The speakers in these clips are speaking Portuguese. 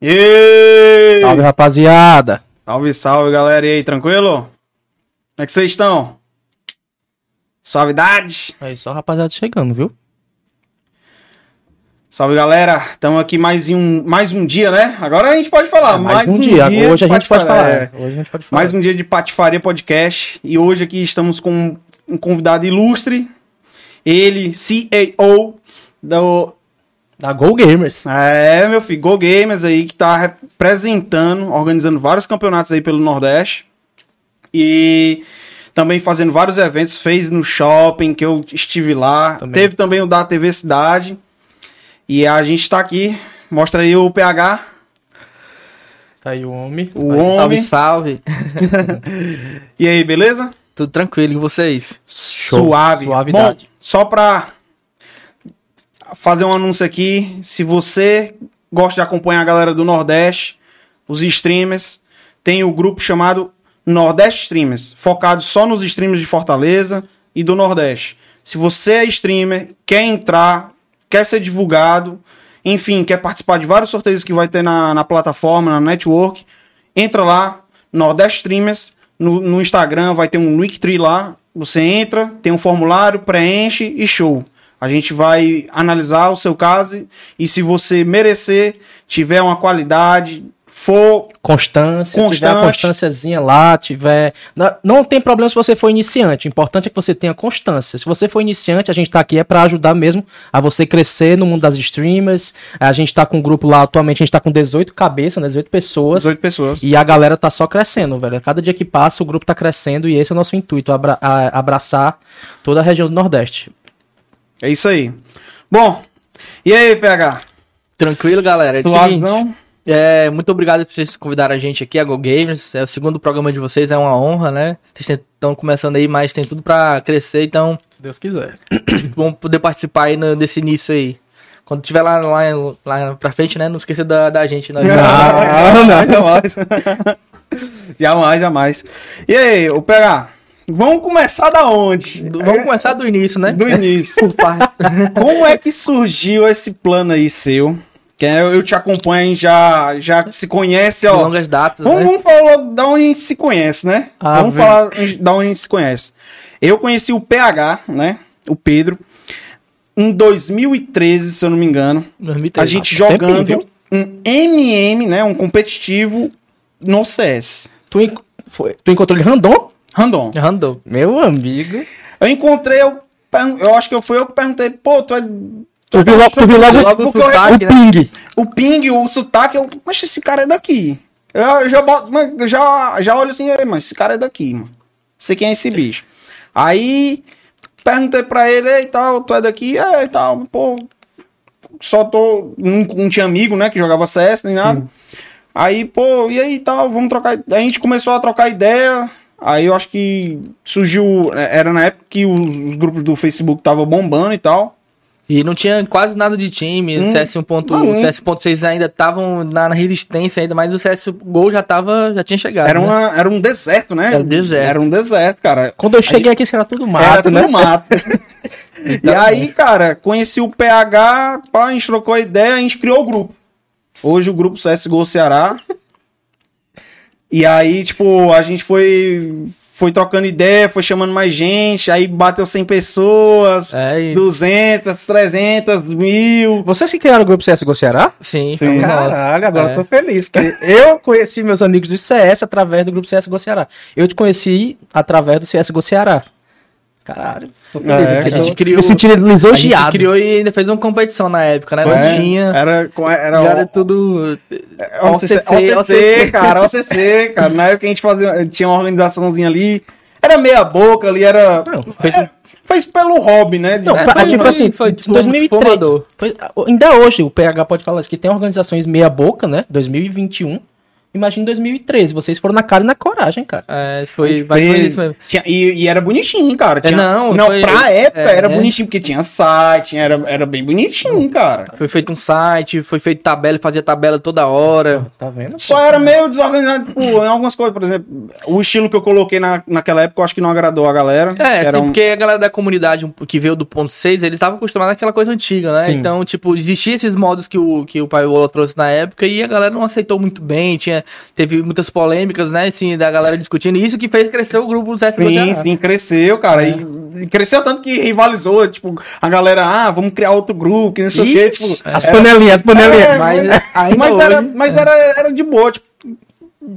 E Salve, rapaziada. Salve, salve, galera. E aí, tranquilo? Como é que vocês estão? Suavidade? Aí, só rapaziada chegando, viu? Salve, galera. Estamos aqui mais um, mais um dia, né? Agora a gente pode falar. É, mais, um, dia. Hoje a gente pode falar. é. Hoje a gente pode falar. Mais um dia de Patifaria Podcast. E hoje aqui estamos com um convidado ilustre. Ele, CEO do... Da Go Gamers. É, meu filho, Go Gamers aí, que tá representando, organizando vários campeonatos aí pelo Nordeste. E também fazendo vários eventos, fez no shopping, que eu estive lá. Também. Teve também o da TV Cidade. E a gente tá aqui, mostra aí o PH, Tá aí o homem. o Salve, homem. salve. E aí, beleza? Tudo tranquilo com vocês? Show. Suave. Suavidade. Bom, só pra fazer um anúncio aqui, se você gosta de acompanhar a galera do Nordeste, os streamers, tem o grupo chamado Nordeste Streamers, focado só nos streamers de Fortaleza e do Nordeste. Se você é streamer, quer entrar, quer ser divulgado, enfim, quer participar de vários sorteios que vai ter na, na plataforma, na network, entra lá, Nordeste Streamers, no, no Instagram vai ter um Linktree lá, você entra, tem um formulário, preenche e show. A gente vai analisar o seu caso e se você merecer, tiver uma qualidade, for Constância. Tiver a Constante. constânciazinha lá, tiver. Não, não tem problema se você for iniciante. O importante é que você tenha constância. Se você for iniciante, a gente tá aqui é pra ajudar mesmo a você crescer no mundo das streamers. A gente tá com um grupo lá atualmente, a gente tá com 18 cabeças, né? 18 pessoas. 18 pessoas. E a galera tá só crescendo, velho. Cada dia que passa, o grupo tá crescendo e esse é o nosso intuito, abra- abraçar toda a região do Nordeste. É isso aí. Bom, e aí, PH? Tranquilo, galera? É o seguinte, Suavizão? é, muito obrigado por vocês convidarem a gente aqui, a Go Gamers. É o segundo programa de vocês, é uma honra, né? Vocês estão começando aí, mas tem tudo pra crescer, então Se Deus quiser. vamos poder participar aí no- desse início aí. Quando tiver lá, lá, lá pra frente, né? Não esqueça da, da gente. Nós Não, não, jamais. jamais, jamais. E aí, o PH? Vamos começar da onde? Do- Vamos começar do início, né? Do início. Como é que surgiu esse plano aí seu? Que é, eu te acompanho, a gente já, já se conhece, ó. longas datas, Vamos, né? vamos falar da onde a gente se conhece, né? Ah, vamos vem. falar da onde a gente se conhece. Eu conheci o PH, né? O Pedro, em 2013, se eu não me engano. 2013. A gente Tempinho, jogando viu? um MM, né? Um competitivo no CS. Tu, foi- tu encontrou ele random? Random. Andou. Meu amigo. Eu encontrei, eu, eu acho que eu fui eu que perguntei, pô, tu é. Tu viu logo, tu viu logo, Logo o sotaque, o né? ping. O ping, o sotaque, eu, mas esse cara é daqui. Eu, eu já, boto, já, já olho assim, "Ei, mas esse cara é daqui, mano. Sei quem é esse bicho. Aí, perguntei pra ele, e tal, tu é daqui? É, e tal, pô, só tô, não, não tinha amigo, né, que jogava CS, nem nada. Aí, pô, e aí, tal, vamos trocar, a gente começou a trocar ideia, aí eu acho que surgiu, era na época que os, os grupos do Facebook estavam bombando e tal. E não tinha quase nada de time. Hum, o CS 1.1, não, o CS.6 ainda estavam na, resistência ainda, mas o CS Gol já tava, já tinha chegado. Era, né? uma, era um deserto, né? Era um deserto. Era um deserto, cara. Quando eu cheguei aqui, isso era tudo Era mato, tudo né? mato. e aí, cara, conheci o PH, pá, a gente trocou a ideia, a gente criou o grupo. Hoje o grupo CSGO Ceará. E aí, tipo, a gente foi foi trocando ideia, foi chamando mais gente, aí bateu 100 pessoas, É, e- 200, 300, mil. Vocês que criaram o grupo CSGO Ceará? Sim, Sim. nosso. Caralho, agora É. eu tô feliz. Porque eu conheci meus amigos do CS através do grupo CSGO Ceará. Eu te conheci através do CSGO Ceará. Caralho, tô feliz. É, a gente criou- Me sentindo A gente criou e ainda fez uma competição na época, né? Foi, Não tinha. Era, era, era tudo. OCC, OCC, OCC, cara, OCC, cara. Na época a gente fazia, tinha uma organizaçãozinha ali. Era meia boca ali, era. Não, fez, fez pelo hobby, né? Não, É, pra- foi- tipo foi- assim, foi em 2003. transformador. Pois, Ainda hoje, o PH pode falar isso, que tem organizações meia boca, né? 2021. Imagina em 2013, vocês foram na cara e na coragem, cara. É, foi, foi isso mesmo. tinha- e, e era bonitinho, cara. Tinha, não, não, foi- pra época é, era é. bonitinho, porque tinha site, era, era bem bonitinho, cara. Foi feito um site, foi feito tabela, fazia tabela toda hora. Tá vendo? Só era meio desorganizado, tipo, em algumas coisas, por exemplo, o estilo que eu coloquei na, naquela época, eu acho que não agradou a galera. É, era assim, um- porque a galera da comunidade que veio do ponto 6, eles estavam acostumados àquela coisa antiga, né? Sim. Então, tipo, existia esses modos que o, que o Pai Bola trouxe na época e a galera não aceitou muito bem, tinha, teve muitas polêmicas, né, assim, da galera discutindo, e isso que fez crescer o grupo do CSGO Sim, sim, cresceu, cara. É. E, cresceu tanto que rivalizou, tipo, a galera, ah, vamos criar outro grupo, que não sei o quê, tipo. as era- panelinhas, as panelinhas. É, Mas mas, ainda mas hoje- era, mas era, era de boa, tipo,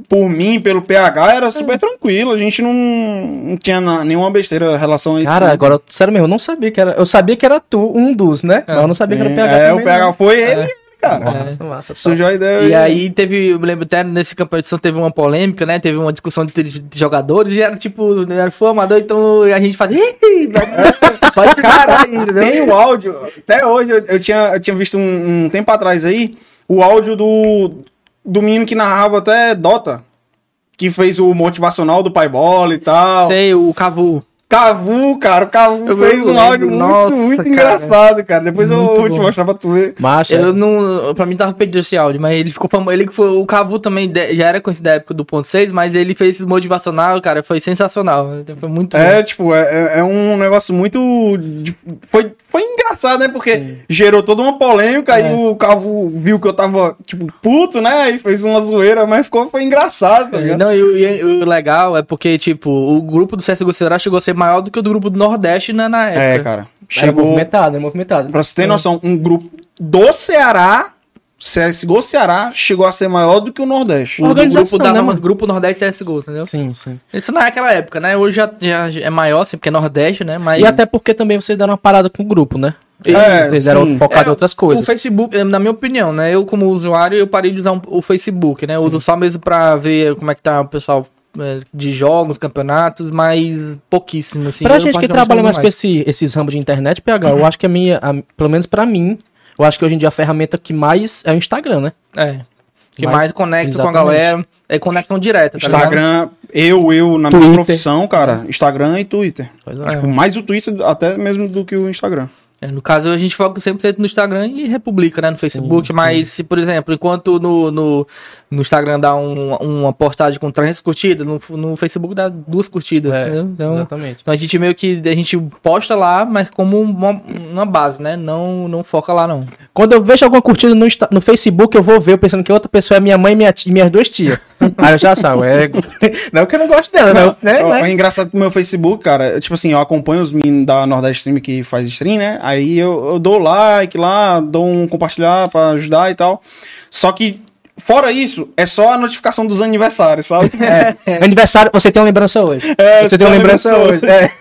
por mim, pelo PH, era super tranquilo. A gente não, não tinha na- nenhuma besteira em relação a isso. Cara, não. agora, sério mesmo, eu não sabia que era. Eu sabia que era tu, um dos, né? Mas eu não sabia que era o PH É, também. o PH não. foi ele, cara. Massa, massa. Sujou a ideia. E aí teve, eu me lembro até nesse competição teve uma polêmica, né? Teve uma discussão de, de jogadores e era tipo, era foi amador, então a gente fazia. "Ih, vai- Pode ficar aí, entendeu? Tem o áudio, até hoje eu, eu tinha, eu tinha visto um, um tempo atrás aí, o áudio do, do menino que narrava até Dota, que fez o motivacional do Pai Bola e tal. Sei, o Cavu. Cavu, cara, o Cavu Eu fez um áudio muito, nossa, muito cara. engraçado, cara. Depois eu Muito vou te bom. mostrar pra tu ver. Macha. Eu não. Pra mim tava perdido esse áudio, mas ele ficou famoso. Ele foi. O Cavu também de- já era conhecido da época do ponto 6, mas ele fez esse motivacional, cara. Foi sensacional. Foi muito bom. É, tipo, é, é- é um negócio muito. Foi, foi engraçado, né? Porque gerou toda uma polêmica, É. aí o Calvo viu que eu tava, tipo, puto, né? E fez uma zoeira, mas ficou, foi engraçado, tá É, ligado? Não, e, o- e o legal é porque, tipo, o grupo do CSGO Ceará chegou a ser maior do que o do grupo do Nordeste na, na época. É, cara. Era Chegou. movimentado, era movimentado. Pra você ter noção, um grupo do Ceará, CSGO Ceará, chegou a ser maior do que o Nordeste. O grupo, da, né, mano? grupo Nordeste CSGO, entendeu? Sim, sim. Isso naquela época, né? Hoje já, já é maior, assim, porque é Nordeste, né? Mas E até porque também vocês deram uma parada com o grupo, né? É, vocês deram sim. focado É, em outras O coisas. Facebook, eh, na minha opinião, né? Eu, como usuário, eu parei de usar um- o Facebook, né? Eu uso só mesmo pra ver como é que tá o pessoal eh, de jogos, campeonatos, mas pouquíssimo, assim. pra Eu, gente que trabalha não mais uso com esse, esses ramos de internet, PH, eu acho que a minha, a- pelo menos pra mim, eu acho que hoje em dia a ferramenta que mais é o Instagram, né? É. Que Mais- mais, conecta com a exatamente. galera. É conexão direta, tá ligado? Instagram, eu, eu, na Twitter. minha profissão, cara, Instagram e Twitter. Pois É. Tipo, mais o Twitter até mesmo do que o Instagram. É, no caso, a gente foca 100% no Instagram e republica, né, no Facebook. sim. Mas, se, por exemplo, enquanto no, no, no Instagram dá um- uma postagem com 300 curtidas, no, no Facebook dá duas curtidas. É? Então, Exatamente. então a gente meio que a gente posta lá, mas como uma, uma base, né? Não, não foca lá, não. Quando eu vejo alguma curtida no, no Facebook, eu vou ver, pensando que outra pessoa é minha mãe e, minha tia- e minhas duas tias. Aí eu já sabe, é... não que eu não gosto dela, não, né? Ó, Mas- É engraçado que meu Facebook, cara, eu, tipo assim, eu acompanho os meninos da Nordeste Stream que faz stream, né? Aí eu, eu dou like lá, dou um compartilhar pra ajudar e tal. Só que, fora isso, é só a notificação dos aniversários, sabe? É, aniversário, você tem uma lembrança hoje. É, você tem uma lembrança hoje. É,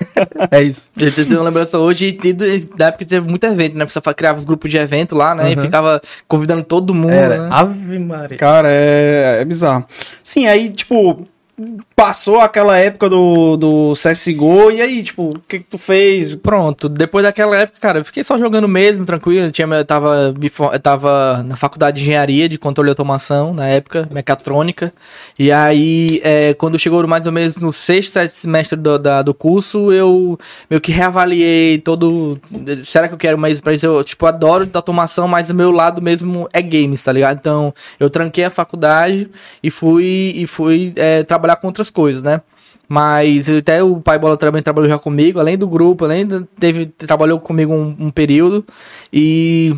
é isso. Eu tenho uma lembrança hoje e da época que teve muito evento, né? Fa- criava os grupos de evento lá, né? E Uhum. ficava convidando todo mundo, Era. né? Ave Maria. Cara, é, é bizarro. Sim, aí, tipo, passou aquela época do, do CSGO, e aí, tipo, o que, que tu fez? Pronto, depois daquela época, cara, eu fiquei só jogando mesmo, tranquilo. Tinha, eu, tava, eu tava na faculdade de engenharia de controle e automação, na época, mecatrônica. E aí, é, quando chegou mais ou menos no sexto, semestre do, da- do curso, eu meio que reavaliei todo. Será que eu quero mais pra isso? Eu, tipo, adoro de automação, mas o meu lado mesmo é games, tá ligado? Então, eu tranquei a faculdade e fui, e fui é, trabalhar com outras coisas, né? Mas até o Pai Bola também trabalhou já comigo, além do grupo, além do, teve, trabalhou comigo um, um período. E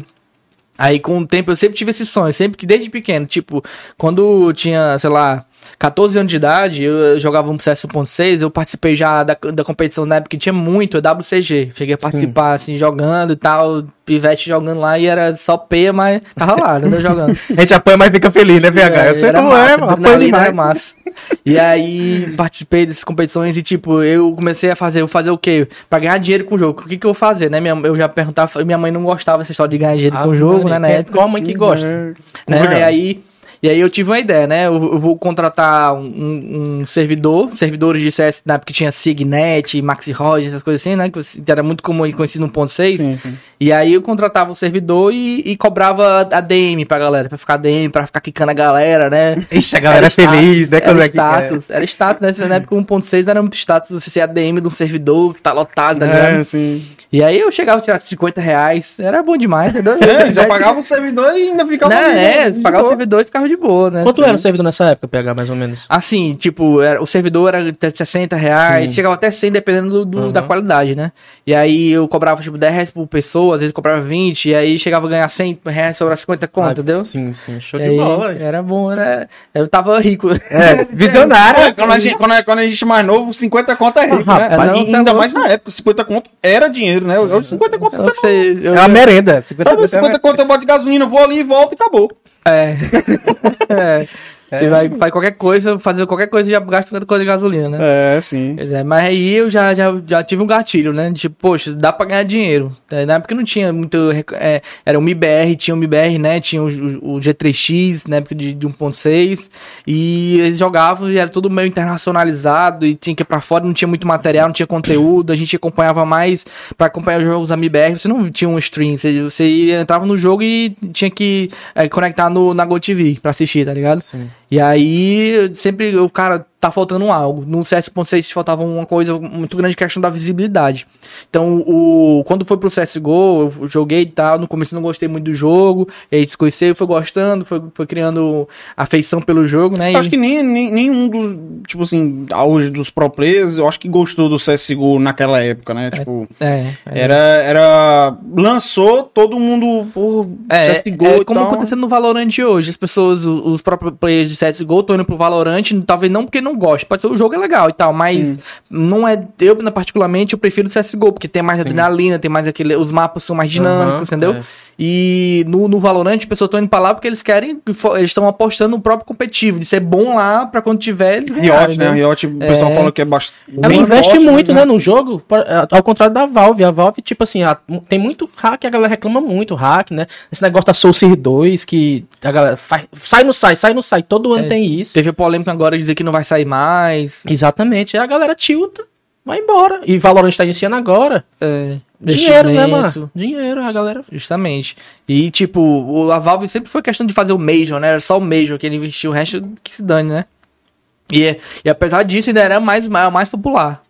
aí com o tempo eu sempre tive esse sonho, sempre que desde pequeno, tipo, quando tinha, sei lá, 14 anos de idade, eu jogava um CS 1.6, eu participei já da, da competição na época que tinha muito, WCG. Cheguei a participar, assim, jogando e tal, pivete jogando lá e era só peia, mas tava lá, né, jogando. A gente apanha, mas fica feliz, né, PH? eu sei como é, massa, mano. Apanha adrenalina era demais. massa. E aí, participei dessas competições e, tipo, eu comecei a fazer, eu fazer o quê? Pra ganhar dinheiro com o jogo. O que que eu vou fazer, né? Minha, eu já perguntava, minha mãe não gostava dessa história de ganhar dinheiro com o jogo, né, na época. Qual mãe que gosta? É, Né? complicado. E aí, E aí eu tive uma ideia, né? Eu, eu vou contratar um, um servidor, servidores de CS na época que tinha Signet, Maxi Rogers, essas coisas assim, né? Que era muito comum e conhecido no 1.6. Sim, sim. E aí eu contratava o servidor e, e cobrava a DM pra galera, pra ficar DM, pra ficar quicando a galera, né? Ixi, a galera é feliz, né? Era Quando é que status, era status, né? Na época 1.6 era muito status você ser ADM de um servidor que tá lotado, tá ligado? É, sim. E aí eu chegava a tirar 50 reais, era bom demais, entendeu? É, já pagava o servidor e ainda ficava ali, né? É, pagava o servidor e ficava de boa, né? Quanto era o servidor nessa época, PH, mais ou menos? Assim, tipo, era, o servidor era de 60 reais, Sim. chegava até 100 dependendo do, do- Uhum. da qualidade, né? E aí eu cobrava, tipo, 10 reais por pessoa, às vezes eu cobrava 20, e aí chegava a ganhar 100 reais sobre 50 conto, Ah, entendeu? Sim, sim, show E de bola. Era bom, era... Eu tava rico. É, visionário. É, quando, a gente, quando, a, quando a gente é mais novo, 50 conto é rico, né? rapaz, Mas não, e tá ainda mais na época, 50 conto era dinheiro, né? Hoje 50 conto Eu você eu- É uma merenda. 50 Sabe, 50 conto eu boto de gasolina, vou ali, volto e acabou. É. é. Você vai faz qualquer coisa, fazer qualquer coisa e já gasta 50 coisa de gasolina, né? É, sim. É, mas aí eu já, já, já tive um gatilho, né? Tipo, poxa, dá pra ganhar dinheiro. É, Na época não tinha muito. é, era o MIBR, tinha o MIBR, né? Tinha o, o- o G3X, na época de, de 1.6. E eles jogavam e era tudo meio internacionalizado e tinha que ir pra fora, não tinha muito material, não tinha conteúdo. A gente acompanhava mais pra acompanhar os jogos da MIBR. Você não tinha um stream, você, você entrava no jogo e tinha que é, conectar no, na GoTV pra assistir, tá ligado? Sim. E aí, sempre o cara tá faltando algo. No CS.6 faltava uma coisa muito grande, questão da visibilidade. Então, o, quando foi pro CSGO, eu joguei e tal, no começo não gostei muito do jogo, e aí se conheceu, foi gostando, foi, foi criando afeição pelo jogo, né? Eu acho que nem, nem, nenhum dos, tipo assim, hoje dos pro players, eu acho que gostou do CSGO naquela época, né? Tipo, É, é. era, era... Lançou, todo mundo, pô, É, CSGO é e como tal. acontecendo no Valorant hoje. As pessoas, os próprios players de CSGO estão indo pro Valorant, talvez não porque não goste. Pode ser o jogo é legal e tal, mas não é. Eu, particularmente, eu prefiro o CSGO, porque tem mais adrenalina, tem mais aquele. Os mapas são mais dinâmicos, Aham, entendeu? é. E no, no Valorant, as pessoas estão indo pra lá porque eles querem. Eles estão apostando no próprio competitivo, de ser bom lá pra quando tiver. Eles Riot, né? Riot, o pessoal É. fala que é bastante. Ela investe muito, né, no jogo, é, ao contrário da Valve. A Valve, tipo assim, a- tem muito hack, a galera reclama muito, hack, né? Esse negócio da Soul Series 2, que a galera faz, sai no sai, sai no sai, todo ano É. tem isso. Teve a polêmica agora de dizer que não vai sair mais. Exatamente, aí a galera tilta, vai embora. E Valorant tá iniciando agora. É, Dinheiro, né, mano? Dinheiro, a galera... Justamente. E, tipo, o, a Valve sempre foi questão de fazer o Major, né? Era só o Major que ele investiu, o resto que se dane, né? E, e apesar disso, ainda era mais, mais popular.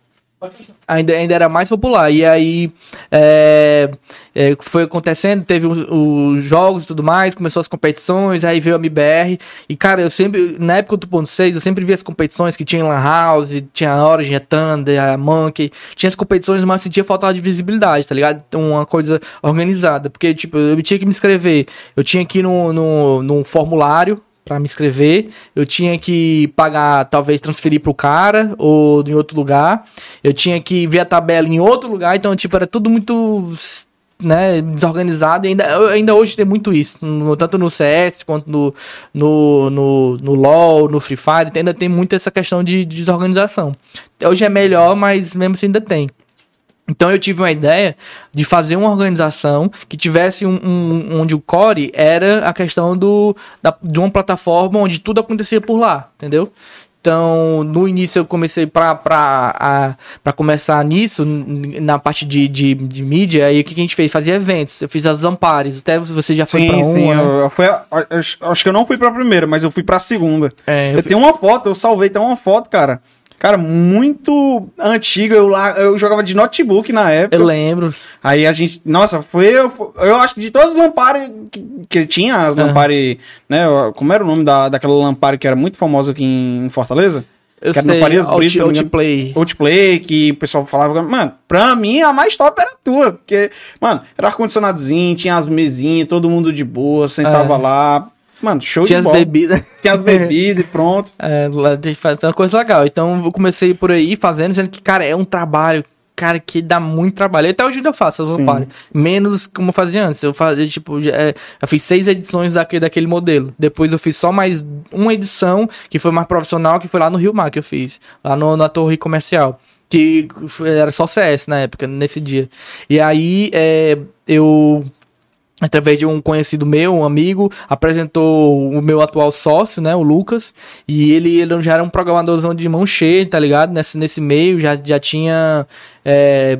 Ainda, ainda era mais popular. E aí, é, é, foi acontecendo, teve os, os jogos e tudo mais, começou as competições, aí veio a MBR. E, cara, eu sempre, na época do 1.6, eu sempre via as competições que tinha em Lan House, tinha a Origin, a Thunder, a Monkey. Tinha as competições, mas sentia falta de visibilidade, tá ligado? Então, uma coisa organizada. Porque, tipo, eu tinha que me inscrever. Eu tinha que ir no, num formulário pra me inscrever. Eu tinha que pagar, talvez transferir pro cara ou em outro lugar. Eu tinha que ver a tabela em outro lugar. Então, tipo, era tudo muito né, desorganizado. E ainda, ainda hoje tem muito isso. no- tanto no CS quanto no, no, no, no LoL, no Free Fire. Ainda tem muito essa questão de, de desorganização. Hoje é melhor, mas mesmo assim ainda tem. Então eu tive uma ideia de fazer uma organização que tivesse um, um- onde o core era a questão do, da- de uma plataforma onde tudo acontecia por lá, entendeu? Então, no início eu comecei pra, pra, a- pra começar nisso, na parte de, de, de mídia, aí o que a gente fez? Fazia eventos, eu fiz as Ampares, até você já foi Sim, pra uma, sim. né? Eu, eu fui acho, acho que eu não fui pra primeira, mas eu fui pra segunda. É, eu eu tenho uma foto, eu salvei, tem uma foto, cara. Cara, muito antiga. Eu, lá, eu jogava de notebook na época. eu lembro. Aí a gente. Nossa, foi. Eu, eu acho que de todas as lampares que, que tinha, as Aham. lampares. Né, como era o nome da, daquela lampare que era muito famosa aqui em Fortaleza? Eu Que sei, Farias Brito, out, outplay. Outplay, que o pessoal falava, mano, pra mim a mais top era a tua, porque, mano, era ar-condicionadozinho, tinha as mesinhas, todo mundo de boa, sentava É. lá, mano, show Tinha de as bola. bebidas. Tinha as bebidas e pronto. É, uma coisa legal. Então eu comecei por aí fazendo, sendo que, cara, é um trabalho, cara, que dá muito trabalho. Até hoje ainda faço as roupas. Menos como eu fazia antes. Eu fazia, tipo, já- é, eu fiz seis edições daquele, daquele modelo. Depois eu fiz só mais uma edição, que foi mais profissional, que foi lá no Rio Mar que eu fiz. Lá no, na torre comercial. Que era só CS na época, nesse dia. E aí é, eu através de um conhecido meu, um amigo, apresentou o meu atual sócio, né, o Lucas, e ele, ele já era um programadorzão de mão cheia, tá ligado? Nesse, nesse meio, já, já tinha é,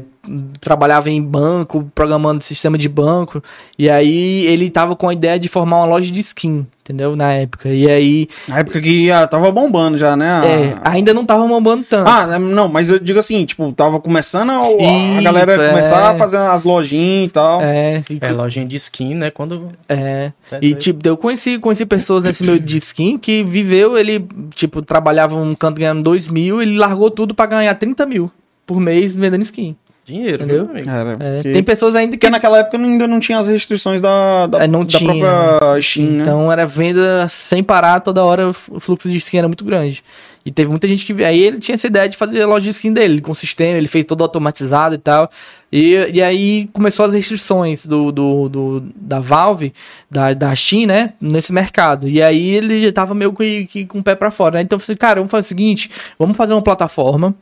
trabalhava em banco, programando sistema de banco, e aí ele tava com a ideia de formar uma loja de skin, entendeu? Na época. E aí. Na época que ah, tava bombando já, né? A- É, ainda não tava bombando tanto. Ah, não, mas eu digo assim, tipo, tava começando a, a Isso, galera é. começar a fazer as lojinhas e tal. é, e- É, lojinha de skin, né? Quando. é. Tá E tipo, eu conheci, conheci pessoas nesse meio de skin que viveu, ele, tipo, trabalhava um canto ganhando 2 mil, ele largou tudo pra ganhar 30 mil por mês vendendo skin. Dinheiro, Entendeu? viu, amigo? Era, É, porque, Tem pessoas ainda que porque naquela época ainda não tinha as restrições da, da, É, não da tinha. própria Steam, né? Então era venda sem parar toda hora, o fluxo de skin era muito grande. E teve muita gente que. Aí ele tinha essa ideia de fazer a loja de skin dele, com sistema, ele fez todo automatizado e tal. E, e aí começou as restrições do, do, do- da Valve, da, da Steam, né? Nesse mercado. E aí ele já tava meio que, que com o pé pra fora, né? Então eu falei, cara, vamos fazer o seguinte: vamos fazer uma plataforma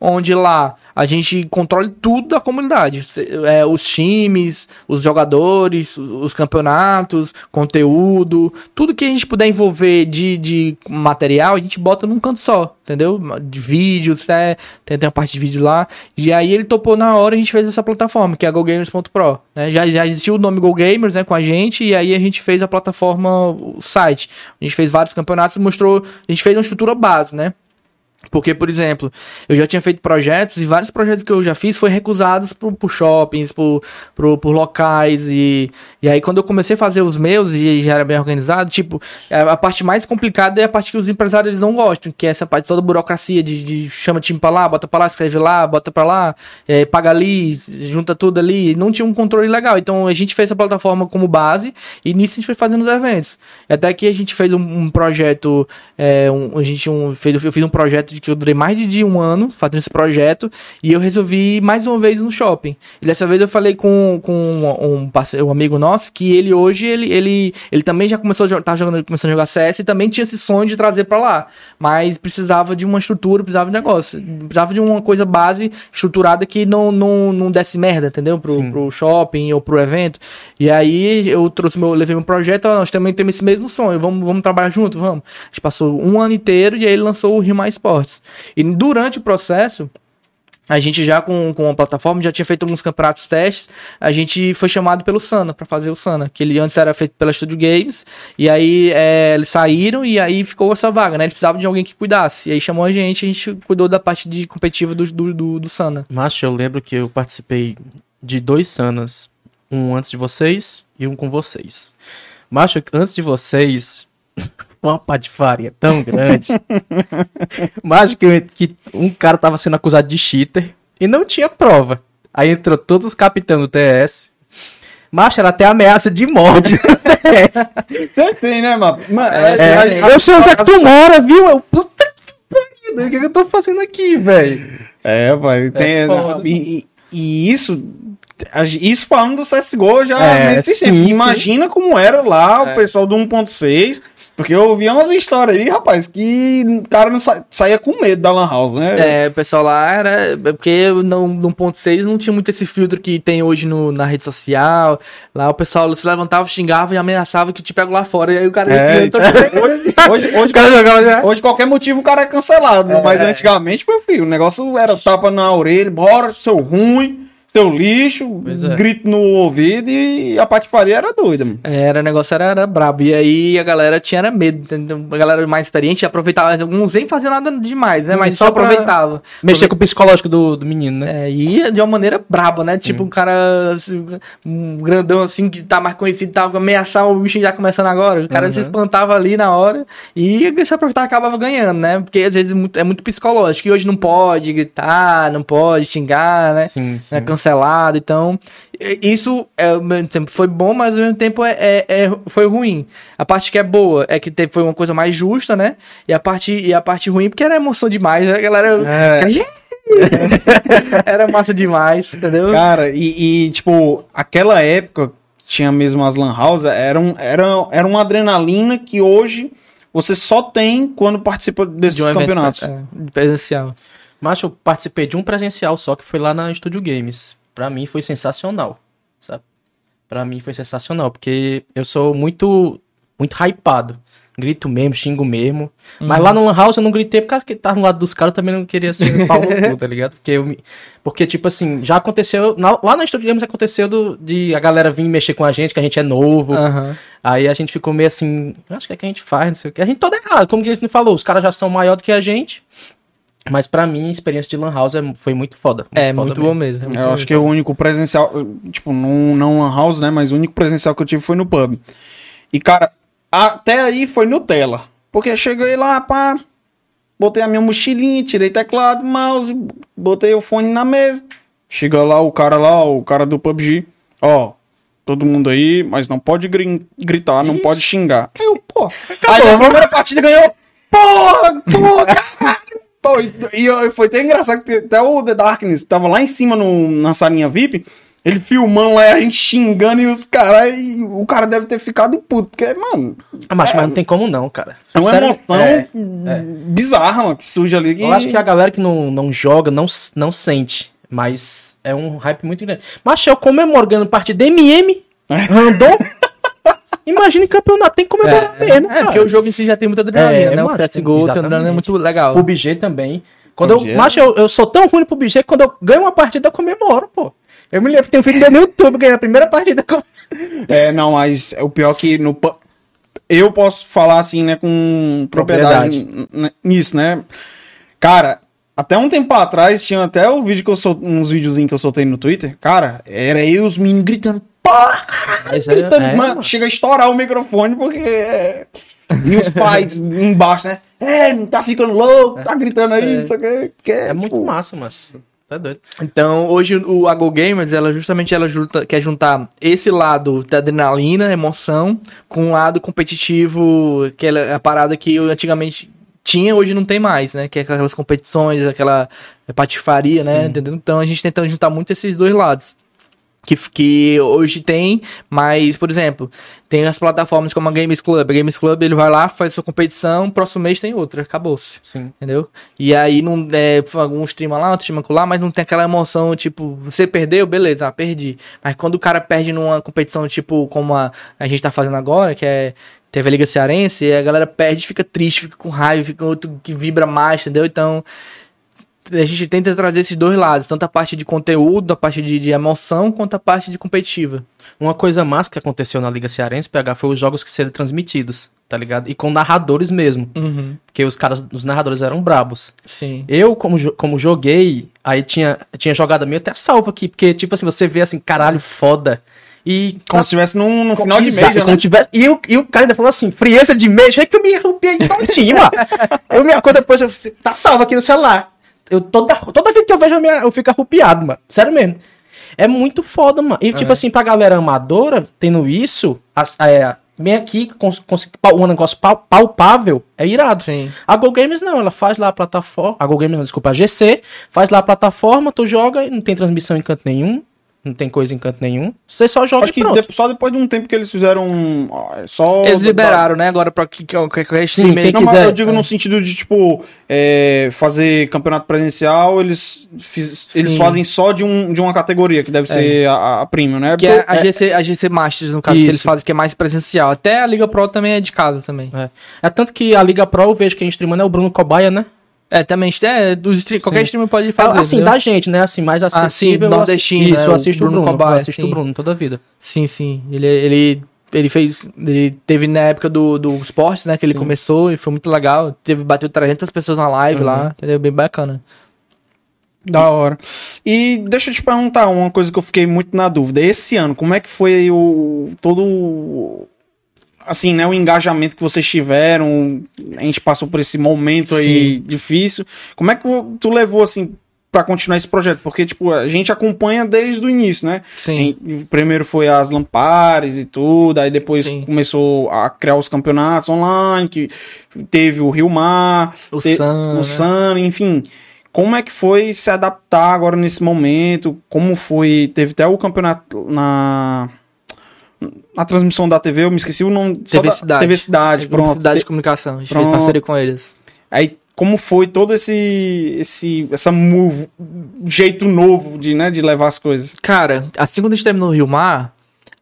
onde lá a gente controle tudo da comunidade. É, os times, os jogadores, os os campeonatos, conteúdo, tudo que a gente puder envolver de, de material, a gente bota num canto só, entendeu? De vídeos, né? tem, tem uma parte de vídeo lá. E aí ele topou na hora a gente fez essa plataforma, que é a GoGamers.pro. Né? Já, já existiu o nome GoGamers né, com a gente, e aí a gente fez a plataforma, o site. A gente fez vários campeonatos mostrou. A gente fez uma estrutura base, né? Porque, por exemplo, eu já tinha feito projetos e vários projetos que eu já fiz foram recusados por, por shoppings, por, por, por locais. E, e aí, quando eu comecei a fazer os meus e já era bem organizado, tipo, a, a parte mais complicada é a parte que os empresários eles não gostam, que é essa parte toda burocracia de, de chama time pra lá, bota pra lá, escreve lá, bota pra lá, é, paga ali, junta tudo ali. Não tinha um controle legal. Então a gente fez essa plataforma como base e nisso a gente foi fazendo os eventos. Até que a gente fez um, um projeto, é, um- a gente um, fez, eu fiz um projeto de que eu durei mais de um ano fazendo esse projeto e eu resolvi ir mais uma vez no shopping. E dessa vez eu falei com, com um, parceiro, um amigo nosso que ele hoje ele, ele, ele também já começou a jogar, tá jogando, começando a jogar CS e também tinha esse sonho de trazer pra lá, mas precisava de uma estrutura, precisava de negócio, precisava de uma coisa base estruturada que não, não, não desse merda, entendeu? Pro, Sim. pro shopping ou pro evento. E aí eu trouxe meu, levei meu projeto, ó, nós também temos esse mesmo sonho, vamos, vamos trabalhar junto, vamos. A gente passou um ano inteiro e aí ele lançou o Rio Mais Sports. E durante o processo, a gente já com, com a plataforma já tinha feito alguns campeonatos testes. A gente foi chamado pelo Sana pra fazer o Sana, que ele antes era feito pela Studio Games. E aí é, eles saíram e aí ficou essa vaga, né? Eles precisavam de alguém que cuidasse. E aí chamou a gente, a gente cuidou da parte de competitiva do, do, do, do Sana. Macho, eu lembro que eu participei de dois Sanas. Um antes de vocês e um com vocês. Macho, antes de vocês, uma patifaria tão grande. Macho, que, que um cara tava sendo acusado de cheater e não tinha prova. Aí entrou todos os capitães do TS. Macho, era até ameaça de morte no TS. Você tem, né, mano? Mano, É, eu sei onde é que tu mora, viu? Eu, puta que pariu, o que, eu tô fazendo aqui, velho? É, pai, tem. foda. e, e- e isso. Isso falando do CSGO já É, nesse sim, tempo. sim. Imagina como era lá É. o pessoal do 1.6. Porque eu ouvia umas histórias aí, rapaz, que o cara não sa- saía com medo da Lan House, né? É, o pessoal lá era. é Porque no, no 1.6 não tinha muito esse filtro que tem hoje no, na rede social. Lá o pessoal se levantava, xingava e ameaçava que te pego lá fora. E aí o cara É, ia- hoje, hoje, hoje, o cara jogava hoje qualquer motivo o cara é cancelado. Mas antigamente, meu filho, o negócio era tapa na orelha, bora, seu ruim, seu lixo, é. grito no ouvido e a patifaria era doida, mano. Era, o negócio era, era brabo. E aí a galera tinha era medo, entendeu? A galera mais experiente aproveitava. Alguns nem faziam nada demais, né? Sim, Mas só só aproveitava. Mexer com o psicológico do, do menino, né? É, e de uma maneira braba, né? Tipo, um cara assim, um grandão assim que tá mais conhecido, tava ameaçar o bicho já começando agora. O cara Uhum. se espantava ali na hora e se aproveitar acabava ganhando, né? Porque às vezes é muito, é muito psicológico. E hoje não pode gritar, não pode xingar, né? Sim, sim. É cancelado, então isso é, ao mesmo tempo foi bom, mas ao mesmo tempo é, é- é- foi ruim. A parte que é boa é que teve, foi uma coisa mais justa, né? E a parte, e a parte ruim porque era emoção demais, né? A galera É. era massa demais, entendeu? Cara, e, e, tipo, aquela época tinha mesmo as Lan House, era, um, era, era uma adrenalina que hoje você só tem quando participa desses De um evento campeonatos. pre- é, presencial. Mas eu participei de um presencial só que foi lá na Studio Games. Pra mim foi sensacional, sabe? Pra mim foi sensacional, porque eu sou muito, muito hypado. Grito mesmo, xingo mesmo. Mas lá no Lan House eu não gritei por causa que tava no lado dos caras, eu também não queria ser pau no cu, tá ligado? Porque, eu me- porque, tipo assim, já aconteceu. na- lá na Studio Games aconteceu do- de a galera vir mexer com a gente, que a gente é novo. Aham. Aí a gente ficou meio assim, acho que é que a gente faz, não sei o que. A gente todo errado, como que a gente falou, os caras já são maior do que a gente. Mas pra mim, a experiência de Lan House é- foi muito foda. É, foda muito mesmo. bom mesmo. é muito Eu bom acho que o único presencial, tipo, não, não lan house, né? Mas o único presencial que eu tive foi no pub. E, cara, até aí foi Nutella. Porque eu cheguei lá, pá, botei a minha mochilinha, tirei teclado, mouse, botei o fone na mesa. Chega lá o cara lá, o cara do PUBG, ó, todo mundo aí, mas não pode gri- gritar, não pode xingar. Eu, pô, aí a primeira partida ganhou, porra, porra, caralho. Pô, e, foi até engraçado que até o The Darkness tava lá em cima no, na salinha VIP, ele filmando lá, a gente xingando e os caras, e o cara deve ter ficado puto, porque, mano, Ah, mas, mas não tem como não, cara. é uma emoção é. bizarra, mano, que surge ali. Que... Eu acho que a galera que não, não joga não, não sente. Mas é um hype muito grande. Mas eu comemoro ganhando partida MM, random. Imagina em campeonato, tem que comemorar É, mesmo, é, cara. porque o jogo em si já tem muita adrenalina, É, né? O mano, Let's Go tem adrenalina muito legal. PUBG também. Quando PUBG eu, é- macho, eu, eu sou tão ruim no PUBG que quando eu ganho uma partida eu comemoro, pô. Eu me lembro que tem um vídeo meu no YouTube ganhando a primeira partida. com- É, não, mas o pior é que no. Eu posso falar assim, né, com propriedade, Propriedade. nisso, né? Cara, até um tempo atrás tinha até o vídeo que eu sol... uns videozinhos que eu soltei no Twitter. Cara, era eu e os meninos gritando, porra, é- gritando, é, mano, chega a estourar o microfone porque. é, E os pais embaixo, né? É, tá ficando louco, tá gritando aí, não sei o quê. porque, É muito tipo, massa, mas tá doido. Então, hoje o a Go Gamers, ela justamente ela junta, quer juntar esse lado da adrenalina, emoção, com o lado competitivo, que é a parada que eu antigamente tinha, hoje não tem mais, né? Que é aquelas competições, aquela patifaria, né? Sim. Entendeu? Então a gente tenta juntar muito esses dois lados. Que, que hoje tem, mas, por exemplo, tem as plataformas como a Games Club. A Games Club ele vai lá, faz sua competição, próximo mês tem outra, acabou-se. Sim. Entendeu? E aí não é algum streama lá, outro streama lá, mas não tem aquela emoção, tipo, você perdeu, beleza, ah, perdi. Mas quando o cara perde numa competição, tipo, como a, a gente tá fazendo agora, que é. Teve a Liga Cearense, e a galera perde, fica triste, fica com raiva, fica outro que vibra mais, entendeu? Então. A gente tenta trazer esses dois lados, tanto a parte de conteúdo, a parte de, de emoção, quanto a parte de competitiva. Uma coisa massa que aconteceu na Liga Cearense, PH, foi os jogos que seriam transmitidos, tá ligado? E com narradores mesmo. Uhum. Porque os caras, os narradores eram brabos. Sim. Eu, como, como joguei, aí tinha, tinha jogada minha até salvo aqui, porque, tipo assim, você vê assim, caralho, foda. E. Como se estivesse num, no final de mês, como né? tivesse- e, o, e o cara ainda falou assim, frieza de mês, é que eu me arrupiei todinho, mano. Eu me acordo depois, eu, tá salvo aqui no celular. Eu, toda, toda vez que eu vejo, eu, me, eu fico arrupiado, mano. Sério mesmo. É muito foda, mano. E, tipo assim, pra galera amadora, tendo isso, as, é, vem aqui, cons, cons, um negócio pal- palpável, é irado. Sim. A Go Games não, ela faz lá a plataforma. A Go Games não, desculpa, a GC, faz lá a plataforma, tu joga e não tem transmissão em canto nenhum. Não tem coisa em canto nenhum. Você só joga Acho e que de- só depois de um tempo que eles fizeram. ó, Só. Eles liberaram, né? Agora pra que, que, que, que Sim, quem Não, mas quiser- eu digo no sentido de, tipo, é, fazer campeonato presencial, eles, fiz- eles fazem só de, um, de uma categoria, que deve ser a, a premium, né? Que é a GC, a GC Masters, no caso, que eles Isso. fazem, que é mais presencial. Até a Liga Pro também é de casa também. É. é tanto que a Liga Pro eu vejo quem streamando é o Bruno Cobaia, né? É, também, é, dos stream, qualquer Sim. streamer pode fazer. assim, entendeu? da gente, né? Assim, mais acessível. eu assi- nordestino, Isso, né? eu O assisto o Bruno Bruno. Cobaia, eu assisto o Bruno toda a vida. Sim, sim. Ele, ele, ele fez. Ele teve na época do, do esportes, né? Que ele Sim. começou e foi muito legal. Teve, bateu 300 pessoas na live Uhum. lá. Entendeu? Bem bacana. Da hora. E deixa eu te perguntar uma coisa que eu fiquei muito na dúvida. Esse ano, como é que foi o. todo. Assim, né? O engajamento que vocês tiveram. A gente passou por esse momento aí difícil. Como é que tu levou, assim, pra continuar esse projeto? Porque, tipo, a gente acompanha desde o início, né? Sim. Em- Primeiro foi as Lampares e tudo, aí depois Sim. começou a criar os campeonatos online, que teve o Rio Mar, O te- Sun, o né? Sun, enfim. Como é que foi se adaptar agora nesse momento? Como foi? Teve até o campeonato na na transmissão da TV, eu me esqueci o nome. TV da- Cidade. TV Cidade, pronto. Cidade de comunicação. A gente Pronto. fez parceria com eles. Aí como foi todo esse esse essa move, jeito novo de, né, de levar as coisas? Cara, assim quando a gente terminou o Rio Mar,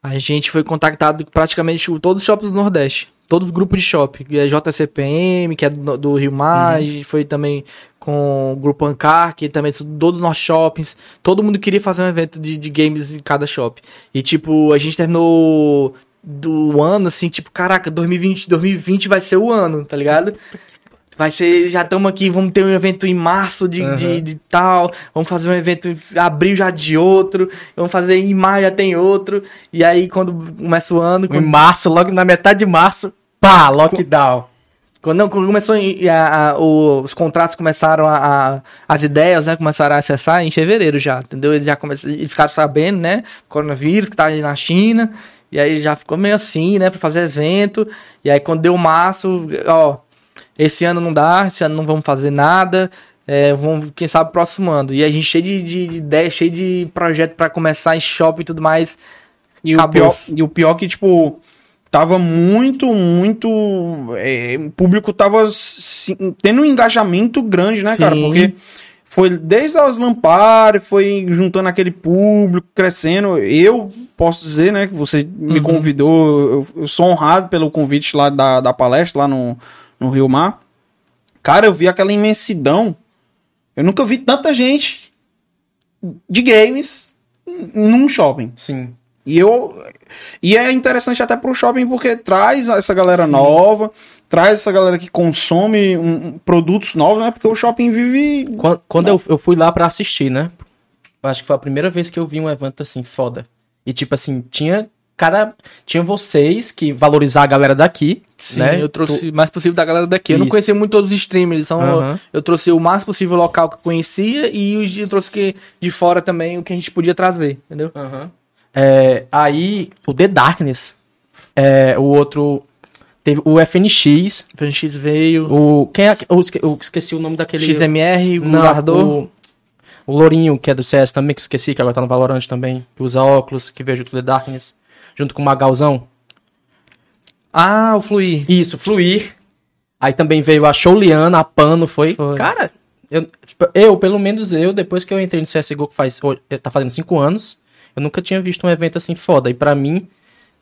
A gente foi contactado praticamente todos os shoppings do Nordeste. Todos os grupos de shopping. que É JCPM, que é do, do Rio Mar, a gente foi também com o Grupo Ancar, que também são todos os nossos shoppings. Todo mundo queria fazer um evento de, de games em cada shopping. E, tipo, a gente terminou do ano, assim, tipo, caraca, 2020, 2020 vai ser o ano, tá ligado? Vai ser, já estamos aqui, vamos ter um evento em março de, Aham. de, de tal, vamos fazer um evento em abril já de outro, vamos fazer em maio já tem outro, e aí quando começa o ano, Em quando, março, logo na metade de março, pá, lockdown. Quando, não, começou a- a- os contratos começaram a, a- as ideias, né, começaram a acessar em fevereiro já, entendeu? Eles já começaram, eles ficaram sabendo, né, coronavírus que tá aí na China, e aí já ficou meio assim, né, pra fazer evento, e aí quando deu março, ó, esse ano não dá, esse ano não vamos fazer nada, é, vamos, quem sabe, próximo ano. E a gente cheio de, de, de ideia, cheio de projeto pra começar em shopping e tudo mais. E o, pior, e o pior que, tipo, tava muito, muito. é, o público tava se- tendo um engajamento grande, né, cara? Sim. Porque foi desde as Lampard, foi juntando aquele público, crescendo. Eu posso dizer, né, que você me Uhum. convidou, eu, eu sou honrado pelo convite lá da, da palestra, lá no, no Rio Mar. Cara, eu vi aquela imensidão. Eu nunca vi tanta gente de games num shopping. Sim. E eu e é interessante até pro shopping porque traz essa galera nova, traz essa galera que consome um- produtos novos, né? Porque o shopping vive Quando, quando eu, eu fui lá pra assistir, né? Eu acho que foi a primeira vez que eu vi um evento assim, foda. E tipo assim, tinha. Cara, tinha vocês que valorizar a galera daqui, Sim, né? eu trouxe o mais possível da galera daqui. Eu não Isso. conhecia muito todos os streamers, então Aham. eu trouxe o mais possível local que eu conhecia e os- eu trouxe que, de fora também o que a gente podia trazer, entendeu? Aham. É, aí, o The Darkness, é, o outro. Teve o FNX, FNX veio, o. Quem é. Eu esque- eu esqueci o nome daquele. XDMR, o Não, Guardador. o, o Lourinho, que é do CS também, que eu esqueci, que agora tá no Valorant também, que usa óculos, que veio junto do The Darkness, junto com o Magalzão. Ah, o Fluir. Isso, Fluir. Aí também veio a Shouliana, a Pano, foi. Foi. Cara, eu, tipo, eu, pelo menos eu, depois que eu entrei no CSGO, que faz, tá fazendo cinco anos, eu nunca tinha visto um evento assim foda. E pra mim,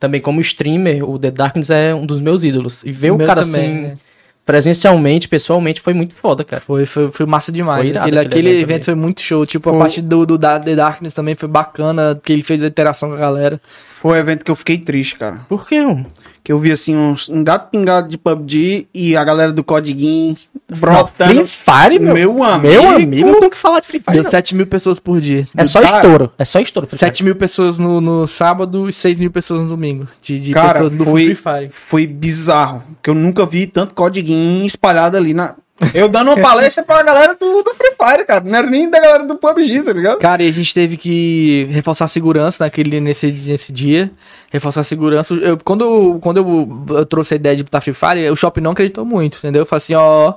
também como streamer, o The Darkness é um dos meus ídolos. E ver o Meu cara também, assim, né? presencialmente, pessoalmente, foi muito foda, cara. Foi, foi, foi massa demais. Foi irado aquele, aquele aquele evento evento, foi muito show. Tipo, Foi. a parte do, do da- The Darkness também foi bacana, que ele fez a interação com a galera. Foi um evento que eu fiquei triste, cara. Por quê? mano? Que eu vi assim uns um gato pingado de PUBG e a galera do Codiguinho Free brotando. Fire, meu. Meu amigo. Meu amigo, não tem o que falar de Free Fire. Deu não. 7 mil pessoas por dia. É só Cara, estouro. É só estouro. Free Fire. 7 mil pessoas no, no sábado e 6 mil pessoas no domingo. De, de Cara, pessoas do foi- Free Fire. Foi bizarro. Que eu nunca vi tanto Codiguinho espalhado ali na. Eu dando uma palestra pra galera do, do Free Fire, cara. Não era nem da galera do PUBG, tá ligado? Cara, e a gente teve que reforçar a segurança naquele, nesse, nesse dia. Reforçar a segurança. Eu, quando eu, quando eu, eu trouxe a ideia de botar Free Fire, o shopping não acreditou muito, entendeu? Eu falei assim, ó,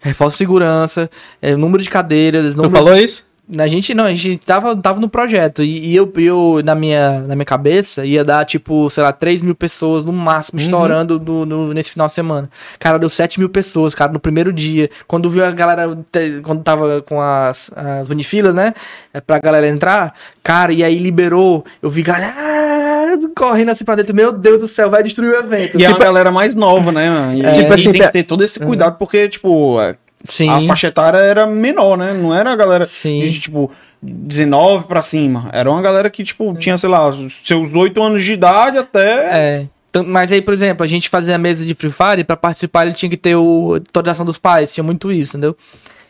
reforça a segurança, é, número de cadeiras, Tu número... falou isso? A gente não, a gente tava, tava no projeto. E, e eu, eu na, minha, na minha cabeça, ia dar, tipo, sei lá, 3 mil pessoas no máximo, Uhum. estourando no, no- nesse final de semana. Cara, deu 7 mil pessoas, cara, no primeiro dia. Quando viu a galera, te- quando tava com as, as unifilas, né? é, Pra galera entrar, cara, e aí liberou. Eu vi galera ah, correndo assim pra dentro. Meu Deus do céu, vai destruir o evento. E é uma Tipo, galera mais nova, né? E, tipo e assim, tem que ter todo esse cuidado, porque, tipo, é, sim. a faixa etária era menor, né? Não era a galera Sim. de, tipo, 19 pra cima. Era uma galera que, tipo, tinha, sei lá, seus 8 anos de idade até. É. Mas aí, por exemplo, a gente fazia a mesa de Free Fire, pra participar ele tinha que ter o autorização dos pais, tinha muito isso, entendeu?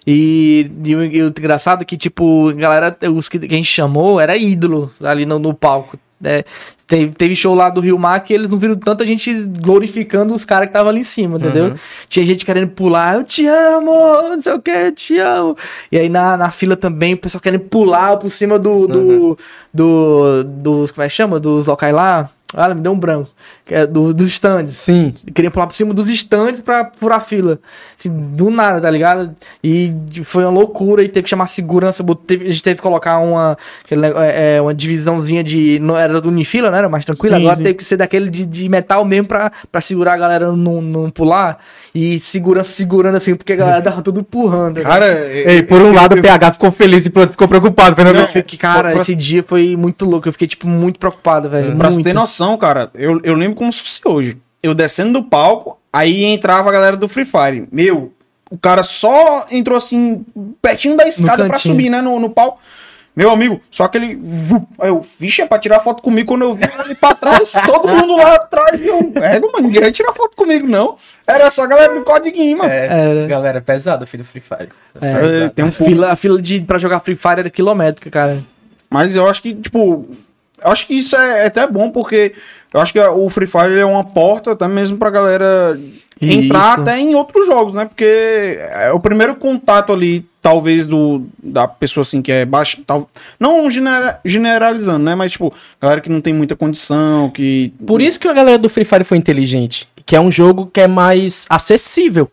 E, e o, e o engraçado é que, tipo, a galera, os que, que a gente chamou era ídolo ali no, no palco. né? Teve, teve show lá do Rio Mar que eles não viram tanta gente glorificando os caras que estavam ali em cima, entendeu? Uhum. Tinha gente querendo pular, eu te amo, não sei o que, eu te amo. E aí na, na fila também, o pessoal querendo pular por cima do, do, do, dos, como é que chama? Dos locais lá. Ah, me deu um branco. Que é do, dos stands. Sim. Queria pular por cima dos stands pra furar a fila. Assim, do nada, tá ligado? E foi uma loucura e teve que chamar segurança. teve- a gente teve que colocar uma, é, é, uma divisãozinha de. Não era do Unifila, né? Era mais tranquilo. Sim, Agora sim. teve que ser daquele de, de metal mesmo pra, pra segurar a galera não, não pular. E segurança segurando assim, porque a galera tava tudo empurrando. Cara, Ei, por um lado o PH ficou feliz e ficou preocupado. Fernando. Eu fiquei- cara, pra- esse dia foi muito louco. Eu fiquei, tipo, muito preocupado, velho. pra você muito. ter noção, cara, eu, eu lembro como se fosse hoje. Eu descendo do palco, aí entrava a galera do Free Fire. Meu, o cara só entrou assim, pertinho da escada pra cantinho. subir, né, no, no palco. Meu amigo, só que ele. Aí eu, vixe, é pra tirar foto comigo quando eu vi ele pra trás, todo mundo lá atrás. Eu, é, mano, ninguém vai tirar foto comigo, não. Era só a galera do codiguinho, mano. É, Era. galera, pesado, filho do Free Fire. É. É, tem um fila, a fila de, pra jogar Free Fire era quilométrica, cara. Mas eu acho que, tipo, acho que isso é até bom, porque eu acho que o Free Fire é uma porta até mesmo pra galera entrar Isso. até em outros jogos, né? Porque é o primeiro contato ali, talvez, do da pessoa assim que é baixa. Tal, não genera- generalizando, né? Mas, tipo, galera que não tem muita condição, que. Por isso que a galera do Free Fire foi inteligente. Que é um jogo que é mais acessível.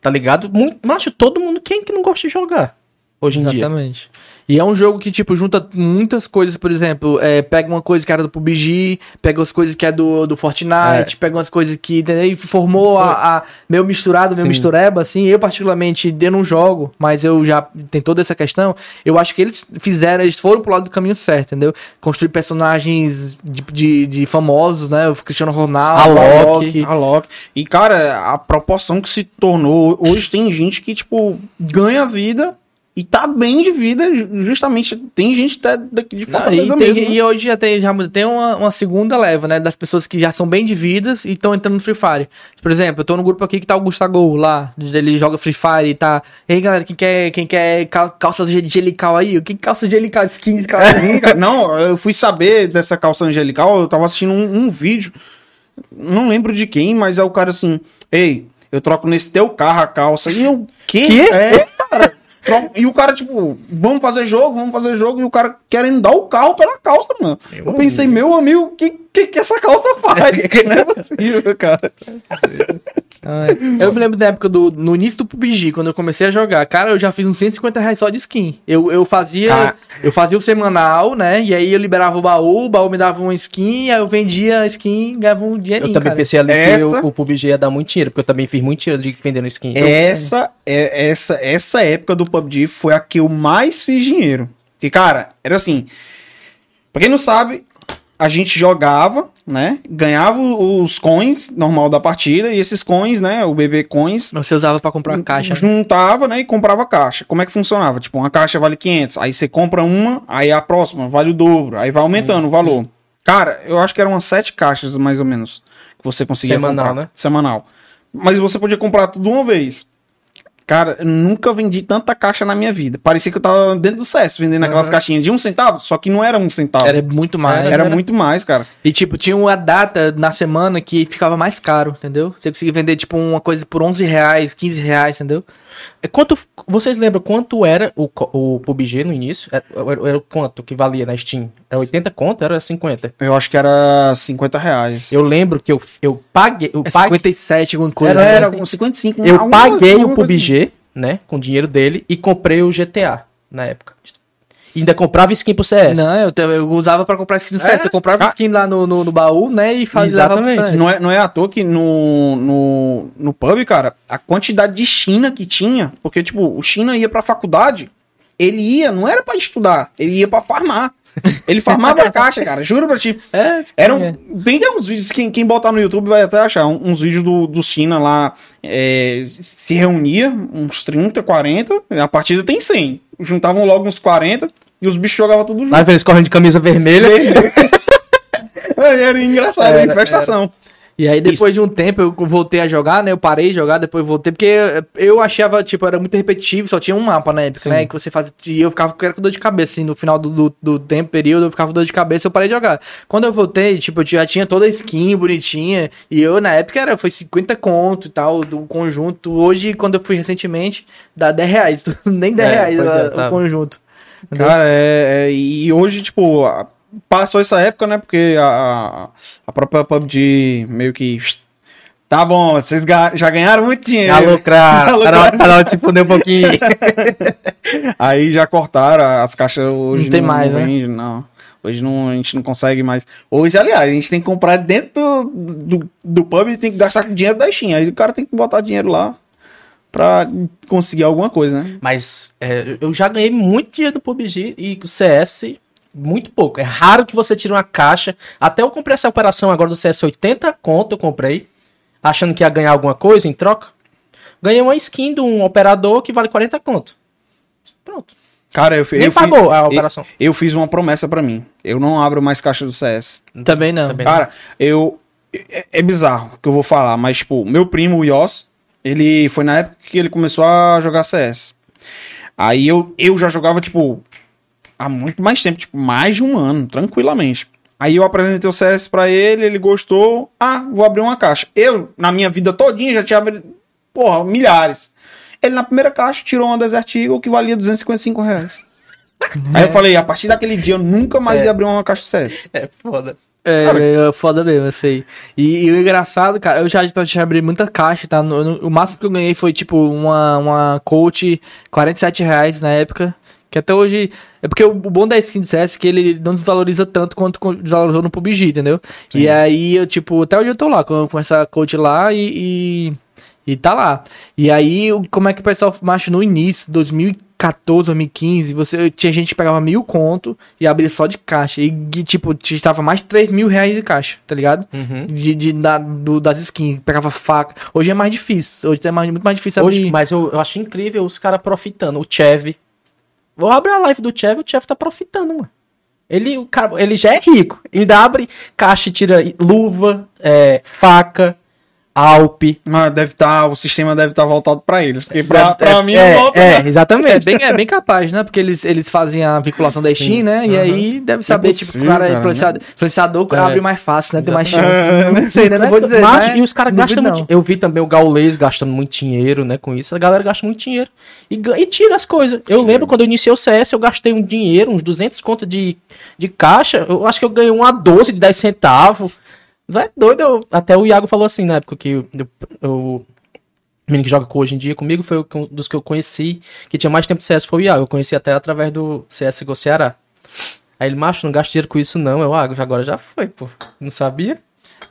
Tá ligado? Muito, macho, todo mundo, quem que não gosta de jogar? Hoje em dia. Exatamente. E é um jogo que, tipo, junta muitas coisas, por exemplo, é, pega uma coisa que era do PUBG, pega as coisas que é do, do Fortnite, pega umas coisas que, entendeu? E formou a, a meio misturado, meio Sim. mistureba, assim. Eu, particularmente, eu não jogo, mas eu já tem toda essa questão. Eu acho que eles fizeram, eles foram pro lado do caminho certo, entendeu? Construir personagens de, de, de famosos, né? O Cristiano Ronaldo, A o Loki. A Loki. E, cara, a proporção que se tornou. Hoje tem gente que, tipo, ganha vida e tá bem de vida, ju- justamente. Tem gente até daqui de Não, Fortaleza e, tem- mesmo. né? e hoje já tem, já tem uma, uma segunda leva, né? Das pessoas que já são bem de vidas e estão entrando no Free Fire. Por exemplo, eu tô no grupo aqui que tá o Gustavo lá. Ele joga Free Fire e tá. Ei, galera, quem quer, quem quer cal- calças angelical aí? O que que calça angelical? Skins, calça cara. Não, eu fui saber dessa calça angelical, eu tava assistindo um, um vídeo, não lembro de quem, mas é o cara assim, ei, eu troco nesse teu carro a calça. E eu, quê? Quê? É, cara. E o cara, tipo, vamos fazer jogo, vamos fazer jogo, e o cara querendo dar o carro pela calça, mano. eu pensei, meu amigo, o que, que que essa calça faz? não é possível, cara. Ah, Eu me lembro da época do. No início do PUBG, quando eu comecei a jogar. Cara, eu já fiz uns 150 reais só de skin. Eu, eu fazia. Ah. Eu fazia o semanal, né? E aí eu liberava o baú, o baú me dava uma skin, aí eu vendia a skin e ganhava um dinheirinho. Eu também cara. pensei ali Esta- que o, o PUBG ia dar muito dinheiro, porque eu também fiz muito dinheiro de vendendo skin. Essa, é, essa, essa época do PUBG foi a que eu mais fiz dinheiro. Que, cara, era assim. Pra quem não sabe, a gente jogava, né? Ganhava os coins normal da partida. E esses coins, né? O BB Coins. Você usava pra comprar caixa. né? Juntava, né? E comprava caixa. Como é que funcionava? Tipo, uma caixa vale 500. Aí você compra uma, aí a próxima vale o dobro. Aí vai aumentando o valor. Cara, eu acho que eram umas sete caixas, mais ou menos. Que você conseguia Semanal, comprar. né? Semanal. Mas você podia comprar tudo uma vez. Cara, eu nunca vendi tanta caixa na minha vida. Parecia que eu tava dentro do CS vendendo aquelas caixinhas de um centavo, só que não era um centavo. Era muito mais. Era muito mais, cara. E, tipo, tinha uma data na semana que ficava mais caro, entendeu? Você conseguia vender, tipo, uma coisa por 11 reais, 15 reais, entendeu? É, Quanto, vocês lembram quanto era o, o PUBG no início? Era, era, era quanto que valia na Steam? Era 80 conto? Era 50? Eu acho que era 50 reais. Eu lembro que eu, eu paguei. Eu É paguei, 57, alguma coisa. Era, né? era uns 55. eu alguma- paguei o coisa assim. PUBG, né? Com o dinheiro dele e comprei o GTA na época. E ainda comprava skin pro CS. Não, eu, te- eu usava pra comprar skin do É? CS. Eu comprava Ah. skin lá no, no, no baú, né? E fazia. Exatamente. Não é, não é à toa que no, no, no pub, cara, a quantidade de China que tinha, porque, tipo, o China ia pra faculdade, ele ia, não era pra estudar, ele ia pra farmar. Ele farmava a caixa, cara, juro pra ti. É, Era é. um, tem até uns vídeos, quem, quem botar no YouTube vai até achar, uns vídeos do, do China lá, é, se reunia, uns 30, 40, a partida tem 100. Juntavam logo uns 40 e os bichos jogavam tudo junto. Lá eles correndo de camisa vermelha. Era engraçado, Era, era, infestação. E aí, depois de um tempo, eu voltei a jogar, né? Eu parei de jogar, depois voltei, porque eu achava, tipo, era muito repetitivo, só tinha um mapa na época, Sim. né? Que você fazia. E eu ficava com dor de cabeça, assim, no final do, do, do tempo, período, eu ficava com dor de cabeça, eu parei de jogar. Quando eu voltei, tipo, eu já tinha toda a skin bonitinha, e eu, na época, era, foi 50 conto e tal, do conjunto. Hoje, quando eu fui recentemente, dá 10 reais, nem 10 É, reais pois é, a- tá. o conjunto. Cara, é, é- E hoje, tipo, passou essa época, né? Porque a, a própria PUBG meio que. Tá bom, vocês já ganharam muito dinheiro. A lucrar. Tá na hora- de se fuder um pouquinho. Aí já cortaram as caixas hoje. Não tem mais, né? vende, Não. Hoje não, a gente não consegue mais. Hoje, aliás, a gente tem que comprar dentro do, do, do pub e tem que gastar com dinheiro da Steam. Aí o cara tem que botar dinheiro lá pra conseguir alguma coisa, né? Mas é, eu já ganhei muito dinheiro do PUBG e o CS muito pouco. É raro que você tire uma caixa. Até eu comprei essa operação agora do CS 80 conto, eu comprei. Achando que ia ganhar alguma coisa em troca. Ganhei uma skin de um operador que vale 40 conto. Pronto. Cara, eu, Nem eu pagou a eu- operação. Eu, fiz uma promessa pra mim. Eu não abro mais caixa do CS. Também não. Também Cara, eu. É, é bizarro o que eu vou falar, mas, tipo, meu primo, o Yoss, ele foi na época que ele começou a jogar CS. Aí eu, eu já jogava, tipo, há muito mais tempo, tipo, mais de um ano, tranquilamente. Aí eu apresentei o CS pra ele, ele gostou. Ah, vou abrir uma caixa. Eu, na minha vida todinha, já tinha abrido, porra, milhares. Ele na primeira caixa tirou uma Desert Eagle que valia 255 reais. Aí eu falei, a partir daquele dia eu nunca mais ia abrir uma caixa de CS. É foda. É, é foda mesmo, eu sei. E, e o engraçado, cara, eu já, já abri muita caixa, tá? No- no- o máximo que eu ganhei foi, tipo, uma, uma coach, 47 reais na época. Que até hoje. É porque o, o bom da skin de CS é que ele não desvaloriza tanto quanto desvalorizou no PUBG, entendeu? E aí, eu, tipo, até hoje eu tô lá com, com essa coach lá e, e. e tá lá. E aí, como é que o pessoal, macho, no início, 2014, 2015, você tinha gente que pegava mil conto e abria só de caixa. E, tipo, estava mais de 3 mil reais de caixa, tá ligado? Uhum. De, de- da- do- das skins, pegava faca. Hoje é mais difícil. Hoje é mais, muito mais difícil Hoje, abrir. mas eu, eu acho incrível os caras profitando. O Chev. Vou abrir a live do Chev, o Chev tá profitando, mano. Ele, o cara, ele já é rico. Ainda abre caixa e tira luva, é, faca, Alpe. Mas deve estar, o sistema deve estar voltado pra eles. Porque pra, pra é, mim é, volta. é, né? exatamente. É bem, é bem capaz, né? Porque eles, eles fazem a vinculação da. Steam, né? E Aham. aí deve saber, tipo, possível, o cara é cara, influenciador, influenciador É. abre mais fácil, né? Tem mais chance. É, não sei, né? Não vou dizer. Mas- né? e os caras gastam muito. Eu vi também o Gaulês gastando muito dinheiro, né, com isso. A galera gasta muito dinheiro. E, e tira as coisas. Eu lembro quando eu iniciei o CS, eu gastei um dinheiro, uns 200 conto de, de caixa. Eu acho que eu ganhei uma 12 de 10 centavos. Vai doido. eu- até o Iago falou assim na época que o menino que joga hoje em dia comigo foi um dos que eu conheci, que tinha mais tempo de CS foi o Iago. Eu conheci até através do CSGO Ceará. Aí ele, macho, não gasta dinheiro com isso não. Eu, ah, agora já foi, pô. Não sabia?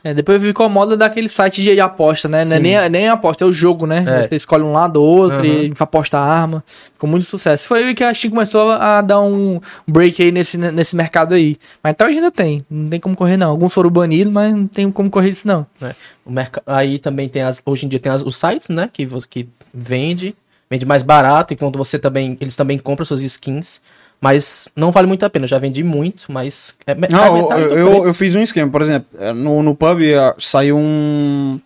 É, depois ficou moda daquele site de aposta, né? É nem, a- nem a aposta, é o jogo, né? É. Você escolhe um lado ou outro Aham. e aposta a arma. Ficou muito sucesso. Foi aí que a Steam começou a dar um break aí nesse, nesse mercado aí. Mas até hoje ainda tem. Não tem como correr, não. Alguns foram banidos, mas não tem como correr isso, não. né? O merca... Aí também tem as. Hoje em dia tem as- os sites, né? Que, que vende, vende mais barato, enquanto você também. Eles também compram suas skins. Mas não vale muito a pena. Eu já vendi muito, mas. É, Não, é eu, eu, eu fiz um esquema, por exemplo, eh, no, no pub eh, saiu um.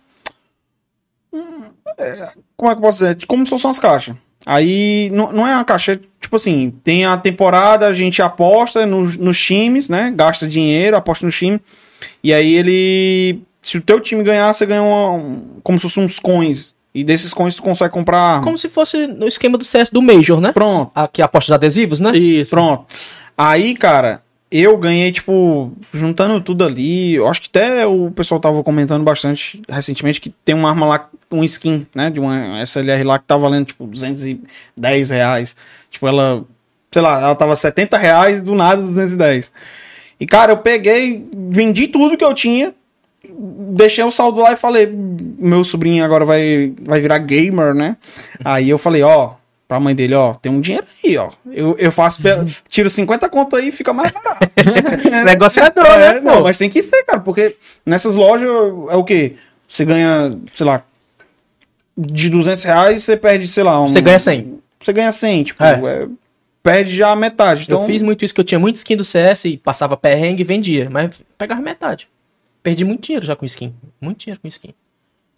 um, é, Como é que eu posso dizer? Como se fossem umas caixas. Aí não, não é uma caixa, é tipo assim, tem a temporada, a gente aposta nos, nos times, né? Gasta dinheiro, aposta no time. E aí ele. Se o teu time ganhar, você ganha uma, um- como se fossem uns coins. E desses coins tu consegue comprar arma. Como se fosse no esquema do CS do Major, né? Pronto. Aqui aposta os adesivos, né? Isso. Pronto. Aí, cara, eu ganhei, tipo, juntando tudo ali. Eu acho que até o pessoal tava comentando bastante recentemente que tem uma arma lá, um skin, né? De uma SLR lá que tá valendo, tipo, 210 reais. Tipo, ela, sei lá, ela tava 70 reais do nada 210. E, cara, eu peguei, vendi tudo que eu tinha. Deixei o saldo lá e falei, meu sobrinho agora vai, vai virar gamer, né? Aí eu falei, ó, pra mãe dele, ó, tem um dinheiro aí, ó. Eu, eu faço, tiro 50 conto aí e fica mais barato. Negociador, É, né? não, pô? mas tem que ser, cara, porque nessas lojas é o quê? Você ganha, sei lá, de 200 reais você perde, sei lá, um, Você ganha 100. Você ganha 100, tipo, É. é, perde já a metade. Então, Eu fiz muito isso, que eu tinha muito skin do CS e passava perrengue e vendia. Mas pegava metade. Perdi muito dinheiro já com skin. Muito dinheiro com skin.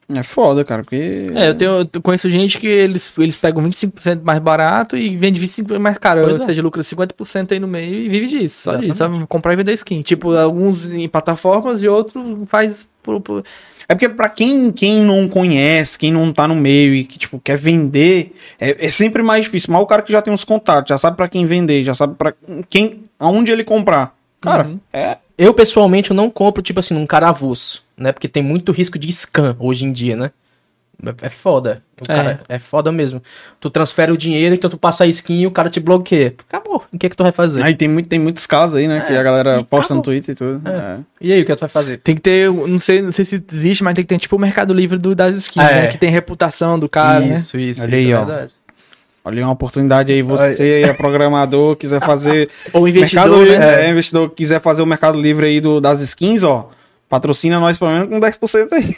é foda, cara, porque... É, eu, tenho, eu conheço gente que eles, eles pegam 25% mais barato e vendem 25% mais caro. Pois ou é. seja, lucra 50% aí no meio e vive disso. Só disso. Exatamente. Só comprar e vender skin. Tipo, alguns em plataformas e outros faz por, por- É porque pra quem, quem não conhece, quem não tá no meio e que, tipo, quer vender, é, é sempre mais difícil. Mas o cara que já tem os contatos, já sabe pra quem vender, já sabe para quem, aonde ele comprar. Cara, Uhum. é... Eu, pessoalmente, eu não compro, tipo assim, num cara avulso, né? Porque tem muito risco de scam hoje em dia, né? É- É foda. O É. cara- é foda mesmo. Tu transfere o dinheiro, então tu passa a skin e o cara te bloqueia. Acabou. O que é que tu vai fazer? Aí tem, muito, tem muitos casos aí, né, que É, a galera posta no. Twitter e tudo. É. E aí, o que é que tu vai fazer? Tem que ter, não sei, não sei se existe, mas tem que ter tipo o mercado livre do, das skins, É. né? Que tem reputação do cara, né? isso, isso. Olha isso aí, é ó. verdade. Olha uma oportunidade aí, você é programador, quiser fazer. Ou investidor, mercado, né? É, investidor, quiser fazer o mercado livre aí do, das skins, ó. Patrocina nós pelo menos com 10% aí.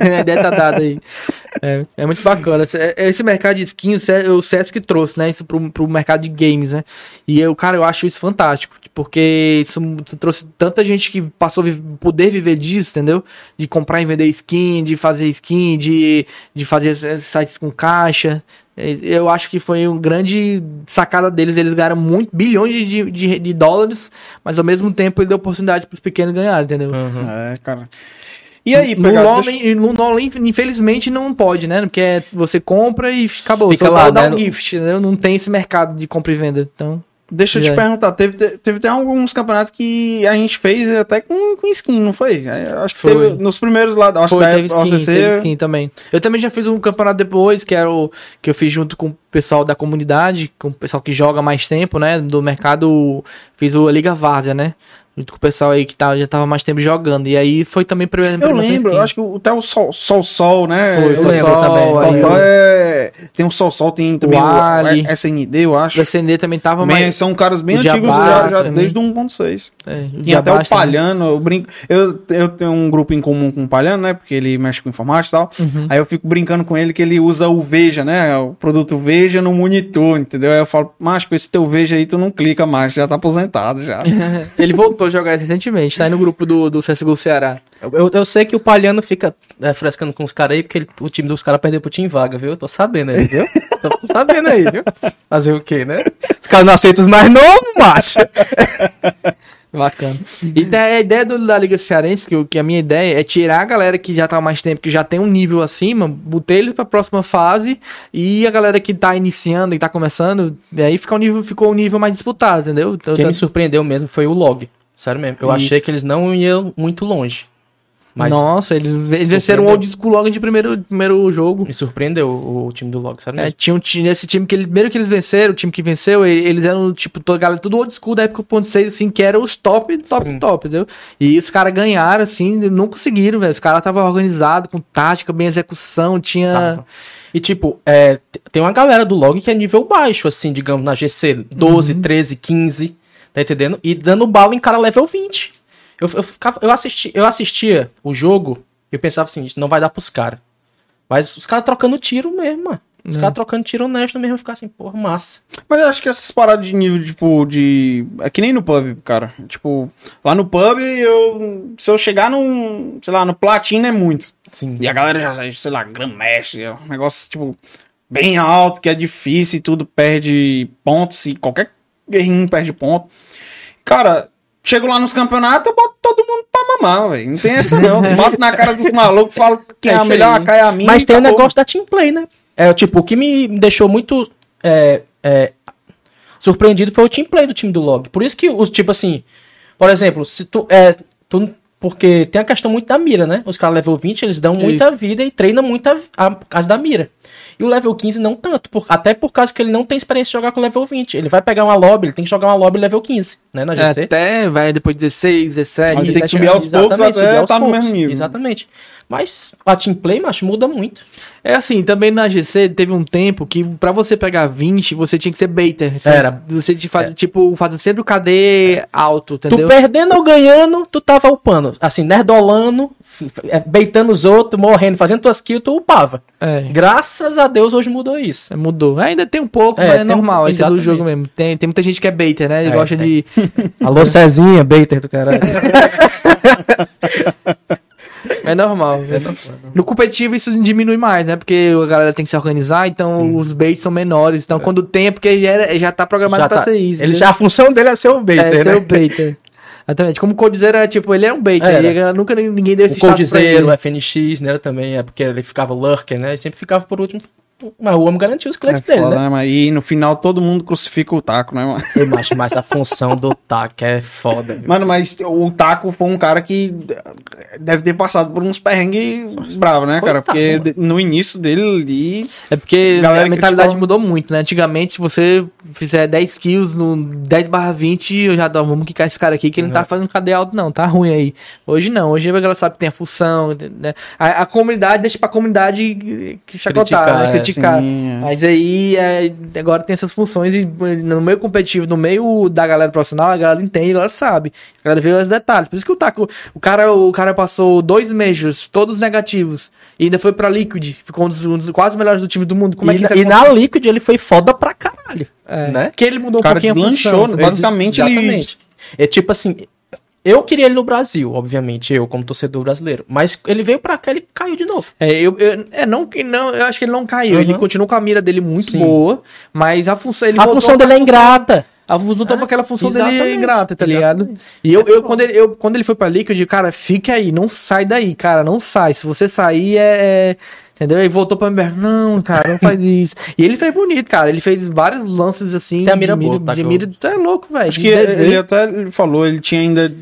a ideia tá dada aí. É, é muito bacana. É- Esse mercado de skins, é o Sesc trouxe, né? Isso pro, pro mercado de games, né? E eu, cara, eu acho isso fantástico. Porque isso, trouxe tanta gente que passou a poder viver disso, entendeu? De comprar e vender skin, de fazer skin, de, de fazer sites com caixa. Eu acho que foi uma grande sacada deles. Eles ganharam muito, bilhões de, de, de dólares, mas ao mesmo tempo ele deu oportunidade pros pequenos ganharem, entendeu? É, cara. E aí, no LoL, deixa- no LoL, infelizmente, não pode, né? Porque é- você compra e acabou. Fica Só lá, dá, né, um gift, né? Não tem esse mercado de compra e venda. Então, Deixa eu te perguntar, teve, teve até alguns campeonatos que a gente fez até com, com skin, não foi? É, Acho que Foi. teve nos primeiros lá, acho foi, que teve skin, OCC, teve skin também. Eu também já fiz um campeonato depois, que era o que eu fiz junto com o pessoal da comunidade, com o pessoal que joga mais tempo, né? Do mercado, fiz o Liga Várzea, né? Junto com o pessoal aí que tá, já tava mais tempo jogando. E aí foi também pra Eu lembro, eu acho que o- até o Sol Sol, Sol né? Foi, eu foi lembro Sol, também. Sol, Sol o- é... Tem o Sol Sol, tem também o, Ali. SND, eu acho. O SND também tava Bem, mais. são caras bem o antigos Diabá já, já também. desde o 1.6. É, o Tinha até o também. Palhano, eu brinco. Eu, eu tenho um grupo em comum com o Palhano, né? Porque ele mexe com informática e tal. Uhum. Aí eu fico brincando com ele que ele usa o Veja, né? O produto Veja no monitor, entendeu? Aí eu falo, macho, com esse teu Veja aí tu não clica mais, já tá aposentado já. Ele voltou a jogar recentemente, tá aí no grupo do, do CSGO Ceará. Eu, eu sei que o Palhano fica é, frescando com os caras aí, porque ele- o time dos caras perdeu pro Team Vaga, viu? Tô sabendo aí, viu? Tô, sabendo aí, viu? Fazer o quê, né? Os caras não aceitam os mais novos, macho. Bacana. E a ideia do- da Liga Cearense, que, eu- que a minha ideia é tirar a galera que já tá há mais tempo, que já tem um nível acima, botar eles pra próxima fase, e a galera que tá iniciando e tá começando, aí fica um nível, ficou um nível mais disputado, entendeu? Então, Quem tá- me surpreendeu mesmo foi o Log. Sério mesmo. Eu Isso. achei que eles não iam muito longe. Mas Nossa, eles, eles venceram o Old School logo de primeiro, primeiro jogo. me surpreendeu o, o time do Log, sério É, mesmo. tinha um time, esse time que eles, primeiro que eles venceram, o time que venceu, eles eram, tipo, toda, a galera, tudo old school da época 1.6, assim, que era os top, top, Sim. top, entendeu? E os caras ganharam, assim, não conseguiram, velho. Os caras estavam organizados, com tática, bem execução, tinha. Tava. E tipo, é, tem uma galera do log que é nível baixo, assim, digamos, na GC 12, Uhum. 13, 15, tá entendendo? E dando bala em cara level 20. Eu, eu, ficava, eu, assisti, eu assistia o jogo e eu pensava assim, não vai dar pros caras. Mas os caras trocando tiro mesmo, mano. Os É. caras trocando tiro honesto mesmo, eu ficava assim, porra, massa. Mas eu acho que essas paradas de nível, tipo, de. É que nem no pub, cara. Tipo, lá no pub, eu. Se eu chegar num. Sei lá, no platina é muito. Sim. E a galera já, sei lá, grandmestre, é um negócio, tipo, bem alto, que é difícil e tudo, perde pontos, e qualquer guerrinho perde ponto. Cara, chego lá nos campeonatos, eu boto todo mundo pra mamar, velho. Não tem essa não. Bato na cara dos malucos, falo que É é a melhor, aí. cai a minha. Mas tem o acabou. negócio da team play, né? É, tipo, o que me deixou muito é, é, surpreendido foi o team play do time do Log. Por isso que os, tipo assim, por exemplo, se tu, é, tu porque tem a questão muito da mira, né? Os caras level 20, eles dão muita vida e treinam muito a, a, por causa da mira. E o level 15 não tanto, por- até por causa que ele não tem experiência de jogar com level 20. Ele vai pegar uma lobby, ele tem que jogar uma lobby level 15, né, na É, GC. até vai depois 16, 17. Aí tem que 17 subir aos poucos Exatamente, até subir aos tá no poucos. mesmo nível. Exatamente. Mas a team play, macho, muda muito. É assim, também na GC teve um tempo que pra você pegar 20, você tinha que ser baiter. Você, Era. Você tinha que fazer, tipo, fazer sempre o KD alto, entendeu? Tu perdendo ou ganhando, tu tava upando. Assim, nerdolando, é, beitando os outros, morrendo, fazendo tuas kills, tu upava. É. Graças a Deus hoje mudou isso. É, Mudou. Ainda tem um pouco, É, mas é tem um- normal. Esse é do jogo mesmo. Tem, tem muita gente que é baiter, né? Ele É, gosta tem. de. Alô, Cezinha, baiter do caralho. É normal. No competitivo isso diminui mais, né? Porque a galera tem que se organizar, então os baits são menores. Então quando tem é porque já, já tá programado Já pra tá- ser isso. ele né? já, a função dele é ser o é, baiter, ser né? o baiter. Exatamente. Como o Codizera, tipo, ele é um baiter. Era. ele- nunca ninguém deu esse O Coldzera, o FNX, né, também, é porque ele ficava lurker, né? Ele sempre ficava por último. Mas o homem garantiu os É clientes dele, foda, né? né, E no final todo mundo crucifica o taco, né, mano? Eu acho mais a função do TAC é foda. viu? Mano, mas o Taco foi um cara que deve ter passado por uns perrengues bravos, né, cara? Porque mano. no início dele ali. É porque a mentalidade criticou. mudou muito, né? Antigamente você fizer 10 kills no 10 barra 20, eu já dou, vamos quicar esse cara aqui, que ele não tá fazendo KD alto não, tá ruim aí. Hoje não, hoje a galera sabe que tem a função, né? A, a comunidade deixa pra comunidade chacotar, Criticar, né? é, Criticar. sim, é. Mas aí, é, agora tem essas funções e no meio competitivo, no meio da galera profissional, a galera entende, a galera sabe. A galera vê os detalhes. Por isso que o Taco, o cara, o cara passou dois meses, todos negativos, e ainda foi pra Liquid, ficou um dos, um dos quase melhores do time do mundo. Como é e, que na- isso e na Liquid ele foi foda pra caralho. é. né? Que ele mudou O um cara pouquinho a deslanchou, função. né? Basicamente, ele- Exatamente. É tipo assim, eu queria ele no Brasil, obviamente, eu como torcedor brasileiro. Mas ele veio pra cá ele caiu de novo. É, eu, eu, é, não, que não, eu acho que ele não caiu. Uhum. Ele continuou com a mira dele muito Sim. boa, mas a função. Ele a função dele é função- ingrata. A voltou pra aquela função dele Exatamente, ingrata, tá ligado? exatamente. E eu, eu, quando, ele, eu, quando ele foi pra Liquid, eu digo, cara, fica aí, não sai daí, cara, não sai. Se você sair, é. Entendeu? E voltou pra MBR. Não, cara, não faz isso. E ele fez bonito, cara. Ele fez vários lances assim. Tem a mira de boa, mira, tá de mira. Tu é louco, velho. Acho De que DV. ele até falou, ele tinha ainda.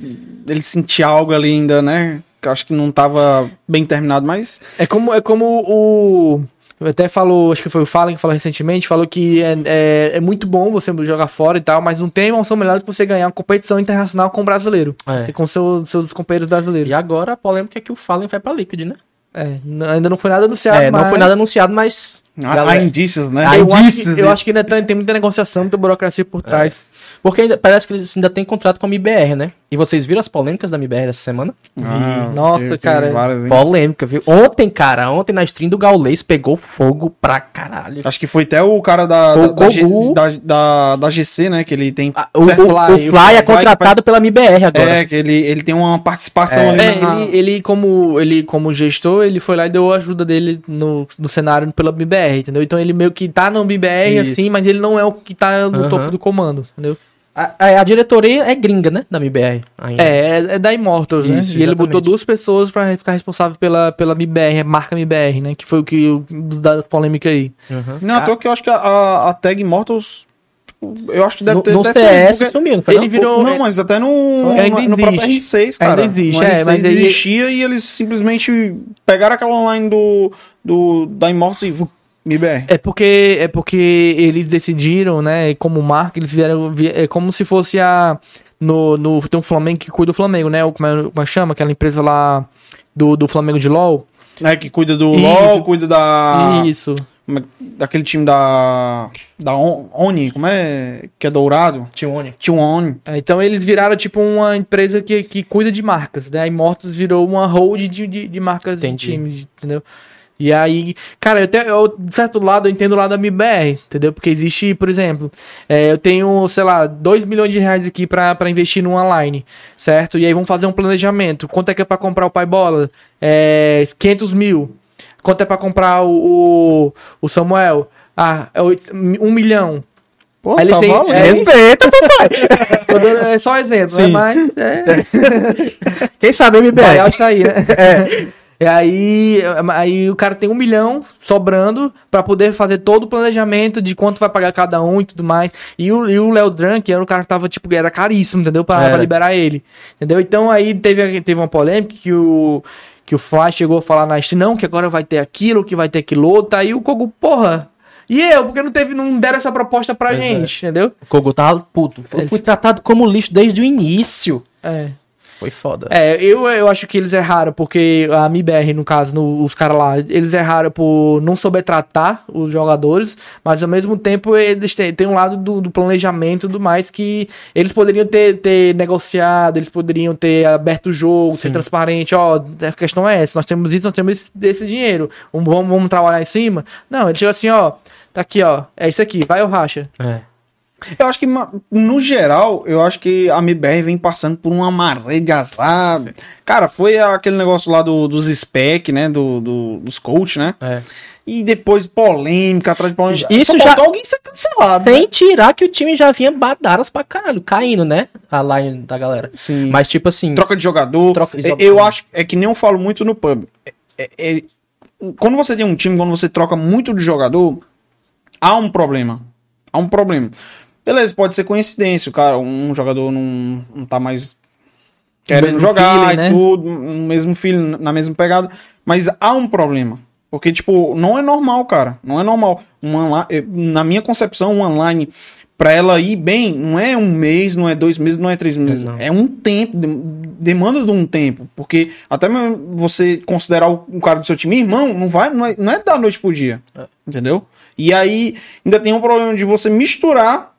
Ele sentia algo ali ainda, né? Que eu acho que não tava bem terminado, mas. É como, é como o. Até falou, acho que foi o Fallen que falou recentemente, falou que é, é, é muito bom você jogar fora e tal, mas não tem emoção melhor do que você ganhar uma competição internacional com o brasileiro. É. Com seu, seus companheiros brasileiros. E agora a polêmica é que o Fallen vai pra Liquid, né? É, ainda não foi nada anunciado, é, não mas foi nada anunciado, mas. Galera- há indícios, né? Há eu, acho indícios, que, eu acho que ainda tem, tem muita negociação, muita burocracia por trás. Porque ainda, parece que eles ainda têm contrato com a MBR, né? E vocês viram as polêmicas da MBR essa semana? Ah, Nossa, teve- teve cara. várias? Polêmica, viu? Ontem, cara, ontem na stream do Gaulês pegou fogo pra caralho. Acho que foi até o cara da, da, da, G- da, da- da GC, né? Que ele tem. Ah, O, certo- o, o Fly, Fly, o Fly é contratado pela MBR agora. É, que ele, ele tem uma participação É. ali É, na. ele, ele, como, ele, como gestor, ele foi lá e deu a ajuda dele no, no cenário pela BBR, entendeu? Então ele meio que tá no BBR, Isso. assim, mas ele não é o que tá no Aham. topo do comando, entendeu? A, a- a diretoria é gringa, né? Da MBR ainda. É, é, é da Immortals, né? Isso, E ele botou duas pessoas pra ficar responsável pela, pela MBR, marca MBR, né? Que foi o que o- da polêmica aí. Uhum. Não, à toa que eu acho que a, a, a Tag Immortals. Eu acho que deve no, ter. no deve ter- CS sumiu, não Ele não? virou- Não, mas até no, Ainda no, no próprio existe. R6, cara. Ainda existe, No é, R6 mas existia e eles simplesmente pegaram aquela online do, do, da Immortals e. MBR. É porque, é porque eles decidiram, né? Como marca, eles vieram. vi- É como se fosse a. No, no, tem um Flamengo que cuida do Flamengo, né? O, como, é, como é que chama? Aquela empresa lá do, do Flamengo de LOL. É, que cuida do Isso. LoL, cuida da. Isso. é- Daquele time da. Da On- Oni, como é? Que é dourado. Tione. Tinha um Oni. É, então eles viraram tipo uma empresa que, que cuida de marcas, né? A Immortals virou uma hold de, de, de marcas Entendi. de times, entendeu? E aí, cara, eu, eu, de certo lado, eu entendo o lado da MBR, entendeu? Porque existe, por exemplo, é, eu tenho, sei lá, 2 milhões de reais aqui pra, pra investir no online, certo? E aí vamos fazer um planejamento. Quanto é que é pra comprar o pai bola? É, 500 mil. Quanto é pra comprar o, o, o Samuel? Ah, é oito- um milhão. Pô, Aí eles tá têm- valendo. é, Respeita, papai! É só exemplo, né? Mas é, Quem sabe MBR? Vai está aí, né? E aí, aí o cara tem um milhão sobrando pra poder fazer todo o planejamento de quanto vai pagar cada um e tudo mais. E o, e o Léo Drunk era um cara que tava, tipo, era caríssimo, entendeu? Pra, pra liberar ele. Entendeu? Então aí teve, teve uma polêmica que o. Que o Flash chegou a falar na não, que agora vai ter aquilo, que vai ter aquilo outro. Aí o Kogu, porra. E eu, porque não teve, não deram essa proposta pra Pois é. gente, entendeu? O Kogu tava puto. Eu fui tratado como lixo desde o início. É. Foi foda. É, eu, eu acho que eles erraram, porque a MIBR, no caso, no- os caras lá, eles erraram por não souber tratar os jogadores, mas ao mesmo tempo eles têm, têm um lado do, do planejamento e tudo mais que eles poderiam ter, ter negociado, eles poderiam ter aberto o jogo, ser Sim. transparente, ó, a questão é essa, nós temos isso, nós temos esse, dinheiro, vamos, vamos trabalhar em cima? Não, ele chegou assim, ó, tá aqui, ó, é isso aqui, vai ou racha. É. Eu acho que, no geral, eu acho que a MBR vem passando por uma maré de azar. Cara, foi aquele negócio lá do, dos spec, né? Do, do- dos coach, né? É. E depois polêmica atrás de polêmica. Isso Só já- alguém ser cancelado. né? Sem tirar que o time já vinha badaras pra caralho, caindo, né? A line da galera. Sim. Mas, tipo assim. Troca de jogador. Troca de É, jogador. Eu acho. É que nem eu falo muito no pub. É- é- é- quando você tem um time, quando você troca muito de jogador, há um problema. Há um problema. Beleza, pode ser coincidência. O cara, um jogador não, não tá mais querendo jogar feeling, e né? tudo, no mesmo feeling, na mesma pegada. Mas há um problema. Porque, tipo, não é normal, cara. Não é normal. Um eh, na minha concepção, um online pra ela ir bem, não é um mês, não é dois meses, não é três meses. Não. É um tempo, dem- demanda de um tempo. Porque até você considerar o um cara do seu time irmão, não vai, não é, não é da noite pro dia. Entendeu? E aí ainda tem um problema de você misturar,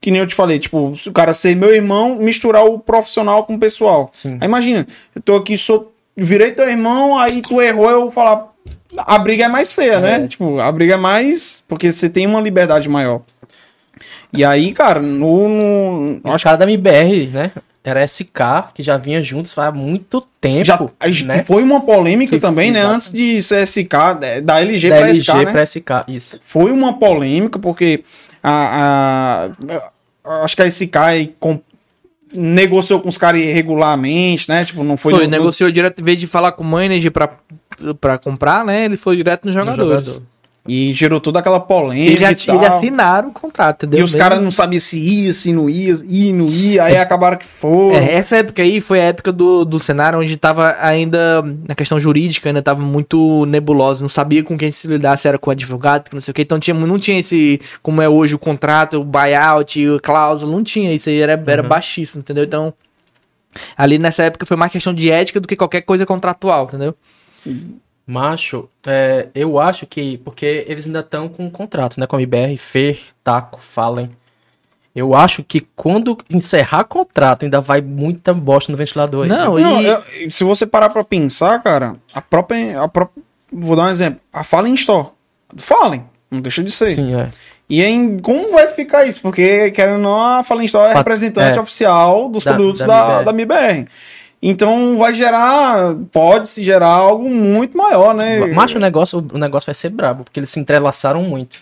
que nem eu te falei, tipo, se o cara ser meu irmão, misturar o profissional com o pessoal. Sim. Aí imagina, eu tô aqui, sou, virei teu irmão, aí tu errou, eu vou falar. A briga é mais feia, né? Tipo, a briga é mais. Porque você tem uma liberdade maior. E aí, cara, no. no Os caras da MBR, né? Era SK, que já vinha juntos faz muito tempo. já, né? Foi uma polêmica Que- também, né? exato. Antes de CSK, é, da LG da pra LG SK, né? pra SK, isso. Foi uma polêmica, porque a, a- acho que a SK com- negociou com os caras irregularmente, né? Tipo, não foi. Foi, no- negociou direto, em vez de falar com o manager pra, pra comprar, né? Ele foi direto nos jogadores. jogador. E gerou toda aquela Eles polêmica. e eles tal. assinaram o contrato, entendeu? E os caras não sabiam se ia, se não ia, ia, não ia, aí acabaram que foi. É, essa época aí foi a época do, do cenário onde tava ainda, na questão jurídica, ainda tava muito nebulosa, não sabia com quem se lidar, se era com advogado, que não sei o que, então tinha, não tinha esse, como é hoje, o contrato, o buyout, o cláusula, não tinha, isso aí era, era baixíssimo, entendeu? Então, ali nessa época foi mais questão de ética do que qualquer coisa contratual, entendeu? Macho, é, eu acho que. Porque eles ainda estão com um contrato, né? Com a MBR, Fer, Taco, Fallen. Eu acho que quando encerrar contrato, ainda vai muita bosta no ventilador. aí. Não, Não, e... eu- se você parar pra pensar, cara, a própria, a própria. Vou dar um exemplo. A Fallen Store. Fallen. Não deixa de ser. Sim, é. E em, como vai ficar isso? Porque, querendo ou não, a Fallen Store é representante é. oficial dos Da- produtos da da, da, MBR. Então vai gerar, pode-se gerar algo muito maior, né? Macho, o negócio, o negócio vai ser brabo, porque eles se entrelaçaram muito.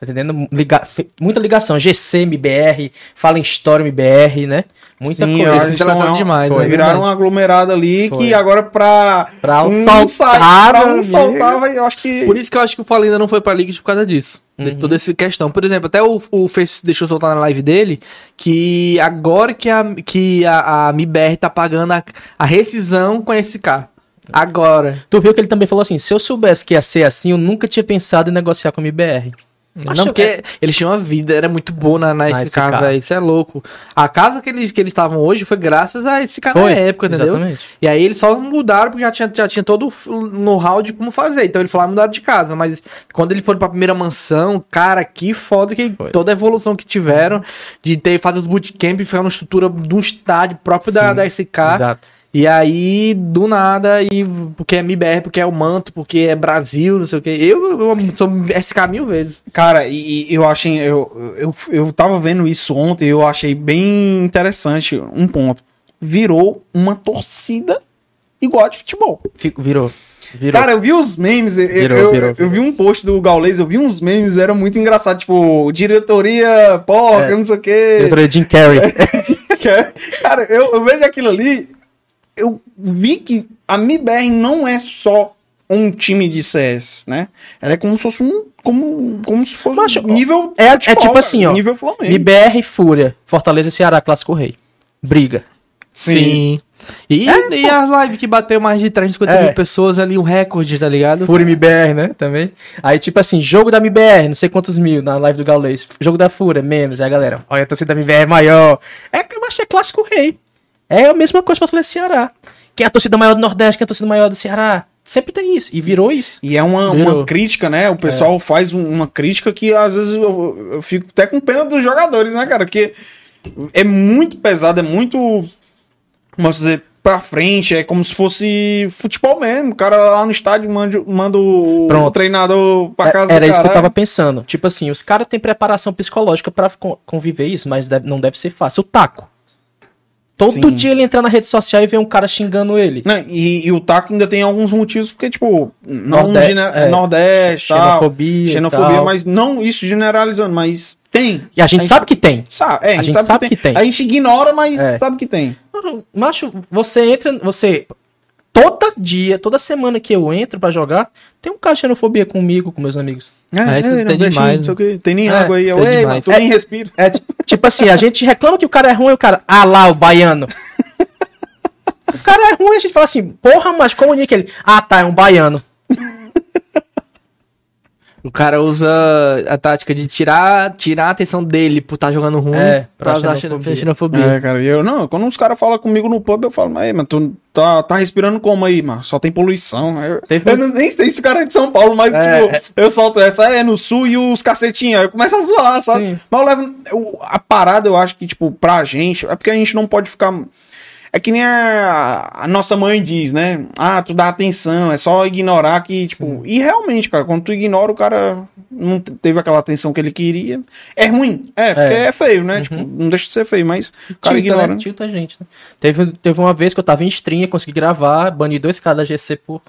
Tá entendendo? Liga- muita ligação. GC, MBR, Fallen Story, MBR, né? Muita Sim, coisa. eles estão- demais, foi. né? viraram um aglomerado ali Foi. que agora pra, Pra um soltar, pra um amigo. soltar, vai, eu acho que... Por isso que eu acho que o Fallen ainda não foi pra Liga por causa disso. Uhum. toda essa questão. Por exemplo, até o, o Face deixou soltar na live dele que agora que a, que a, a MIBR tá pagando a, a rescisão com esse carro. Agora. Tu viu que ele também falou assim: se eu soubesse que ia ser assim, eu nunca tinha pensado em negociar com a MBR. Acho- não, porque eles tinham uma vida, era muito boa na, na Na SK, SK. velho. Isso é louco. A casa que eles que eles estavam hoje foi graças a esse cara Foi, na época, entendeu? exatamente. E aí eles só mudaram porque já tinha, já tinha todo o know-how de como fazer. Então ele falou, ah, mudaram de casa. Mas quando eles foram pra primeira mansão, cara, que foda que Foi. toda a evolução que tiveram de ter fazer os bootcamp e ficar numa estrutura de um estádio próprio da, Sim, da SK. Exato. E aí, do nada, e porque é MBR, porque é o manto, porque é Brasil, não sei o que. Eu, eu sou SK mil vezes. Cara, e, e eu achei. Eu, eu, eu tava vendo isso ontem e eu achei bem interessante um ponto. Virou uma torcida igual a de futebol. Fico, virou. Virou. Cara, eu vi os memes, eu, Virou, eu, virou, eu vi um post do Gaules, eu vi uns memes, era muito engraçado, tipo, diretoria, porca, É. não sei o quê. Diretoria Jim Carrey. Cara, eu, eu vejo aquilo ali, eu vi que a MIBR não é só um time de CS, né? Ela é como se fosse um. Como, como se fosse um nível. é- é tipo cara, assim, ó, Nível Flamengo. MBR e Fúria. Fortaleza e Ceará, Clássico Rei. Briga. Sim. E, e as lives que bateu mais de 350 É. mil pessoas ali, um recorde, tá ligado? Fúria e MBR, né? Também. Aí, tipo assim, jogo da MBR, não sei quantos mil na live do Gaulês. Jogo da Fúria, menos. Aí a galera, olha, a torcida da MBR é maior. É, mas é Clássico Rei. É a mesma coisa Fortaleza e Ceará. Quem é a torcida maior do Nordeste, quem é a torcida maior do Ceará? Sempre tem isso. E virou isso. E é uma, Virou. uma crítica, né? O pessoal faz um- uma crítica que às vezes eu, eu fico até com pena dos jogadores, né, cara? Porque é muito pesado, é muito. Como dizer? Pra frente, é como se fosse futebol mesmo. O cara lá no estádio manda, manda o Pronto. treinador pra É- casa Era isso que eu cara. tava pensando. Tipo assim, os caras têm preparação psicológica pra con- conviver isso, mas deve- não deve ser fácil. O taco. Todo Sim. dia ele entra na rede social e vê um cara xingando ele. Né, E, e o taco ainda tem alguns motivos, porque, tipo, não Norde- gene- é. Nordeste, Xenofobia xenofobia, mas não isso generalizando, mas tem. E a gente sabe que tem. Sabe, é, a gente, sabe, que, tem. A gente ignora, mas É. sabe que tem. Mano, Macho, você entra, você. Todo dia, toda semana que eu entro pra jogar, tem um cara de xenofobia comigo, com meus amigos. É, isso tem nordestino, demais, não sei o quê. Tem nem É, água aí. tem Eu, Ei, demais. mano, tu nem respira. É ti- tipo assim, a gente reclama que o cara é ruim, o cara, ah lá, o baiano. o cara é ruim, a gente fala assim, porra, mas comunica ele. Ah, tá, é um baiano. O cara usa a tática de tirar, tirar a atenção dele por estar jogando ruim É, pra pra usar xenofobia. xenofobia. É, cara, e eu não, quando uns caras falam comigo no pub, eu falo, mas, aí, mas tu tá, tá respirando como aí, mano? Só tem poluição. Eu, Teve eu não- nem sei se o cara é de São Paulo, mas É, tipo, eu solto essa, é no sul e os cacetinhos, aí eu começo a zoar, sabe? Sim. Mas eu levo, eu- a parada eu acho que, tipo, pra gente, é porque a gente não pode ficar. É que nem a, a nossa mãe diz, né? Ah, tu dá atenção, é só ignorar que, tipo. E realmente, cara, quando tu ignora, o cara não te- teve aquela atenção que ele queria. É ruim, é, porque é, feio, né? Tipo, não deixa de ser feio, mas o cara Tilta, ignora. né? né? Tilta a gente, né? Teve, teve uma vez que eu tava em stream, consegui gravar, bani dois caras da GC por...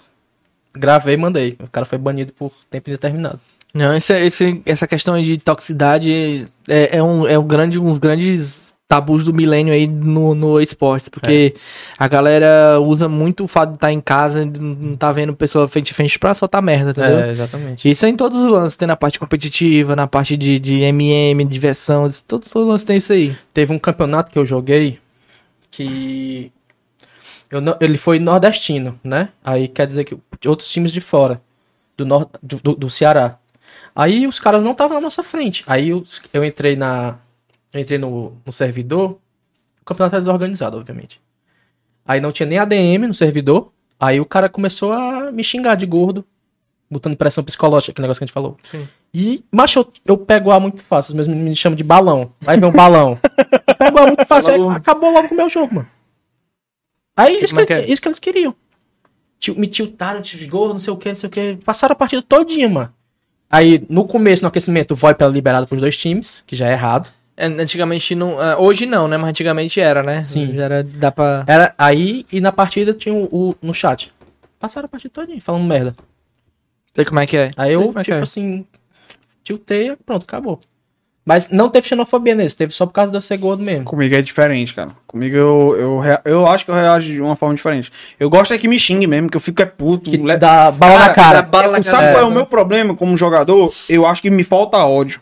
Gravei e mandei. O cara foi banido por tempo indeterminado. Não, esse, esse, essa questão aí de toxicidade é, é, um, é um grande, uns grandes tabus do milênio aí no, no esportes, porque a galera usa muito o fato de estar em casa, não tá vendo pessoa frente a frente pra soltar merda, entendeu? É, exatamente. Isso é em todos os lances, tem na parte competitiva, na parte de, de MM, diversão, isso- todos os lances tem isso aí. Teve um campeonato que eu joguei que eu não- ele foi nordestino, né? Aí quer dizer que outros times de fora do, nor, do, do, do Ceará. Aí os caras não estavam na nossa frente. Aí eu, eu entrei na entrei no, no servidor. O campeonato era desorganizado, obviamente. Aí não tinha nem ADM no servidor. Aí o cara começou a me xingar de gordo, botando pressão psicológica, aquele negócio que a gente falou. Sim. E, macho, eu, eu pego A muito fácil. Os meus meninos me chamam de balão. Vai ver um balão. Eu pego A muito fácil. aí acabou logo com o meu jogo, mano. Aí, isso é que, é? isso que eles queriam. Me tiltaram de gol, não sei o que, não sei o que. Passaram a partida todinha, mano. Aí, no começo, no aquecimento, o VoIP era liberado pros dois times, que já é errado. É, Antigamente não. é, Hoje não, né? Mas antigamente era, né? Sim. Já era. Dá pra. Era aí, e na partida tinha o, o- no chat. Passaram a partida todinha, falando merda. Sei como é que é. Aí eu, é tipo é. assim, tiltei, pronto, acabou. Mas não teve xenofobia nesse, teve só por causa de eu ser gordo mesmo. Comigo é diferente, cara. Comigo eu, eu, eu acho que eu reajo de uma forma diferente. Eu gosto é que me xingue mesmo, que eu fico é puto. Que le- dá bala na cara. dá bala na Sabe cara. qual é o meu problema como jogador? Eu acho que me falta ódio.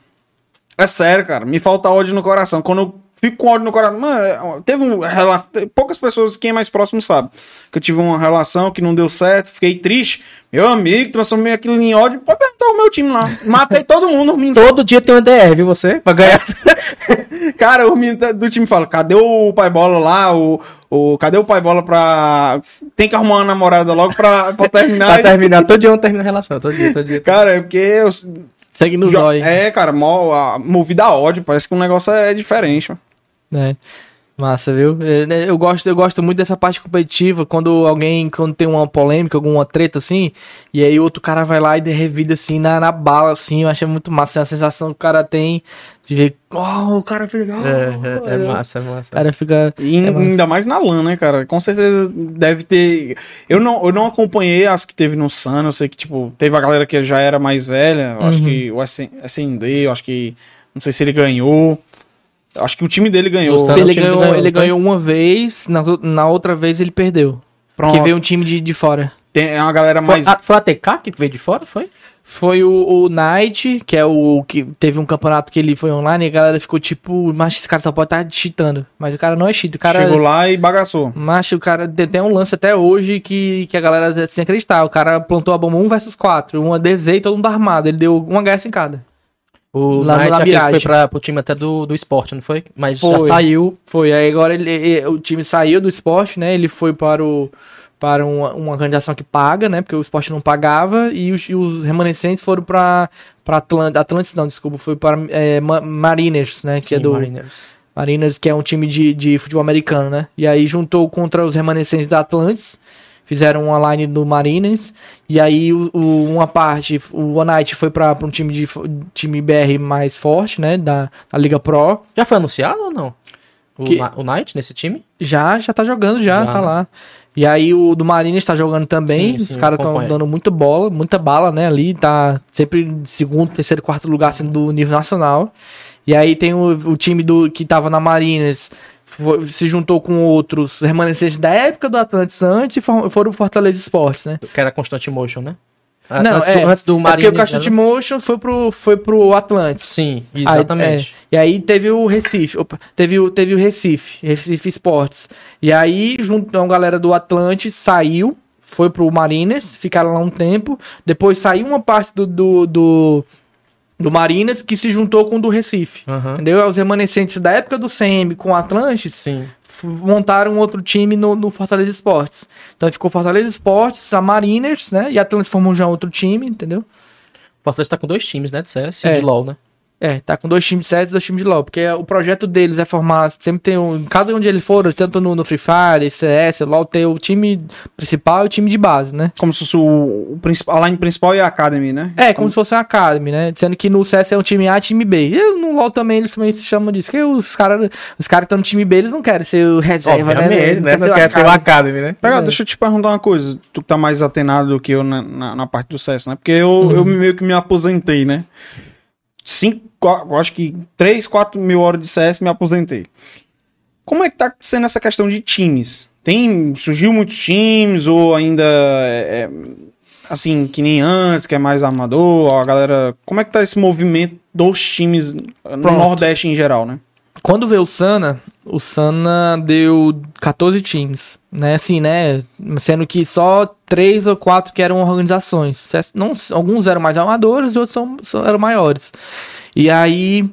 É sério, cara. Me falta ódio no coração. Quando eu fico com ódio no coração. Mano, é, teve um. Poucas pessoas, quem é mais próximo sabe. Que eu tive uma relação que não deu certo, fiquei triste. Meu amigo, transformei aquilo em ódio. Pode perguntar o meu time lá. Matei todo mundo, os meninos. Todo dia tem uma DR, viu você? Pra ganhar. Cara, os meninos do time falam: cadê o pai bola lá? O, o, cadê o pai bola pra. Tem que arrumar uma namorada logo pra, pra terminar. pra terminar. Todo dia eu termino a relação. Todo dia, todo dia. Cara, é porque eu, Segue no zóio. É, cara, mó, a, movido a ódio, parece que o negócio é diferente. mano. né? Massa, viu? É, né, Eu gosto, eu gosto muito dessa parte competitiva, quando alguém, quando tem uma polêmica, alguma treta assim, e aí outro cara vai lá e revida assim na, na bala, assim, eu acho muito massa, é a sensação que o cara tem de ver, oh, o cara fez, oh, É, é, é massa, é massa. O cara fica. E É, ainda mais na LAN, né, cara? Com certeza deve ter. Eu não, eu não acompanhei as que teve no Sun, eu sei que, tipo, teve a galera que já era mais velha, eu acho Uhum. que o SN SND, eu acho que. Não sei se ele ganhou. Acho que o time dele ganhou. Ele time ganhou, ganhou, ele foi? ganhou uma vez, na, na outra vez ele perdeu. Pronto. Que veio um time de, de fora. Tem uma galera Foi, mais. a, foi a TK que veio de fora, foi? Foi o, o Knight, que é o que teve um campeonato que ele foi online e a galera ficou tipo, mas esse cara só pode estar cheatando. Mas o cara não é cheat, o cara. Chegou lá e bagaçou. Mas o cara tem tem um lance até hoje que, que a galera sem acreditar. O cara plantou a bomba 1 versus 4, uma DZ e todo mundo armado. Ele deu uma HS em cada. O Lá Knight, aquele que Labirage. foi pra, pro time até do, do esporte, não foi? Mas já Foi. saiu. Foi, aí agora ele, ele- o time saiu do esporte, né? Ele foi para o para uma, uma organização que paga, né? Porque o esporte não pagava e os, e os remanescentes foram para para Atlantis, Atlantis não, desculpa, foi para é, Ma- Mariners, né? Que é Sim, do Mariners. Mariners, que é um time de, de futebol americano, né? E aí juntou contra os remanescentes da Atlantis, fizeram uma line do Mariners, e aí o, o- uma parte, o One Night foi para um time de time BR mais forte, né? Da, da Liga Pro. Já foi anunciado ou não? O, Que- o Knight nesse time? Já, já tá jogando, já, Já, tá lá. E aí o do Mariners tá jogando também. Sim, sim, Os caras estão dando muita bola, muita bala, né? Ali tá sempre em segundo, terceiro, quarto lugar sendo do nível nacional. E aí tem o, o time do que tava na Mariners. Foi- se juntou com outros remanescentes da época do Atlantis antes e for- foram pro Fortaleza Esportes, né? Que era Constant Motion, né? Não, antes, é, do, antes do É porque o Castle né? Motion foi pro, foi pro Atlantis. Sim, Aí, exatamente. é, e aí teve o Recife, opa, teve, o, teve o Recife, Recife Esportes. E aí, junto a galera do Atlante saiu, foi pro Mariners, ficaram lá um tempo. Depois saiu uma parte do, do, do, do Mariners que se juntou com o do Recife. Aham. Entendeu? Os remanescentes da época do CM com o Atlantis Sim. montaram outro time no, no Fortaleza Esportes. Então ficou Fortaleza Esportes, a Mariners, né? E a Atlantis formou já outro time, entendeu? O Fortaleza tá com dois times, né? De CS e É. de LoL, né? É, tá com dois times de CS e dois times de LoL. Porque o projeto deles é formar. Sempre tem um. Cada onde eles foram, tanto no, no Free Fire, CS, LoL, tem o time principal e o time de base, né? Como se fosse o, o principal, a line principal e a Academy, né? É, como se fosse uma Academy, né? Sendo que no CS é um time A e time B. E no LoL também eles também se chamam disso. Porque os caras os cara que estão no time B, eles não querem ser o reserva, né? Obviamente, né? Não quer ser o Academy, né? Pega, É. deixa eu te perguntar uma coisa. Tu que tá mais atenado do que eu na, na, na parte do CS, né? Porque eu, Uhum. eu meio que me aposentei, né? Cinco, acho que 3, 4 mil horas de CS me aposentei. Como é que tá sendo essa questão de times? Tem, surgiu muitos times ou ainda é, é, assim, que nem antes, que é mais amador, a galera... Como é que tá esse movimento dos times no Pronto. Nordeste em geral, né? Quando veio o Sana, o Sana deu 14 times, né? Assim, né? Sendo que só três ou quatro que eram organizações. Não, alguns eram mais amadores outros são, são- eram maiores. E aí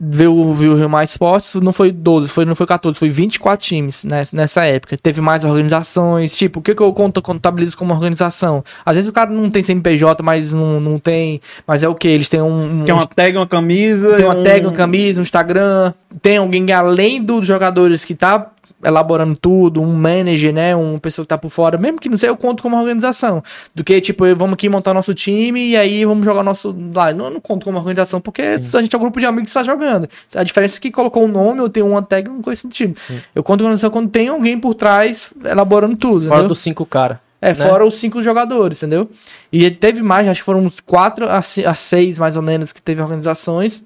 veio, veio o Rio Mais Esportes, não foi 12, foi, não foi 14, foi 24 times nessa, nessa época. Teve mais organizações, tipo, o que, que eu conto, contabilizo como organização? Às vezes o cara não tem CNPJ, mas não, não tem. Mas é o que? Eles têm um. Tem um uma tag, uma camisa... tem uma um- tag, uma camisa, um Instagram. Tem alguém além dos jogadores que tá elaborando tudo, um manager, né? Uma pessoa que tá por fora, mesmo que não sei, eu conto como organização. Do que, tipo, vamos aqui montar nosso time e aí vamos jogar nosso. Lá, não, eu não conto como organização, porque a gente é um grupo de amigos que está jogando. A diferença é que colocou um nome, eu tenho uma tag, uma coisa do tipo. Eu conto organização quando tem alguém por trás elaborando tudo. Fora entendeu? dos cinco cara. É, né? fora os cinco jogadores, entendeu? E teve mais, acho que foram uns quatro a seis, mais ou menos, que teve organizações.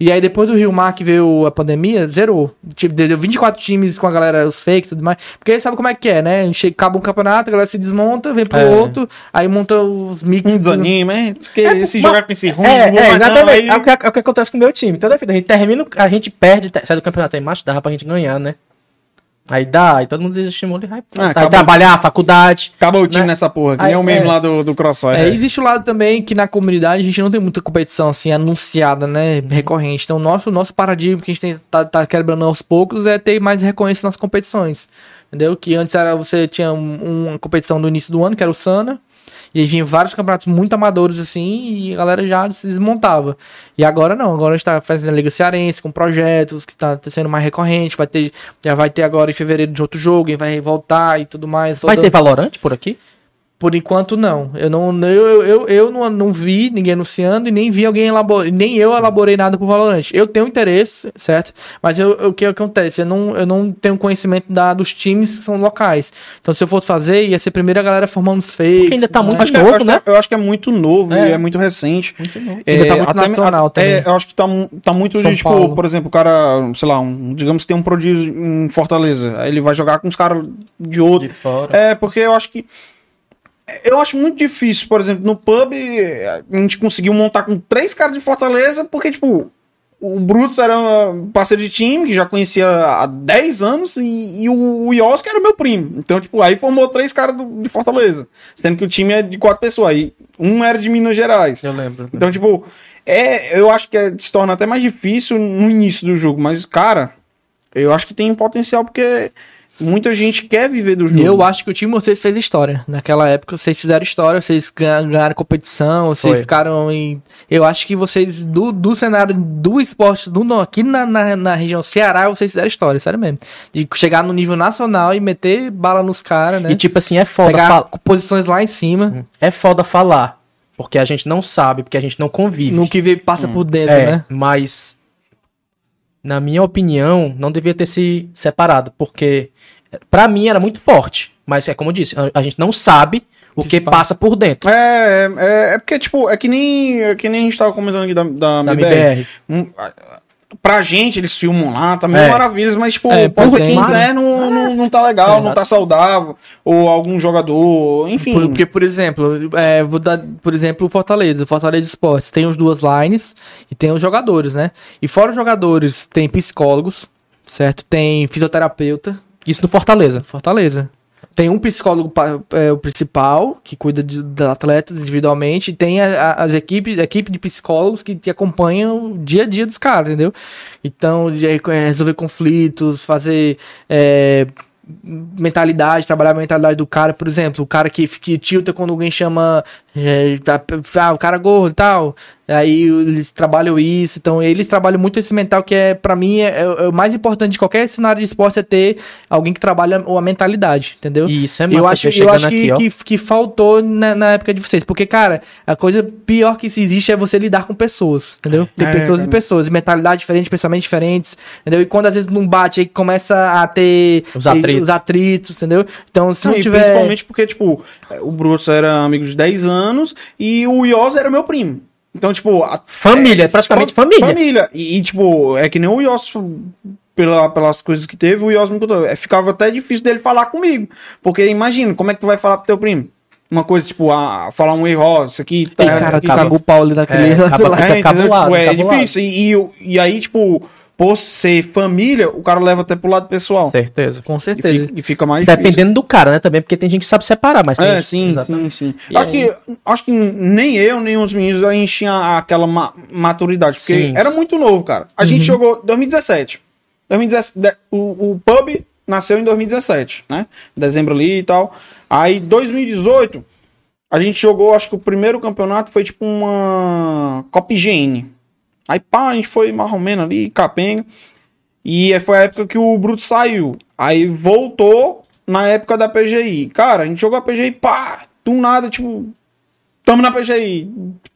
E aí, depois do Rio Mar que veio a pandemia, zerou. Tipo, deu 24 times com a galera, os fakes e tudo mais. Porque aí sabe como é que é, né? Chega, acaba um campeonato, a galera se desmonta, vem pro É. outro, aí monta os mix. Um desanima, hein? Que esse mas- jogar com esse ruim, É, é, mais não, exatamente. aí- É, o que, é o que acontece com o meu time. Toda vida a gente termina, a gente perde, sai do campeonato aí, macho, dava pra gente ganhar, né? Aí dá, aí todo mundo desestimula e vai. Ah, acabou. trabalhar, faculdade. Acaba o time Né? nessa porra, que Aí, nem o mesmo é. lá do, do Crossfire. É, existe o lado também que na comunidade a gente não tem muita competição assim anunciada, né, recorrente. Então, nosso nosso paradigma que a gente tem, tá, tá quebrando aos poucos é ter mais recorrência nas competições. Entendeu? Que antes era você tinha um- uma competição do início do ano, que era o Sana, e aí vinha vários campeonatos muito amadores assim, e a galera já se desmontava. E agora não, agora a gente tá fazendo a Liga Cearense com projetos que está sendo mais recorrente, vai ter já vai ter agora em fevereiro de outro jogo, e vai voltar e tudo mais. Vai toda- ter Valorante por aqui? Por enquanto, não. Eu não, eu, eu, eu não, não vi ninguém anunciando e nem vi alguém elaborar. Nem eu elaborei nada por Valorant. Eu tenho interesse, certo? Mas eu, eu- o que acontece? Eu não, eu não tenho conhecimento da, dos times que são locais. Então, se eu fosse fazer, ia ser primeiro a galera formando os fakes. Porque ainda tá né? muito é- novo, acho né? é- eu acho que é muito novo É. e é muito recente. Muito novo. É, Ainda tá muito até- nacional até- também. eu acho que tá, tá muito de, tipo, Paulo. por exemplo, o cara, sei lá, um, digamos que tem um prodígio em Fortaleza. Aí ele vai jogar com os caras de outro. De fora. É, porque eu acho que. Eu acho muito difícil, por exemplo, no pub, a gente conseguiu montar com três caras de Fortaleza, porque, tipo, o Brutus era parceiro de time, que já conhecia há 10 anos, e, e o, o Yos, que era meu primo. Então, tipo, aí formou três caras do- de Fortaleza. Sendo que o time é de quatro pessoas. Aí um era de Minas Gerais. Eu lembro. Então, tipo, é, eu acho que é- se torna até mais difícil no início do jogo. Mas, cara, eu acho que tem potencial porque muita gente quer viver do jogo. Eu acho que o time vocês fez história. Naquela época vocês fizeram história, vocês ganha- ganharam competição, vocês Foi. ficaram em. Eu acho que vocês, do, do cenário do esporte, do, aqui na, na, na região Ceará, vocês fizeram história, sério mesmo. De chegar no nível nacional e meter bala nos caras, né? E tipo assim, é foda Pegar falar. posições lá em cima, É foda falar. Porque a gente não sabe, porque a gente não convive. no que vê- passa por dentro, É, né? mas na minha opinião, não devia ter se separado, porque pra mim era muito forte, mas é como eu disse, a, a gente não sabe o Que que, passa. passa por dentro É, é, é porque, tipo, é que nem, é que nem a gente tava comentando aqui da, da, da MBR. MBR. A- Pra gente, eles filmam lá, tá mil É. maravilhas, mas, tipo, É, pode ser que interno não, não tá legal, É, não tá saudável, ou algum jogador, enfim. Por- Porque, por exemplo, é, vou dar, por exemplo, o Fortaleza, o Fortaleza Esportes tem os duas lines e tem os jogadores, né? E fora os jogadores, tem psicólogos, certo? Tem fisioterapeuta, Isso no Fortaleza. Fortaleza. Tem um psicólogo é, o principal, que cuida dos atletas individualmente, e tem a- a- as equipes, a equipe de psicólogos que, que acompanham o dia a dia dos caras, entendeu? Então, de, é, resolver conflitos, fazer é, mentalidade, trabalhar a mentalidade do cara, por exemplo, o cara que, que tilta quando alguém chama é, tá- ah, o cara gordo e tal, aí eles trabalham isso, então eles trabalham muito esse mental que é, pra mim, é, é o mais importante de qualquer cenário de esporte é ter alguém que trabalha a mentalidade, entendeu? E isso é massa, eu acho, eu acho que, aqui, ó. que, que faltou na, na época de vocês, porque, cara, a coisa pior que se existe é você lidar com pessoas, entendeu? Tem É, pessoas e pessoas, mentalidade diferente, pensamentos diferentes, entendeu? E quando às vezes não bate, aí começa a ter Os atritos. Os atritos, entendeu? Então, se não, Não, tiver... Principalmente porque, tipo, o Bruce era amigo de 10 anos e o Yoz era meu primo. Então, tipo, a Família, praticamente Fa- família. Família. E, e, tipo, é que nem o Yoss, pela, pelas coisas que teve, o Yoss me contou. É, ficava até difícil dele falar comigo. Porque imagina, como é que tu vai falar pro teu primo? Uma coisa, tipo, ah, falar um erro, ó, isso aqui tá errado, cara isso aqui. cagou o pau ali naquele... É, lá. É, Tipo, é cabulado. difícil. E, e, e aí, tipo, por ser família, o cara leva até pro lado pessoal. Certeza. Com E certeza. fica, e fica mais difícil. Dependendo do cara, né? Também, porque tem gente que sabe separar, mas tem É, sim, sim, sim. E Acho aí? que, acho que nem eu, nem os meninos, a gente tinha aquela ma- maturidade. Porque Sim. era muito novo, cara. A gente jogou 2017. 2017 de- o, o pub nasceu em 2017, né? Dezembro ali e tal. Aí, 2018, a gente jogou, acho que o primeiro campeonato foi tipo uma Copa IGN. Aí, pá, a gente foi mais ou menos ali, capenga. E foi a época que o Bruto saiu. Aí voltou na época da PGI. Cara, a gente jogou a PGI, pá, do nada, tipo, tamo na PGI.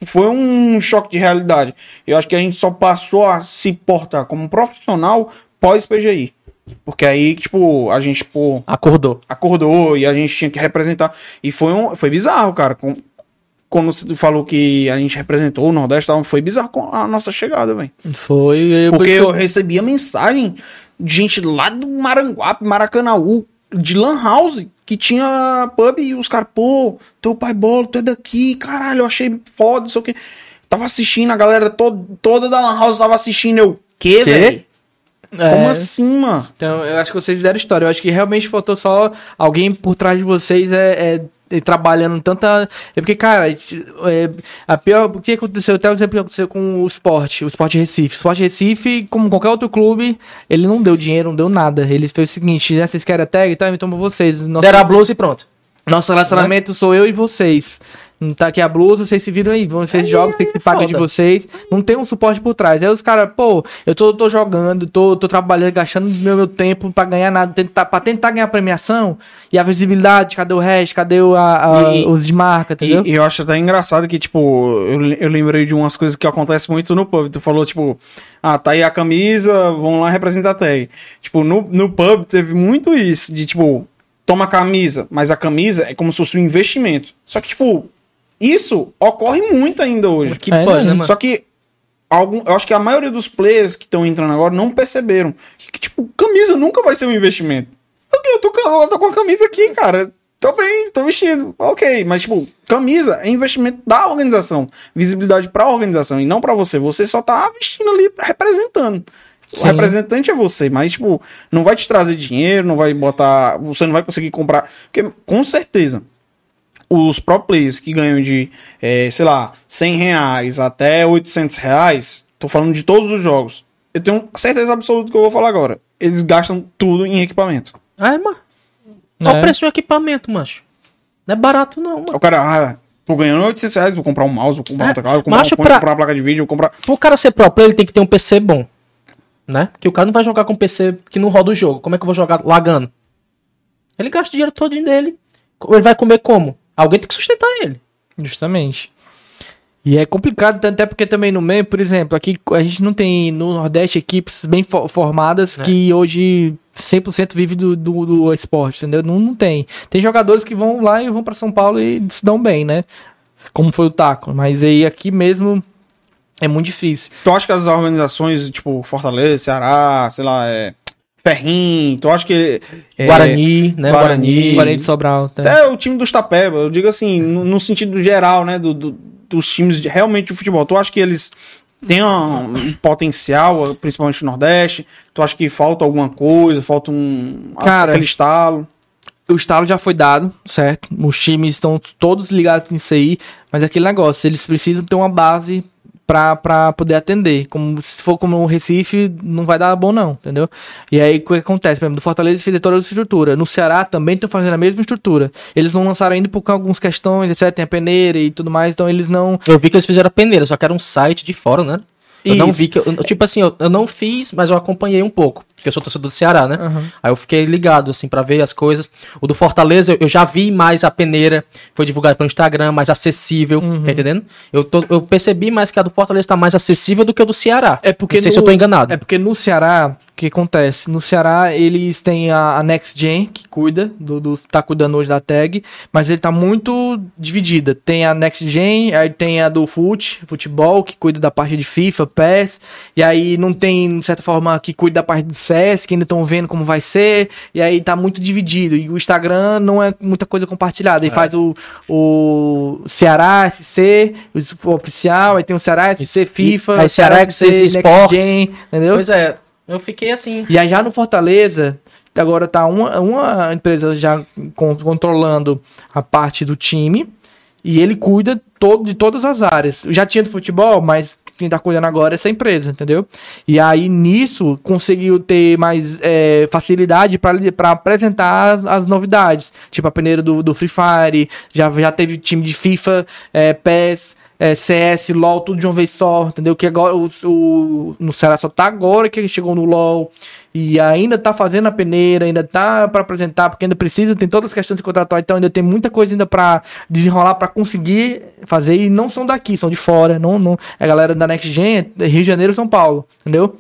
Foi um choque de realidade. Eu acho que a gente só passou a se portar como profissional pós-PGI. Porque aí, tipo, a gente, pô, Acordou. acordou e a gente tinha que representar. E foi, um, foi bizarro, cara. Com, quando você falou que a gente representou o Nordeste, foi bizarro a nossa chegada, velho. Foi... eu- por Porque eu recebia mensagem de gente lá do Maranguape, Maracanaú, de Lan House, que tinha pub e os caras, pô, teu pai bolo, tu é daqui, caralho, eu achei foda, não sei o que. Tava assistindo, a galera todo, toda da Lan House tava assistindo, eu, que, Quê? velho? É. Como assim, mano? Então, eu acho que vocês fizeram história. Eu acho que realmente faltou só alguém por trás de vocês é- é trabalhando tanta. É porque, cara, é, a pior. O que aconteceu? Até o exemplo que aconteceu com o esporte, o esporte Recife. O esporte Recife, como qualquer outro clube, ele não deu dinheiro, não deu nada. Ele fez o seguinte: né, vocês querem a tag? Tá, então vocês. Nosso, Deram a blusa e pronto. nosso relacionamento sou eu e vocês. Não tá aqui a blusa, vocês se viram aí. Vocês Aí jogam, vocês é se pagam de vocês. Não tem um suporte por trás. Aí os caras, pô, eu tô, tô jogando, tô, tô trabalhando, gastando meu, meu tempo pra ganhar nada, tentar, pra tentar ganhar premiação. E a visibilidade, cadê o resto? Cadê o, a, a- E- os de marca, entendeu? E, e eu acho até engraçado que, tipo, eu, eu lembrei de umas coisas que acontecem muito no pub. Tu falou, tipo, ah, tá aí a camisa, vamos lá representar a tag. Tipo, no, no pub teve muito isso, de, tipo, toma a camisa, mas a camisa é como se fosse um investimento. Só que, tipo, isso ocorre muito ainda hoje. Que É, pode, né? Só que algum, eu acho que a maioria dos players que estão entrando agora não perceberam que, tipo, camisa nunca vai ser um investimento. Eu tô, com- eu tô com a camisa aqui, cara. Tô bem, tô vestido. Ok, mas, tipo, camisa é investimento da organização. Visibilidade pra organização e não pra você. Você só tá vestindo ali, representando. O Sim. representante é você, mas, tipo, não vai te trazer dinheiro, não vai botar. Você não vai conseguir comprar. Porque, com certeza, os pro players que ganham de, eh, sei lá, 100 reais até 800 reais, tô falando de todos os jogos, eu tenho certeza absoluta que eu vou falar agora. Eles gastam tudo em equipamento. É, mano. Olha É. o preço do equipamento, macho. Não é barato, não, mano. O cara, ah, tô ganhando 800 reais, vou comprar um mouse, vou comprar É, um teclado, vou comprar mas um fone, pra- vou comprar uma placa de vídeo, vou comprar... Pro cara ser pro player, ele tem que ter um PC bom. Né? Que o cara não vai jogar com um PC que não roda o jogo. Como é que eu vou jogar lagando? Ele gasta o dinheiro todo dele. Ele vai comer como? Alguém tem que sustentar ele. Justamente. E é complicado, até porque também no meio, por exemplo, aqui a gente não tem no Nordeste equipes bem fo- formadas É. que hoje 100% vive do, do, do esporte, entendeu? Não, não tem. Tem jogadores que vão lá e vão pra São Paulo e se dão bem, né? Como foi o Taco. Mas aí aqui mesmo é muito difícil. Tu acha que as organizações, tipo, Fortaleza, Ceará, sei lá, é... Ferrim, tu acha que... é, Guarani, né? Guarani. Guarani. Guarani de Sobral. tá? Até o time dos Tapeba, eu digo assim, no, no sentido geral, né, do, do- dos times de- realmente de futebol. Tu acha que eles têm um, um potencial, principalmente no Nordeste? Tu acha que falta alguma coisa, falta um Cara, aquele estalo? o estalo já foi dado, certo? Os times estão todos ligados nisso aí, mas é aquele negócio, eles precisam ter uma base pra, pra poder atender. Como se for como o Recife, não vai dar bom, não, entendeu? E aí o que acontece? Por exemplo, do Fortaleza fez toda essa estrutura. No Ceará também estão fazendo a mesma estrutura. Eles não lançaram ainda por algumas questões, etc. Tem a peneira e tudo mais, então eles não. Eu vi que eles fizeram a peneira, só que era um site de fora, né? Eu não vi que. eu- tipo assim, eu, eu não fiz, mas eu acompanhei um pouco. Porque eu sou torcedor do Ceará, né? Aham. Aí eu fiquei ligado, assim, pra ver as coisas. O do Fortaleza, eu, eu já vi mais a peneira. Foi divulgado pelo Instagram, mais acessível. Uhum. Tá entendendo? Eu, tô- eu percebi mais que a do Fortaleza tá mais acessível do que a do Ceará. É porque Não sei no- se eu tô enganado. É porque no Ceará, o que acontece? No Ceará, eles têm a, a Next Gen, que cuida, do, do- tá cuidando hoje da tag, mas ele tá muito dividida. Tem a Next Gen, aí tem a do Fute, futebol, que cuida da parte de FIFA, PES, e aí não tem, de certa forma, que cuida da parte de CS, que ainda estão vendo como vai ser, e aí tá muito dividido. E o Instagram não é muita coisa compartilhada. Aí faz o, o Ceará SC, o oficial, aí tem o Ceará SC, FIFA, aí Ceará SC Esportes. Gen, entendeu? Pois é, eu fiquei assim. E aí já no Fortaleza, agora tá uma, uma empresa já con- controlando a parte do time e ele cuida todo, de todas as áreas. Já tinha do futebol, mas quem tá cuidando agora é essa empresa, entendeu? E aí nisso conseguiu ter mais é, facilidade para apresentar as, as novidades, tipo a peneira do, do Free Fire, já, já teve time de FIFA, é, PES. É, CS, LOL, tudo de uma vez só, entendeu? Que agora o, o- no Ceará só tá agora que chegou no LOL e ainda tá fazendo a peneira, ainda tá pra apresentar, porque ainda precisa, tem todas as questões de contratual, então ainda tem muita coisa ainda pra desenrolar pra conseguir fazer e não são daqui, são de fora, não, não é a galera da Next Gen, Rio de Janeiro, São Paulo, entendeu?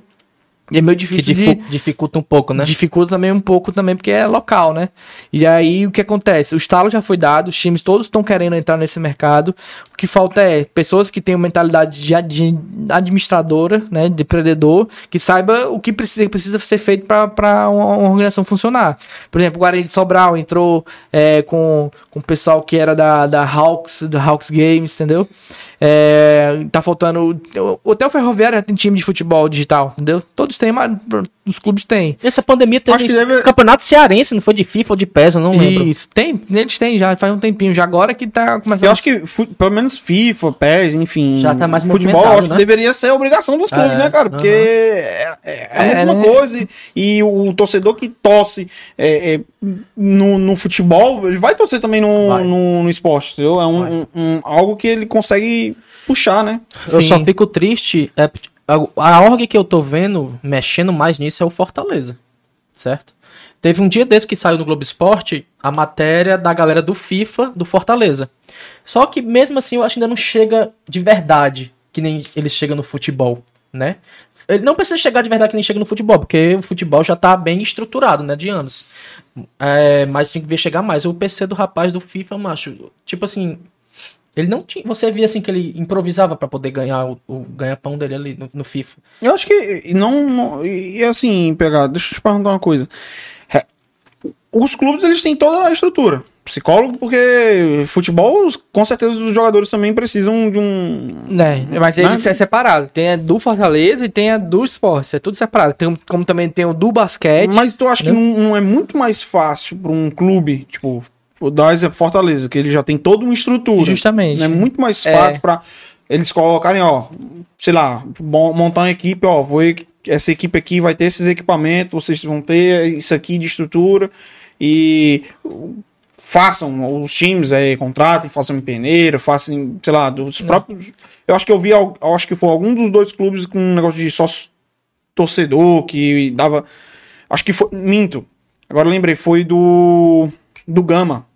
E é meio difícil de, dificulta um pouco, né? Dificulta também um pouco também, porque é local, né? E aí o que acontece? O estalo já foi dado, os times todos estão querendo entrar nesse mercado. O que falta é pessoas que tenham mentalidade de ad- administradora, né? De empreendedor, que saiba o que precisa, precisa ser feito para uma, uma organização funcionar. Por exemplo, o Guarani de Sobral entrou é, com, com o pessoal que era da, da Hawks, da Hawks Games, entendeu? É, tá faltando. Até o Ferroviário tem time de futebol digital, entendeu? Todos têm, mas os clubes têm. Essa pandemia teve Acho que deve- campeonato cearense, não foi de FIFA ou de PES, eu não lembro. Isso, tem, eles têm já, faz um tempinho, já agora que tá começando. Eu acho que pelo menos FIFA, PES, enfim. Já tá mais futebol, movimentado, eu acho né? que deveria ser a obrigação dos clubes, É, né, cara? Porque é, é a É, mesma né? coisa. E, e o torcedor que torce é, é, no, no futebol, ele vai torcer também no, no, no esporte, entendeu? É um, um- um- algo que ele consegue puxar, né? Eu Sim. só fico triste. É, a, org que eu tô vendo mexendo mais nisso é o Fortaleza. Certo? Teve um dia desse que saiu no Globo Esporte a matéria da galera do FIFA do Fortaleza. Só que mesmo assim eu acho que ainda não chega de verdade que nem eles chegam no futebol, né? Ele não precisa chegar de verdade que nem chega no futebol, porque o futebol já tá bem estruturado, né, de anos. É, mas tem que ver chegar mais. O PC do rapaz do FIFA, macho, tipo assim, ele não tinha. Você via assim que ele improvisava pra poder ganhar o, o ganha-pão dele ali no, no FIFA. Eu acho que e não. não- e assim, pegar, deixa eu te perguntar uma coisa. É, Os clubes eles têm toda a estrutura. Psicólogo, porque futebol, com certeza os jogadores também precisam de um. Né, mas Né? ele é separado. Tem a do Fortaleza e tem a do esporte. É tudo separado. Tem, como também tem o do basquete. Mas tu acha que Né? não, não é muito mais fácil para um clube, tipo, vou dar exemplo Fortaleza, que ele já tem toda uma estrutura. Justamente. É muito mais É. fácil pra eles colocarem, ó, sei lá, mon- montar uma equipe, ó, vou, essa equipe aqui vai ter esses equipamentos, vocês vão ter isso aqui de estrutura e façam os times aí, contratem, façam em peneira, façam, sei lá, dos próprios. Eu acho que eu vi, eu acho que foi algum dos dois clubes com um negócio de sócio torcedor que dava. Acho que foi. Minto. Agora eu lembrei, foi do. Do Gama.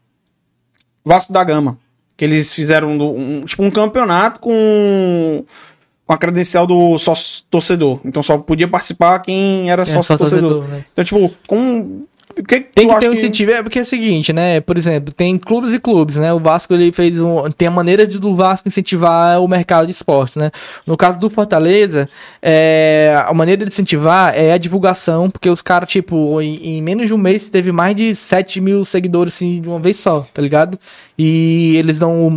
Vasco da Gama. Que eles fizeram do- um, tipo um campeonato com. Com a credencial do sócio torcedor. Então só podia participar quem era É, sócio só torcedor. torcedor, né? Então, tipo, com. O que Tem que ter um incentivo, é porque é o seguinte, né? Por exemplo, tem clubes e clubes, né? O Vasco ele fez um, tem a maneira de do Vasco incentivar o mercado de esportes, né? No caso do Fortaleza, é, a maneira de incentivar é a divulgação, porque os caras, tipo, em, em menos de um mês teve mais de 7 mil seguidores assim, de uma vez só, tá ligado? E eles dão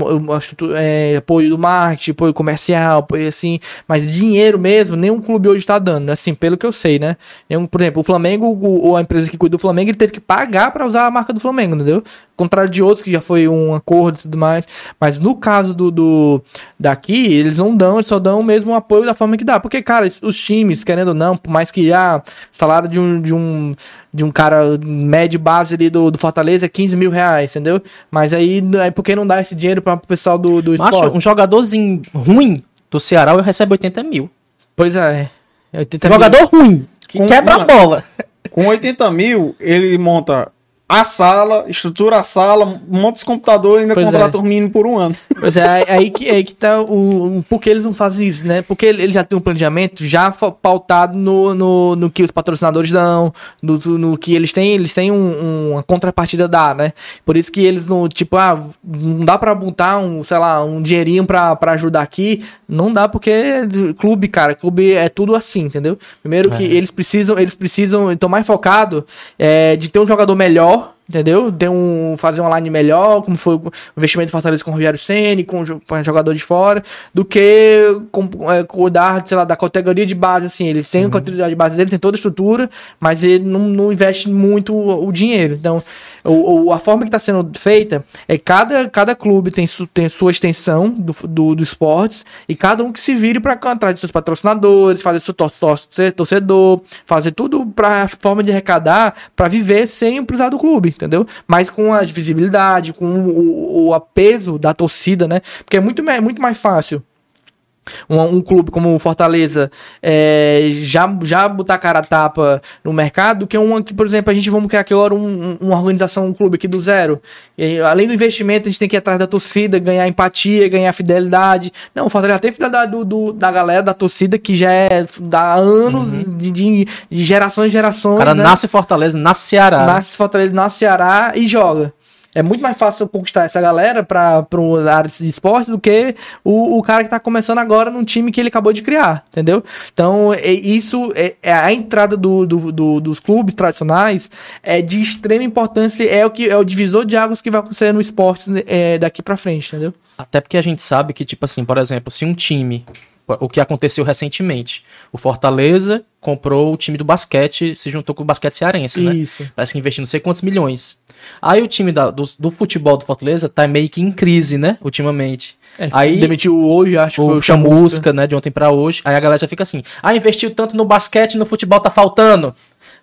é, apoio do marketing, apoio comercial, apoio assim, mas dinheiro mesmo, nenhum clube hoje tá dando, assim, pelo que eu sei, né? Nenhum, por exemplo, o Flamengo, o, a empresa que cuida do Flamengo, Flamengo, ele teve que pagar pra usar a marca do Flamengo, entendeu? Ao contrário de outros que já foi um acordo e tudo mais. Mas no caso do, do daqui, eles não dão, eles só dão mesmo o apoio da forma que dá. Porque, cara, os times, querendo ou não, por mais que ah, salário de um, de um, de um cara médio base ali do, do Fortaleza é 15 mil reais, entendeu? Mas aí, é porque não dá esse dinheiro para o pessoal do, do Macho, esporte? um jogadorzinho ruim do Ceará eu recebe 80 mil. Pois é. 80 Jogador ruim, que Com- quebra a bola. Com 80 mil, ele monta a sala, estrutura a sala, monta os computadores e ainda Pois contrata é. os meninos por um ano. Pois é, aí- aí que, aí que tá o, o. Por que eles não fazem isso, né? Porque ele ele já tem um planejamento já pautado no, no, no que os patrocinadores dão, no, no que eles têm, eles têm um- uma contrapartida dá, né? Por isso que eles não, tipo, ah, não dá pra botar um, sei lá, um dinheirinho pra, pra ajudar aqui. Não dá porque clube, cara, clube é tudo assim, entendeu? Primeiro que É. eles precisam, eles precisam, estão mais focados é, de ter um jogador melhor, entendeu? Ter um, fazer uma line melhor, como foi o investimento do Fortaleza com o Rogério Ceni, com jogador de fora, do que com, é, cuidar, sei lá, da categoria de base, assim. Eles têm a categoria de base dele, tem toda a estrutura, mas ele não, não investe muito o, o dinheiro. Então, o, o- a forma que está sendo feita é cada, cada clube tem, su, tem sua extensão do, do, do esportes e cada um que se vire para atrás de seus patrocinadores, fazer seu tor- tor- torcedor, fazer tudo para forma de arrecadar para viver sem precisar do clube, entendeu? Mas com a visibilidade, com o, o, o peso da torcida, né? Porque é muito, me- muito mais fácil um, um clube como o Fortaleza é, já, já botar cara a tapa no mercado do que uma que, por exemplo, a gente vamos criar aqui agora um- um- uma organização, um clube aqui do zero. E, além do investimento, a gente tem que ir atrás da torcida, ganhar empatia, ganhar fidelidade. Não, o Fortaleza já tem fidelidade do, do- da galera, da torcida, que já é há anos, de, de, de gerações em gerações. O cara né? nasce Fortaleza, nasce Ceará. nasce Fortaleza, nasce Ceará e joga. É muito mais fácil conquistar essa galera pra uma área de esporte do que o, o cara que tá começando agora num time que ele acabou de criar, entendeu? Então, é, isso, é, é a entrada do, do- do- dos clubes tradicionais é de extrema importância, é o, que, é o divisor de águas que vai acontecer no esporte é, daqui pra frente, entendeu? Até porque a gente sabe que, tipo assim, por exemplo, se um time. O que aconteceu recentemente. O Fortaleza comprou o time do basquete, se juntou com o basquete cearense, né? Isso. Parece que investiu não sei quantos milhões. Aí o time da- do, do futebol do Fortaleza tá meio que em crise, né? Ultimamente. É, Aí demitiu hoje, acho que foi o o Chamusca, Chamusca. né? De ontem pra hoje. Aí a galera já fica assim: ah, investiu tanto no basquete, no futebol tá faltando.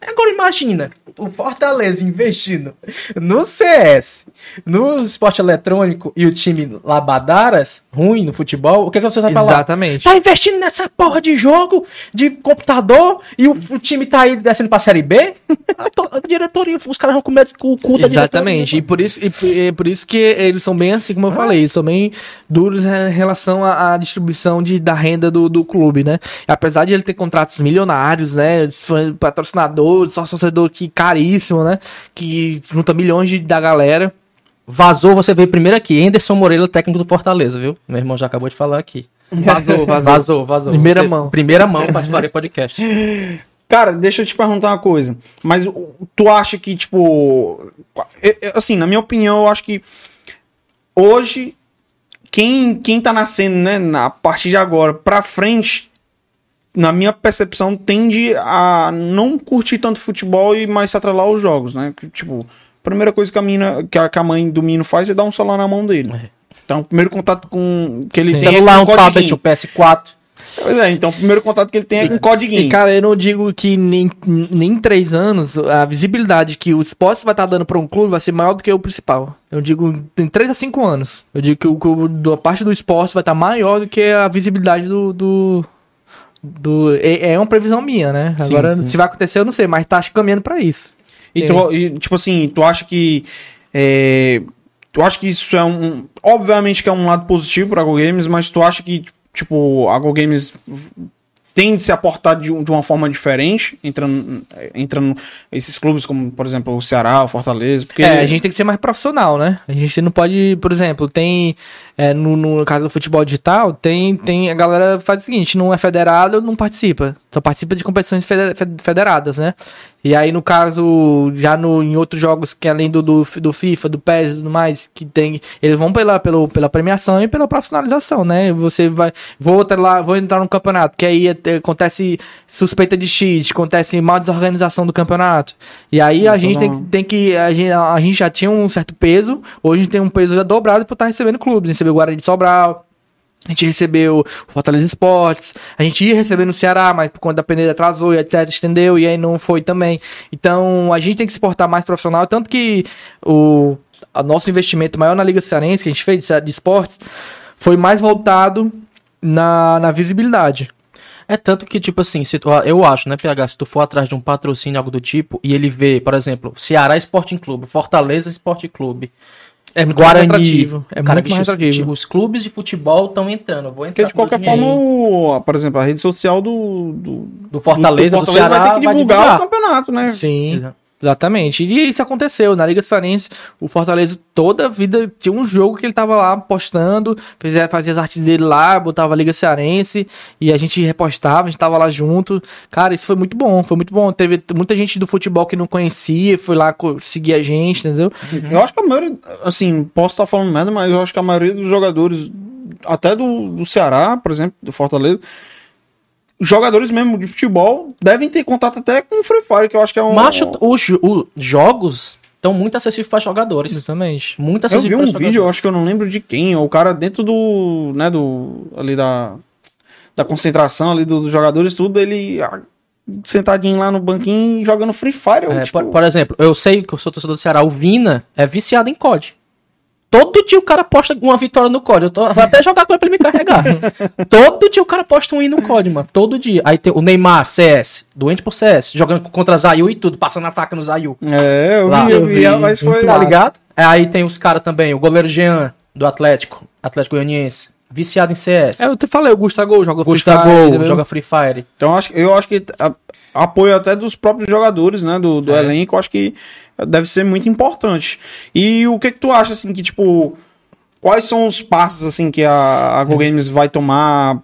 Agora imagina, o Fortaleza investindo no CS, no esporte eletrônico e o time Labadaras, ruim no futebol, o que, é que você vai falar? Exatamente. Tá investindo nessa porra de jogo, de computador, e o, o time tá aí descendo pra Série B? A, to- a diretoria, os caras vão comer com o cu da Exatamente. E por isso, e, por- e por isso que eles são bem assim, como eu falei, eles são bem duros em relação à, à distribuição de, da renda do, do clube, né? Apesar de ele ter contratos milionários, né? fã- Patrocinador, sócio torcedor que caríssimo, né? Que junta milhões de, da galera. Vazou, você veio primeiro aqui. Anderson Moreira, técnico do Fortaleza, viu? Meu irmão já acabou de falar aqui. Vazou, vazou. Vazou, vazou. Primeira Você- mão. Primeira mão fazer podcast. Cara, deixa eu te perguntar uma coisa. Mas tu acha que, tipo. Assim, na minha opinião, eu acho que hoje, quem, quem tá nascendo, né, na partir de agora pra frente, na minha percepção, tende a não curtir tanto futebol e mais se atrelar aos jogos, né? Tipo, a primeira coisa que a, mina, que a, que a mãe do menino faz é dar um celular na mão dele. Então, o primeiro contato com que ele Sim. tem Celular, é um tablet, o PS4. Pois é, então o primeiro contato que ele tem é com o codiguinho. E, cara, eu não digo que nem, nem em três anos a visibilidade que o esporte vai estar dando para um clube vai ser maior do que o principal. Eu digo em três a cinco anos. Eu digo que o, que o- a parte do esporte vai estar maior do que a visibilidade do. do, do- é, é uma previsão minha, né? Sim, Agora, sim. se vai acontecer, eu não sei, mas tá caminhando para isso. E, É. tu, e, tipo assim, tu acha que. é, tu acha que isso é um. Obviamente que é um lado positivo para a Go Games, mas tu acha que, tipo, a Go Games tem de se aportar de, de uma forma diferente, entrando, entrando esses clubes como, por exemplo, o Ceará, o Fortaleza? Porque É, a gente tem que ser mais profissional, né? A gente não pode, por exemplo, tem. É, no, no caso do futebol digital, tem, tem. A galera faz o seguinte: não é federado, não participa. Só participa de competições fede- fe- federadas, né? E aí, no caso, já no, em outros jogos, que além do, do, do FIFA, do PES e tudo mais, que tem. Eles vão pela, pelo, pela premiação e pela profissionalização, né? Você vai. Vou, ter lá, vou entrar no campeonato, que aí é- acontece suspeita de cheat, acontece má desorganização do campeonato. E aí a gente tem, que- tem que. A gente, a gente já tinha um certo peso, hoje a gente tem um peso já dobrado por estar recebendo clubes. Recebeu o Guarani de Sobral. A gente recebeu o Fortaleza Esportes, a gente ia receber no Ceará, mas por conta da peneira atrasou e etc, estendeu, e aí não foi também. Então, a gente tem que se portar mais profissional, tanto que o a nosso investimento maior na Liga Cearense, que a gente fez de esportes, foi mais voltado na, na visibilidade. É tanto que, tipo assim, tu- eu acho, né, PH, se tu for atrás de um patrocínio, algo do tipo, e ele vê, por exemplo, Ceará Esporte Clube, Fortaleza Esporte Clube, É muito Guarani. mais atrativo. É cara, muito mais atrativo. Os clubes de futebol estão entrando. Vou Porque entrar de qualquer forma, o, por exemplo, a rede social do, do, do Fortaleza, do, Fortaleza Ceará, vai ter que divulgar, divulgar. o campeonato, né? Sim. Exato. Exatamente. E isso aconteceu. Na Liga Cearense, o Fortaleza toda a vida tinha um jogo que ele tava lá postando, fazia, as artes dele lá, botava a Liga Cearense e a gente repostava, a gente tava lá junto. Cara, isso foi muito bom, foi muito bom. Teve muita gente do futebol que não conhecia, foi lá seguir a gente, entendeu? Eu acho que a maioria, assim, posso estar falando merda, mas eu acho que a maioria dos jogadores, até do, do Ceará, por exemplo, do Fortaleza, jogadores mesmo de futebol devem ter contato até com o Free Fire, que eu acho que é um. Macho, os os jogos estão muito acessíveis para jogadores. Exatamente. Muito Eu vi acessíveis um vídeo, eu acho que eu não lembro de quem, o cara dentro do, né, do, ali da, da concentração ali dos jogadores, tudo, ele ah, sentadinho lá no banquinho jogando Free Fire. eu, É, tipo, por, por exemplo, eu sei que eu sou torcedor do Ceará, o Vina é viciado em COD. Todo dia o cara posta uma vitória no COD. Eu tô, vou até jogar com ele pra ele me carregar. Todo dia o cara posta um hino no COD, mano. Todo dia. Aí tem o Neymar, CS, doente por CS, jogando contra Zayu e tudo, passando a faca no Zayu. É, eu Lá, vi, eu eu vi, mas foi... Tá ligado? É, aí tem os caras também, o goleiro Jean, do Atlético, Atlético Goianiense, viciado em CS. É, eu te falei, o Gustavo joga Free Gustavo, Fire, entendeu? joga Free Fire. Então eu acho, eu acho que a- apoio até dos próprios jogadores, né, do, do elenco, eu acho que deve ser muito importante. E o que que tu acha, assim, que tipo, quais são os passos, assim, que a, a Go Games vai tomar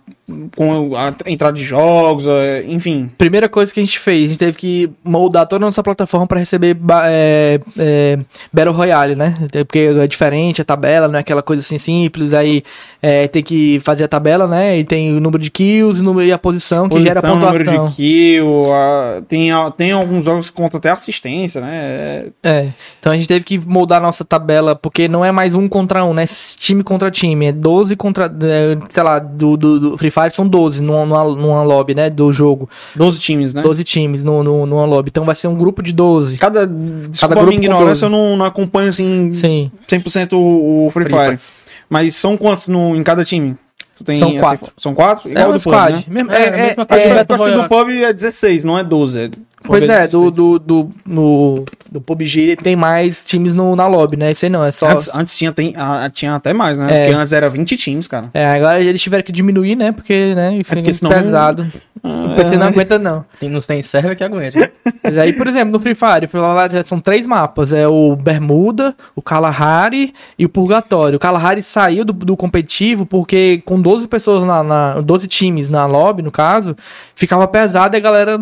com a entrada de jogos, é, enfim. Primeira coisa que a gente fez, a gente teve que moldar toda a nossa plataforma para receber é, é, Battle Royale, né? Porque é diferente a tabela, não é aquela coisa assim simples, aí é, tem que fazer a tabela, né? E tem o número de kills e, número, e a posição que gera Posição, número pontuação. de kill, a- tem, a- tem alguns jogos que contam até assistência, né? É, É, então a gente teve que moldar a nossa tabela, porque não é mais um contra um, né? Time contra time, é 12 contra, é, sei lá, do, do, do Free Fire são 12 numa, numa, lobby, né? Do jogo, 12 times, né? 12 times no, no, numa lobby, então vai ser um grupo de 12. Cada, desculpa a grupo minha ignorância, 12. eu não, não acompanho, assim, Sim, 100% o, o Free Fire. Mas são quantos no, em cada time? Tem, São assim, quatro. São quatro? é Igual um do pub, squad. né? Mesmo- É, é, é, é, pub é 16, não é 12. é- Pois pub é, do, 16. do, do, no, do PUBG tem mais times no, na lobby, né? Isso aí não, é só... Antes, antes tinha, tem, ah, tinha até mais, né? É. Porque antes era 20 times, cara. É, agora eles tiveram que diminuir, né? Porque, né, fica porque senão- pesado. O PC não aguenta, não. Tem, não tem server que aguente. Mas aí, por exemplo, no Free Fire, Free Fire são três mapas. É o Bermuda, o Kalahari e o Purgatório. O Kalahari saiu do, do competitivo porque com 12 pessoas na, na... 12 times na lobby, no caso, ficava pesado e a galera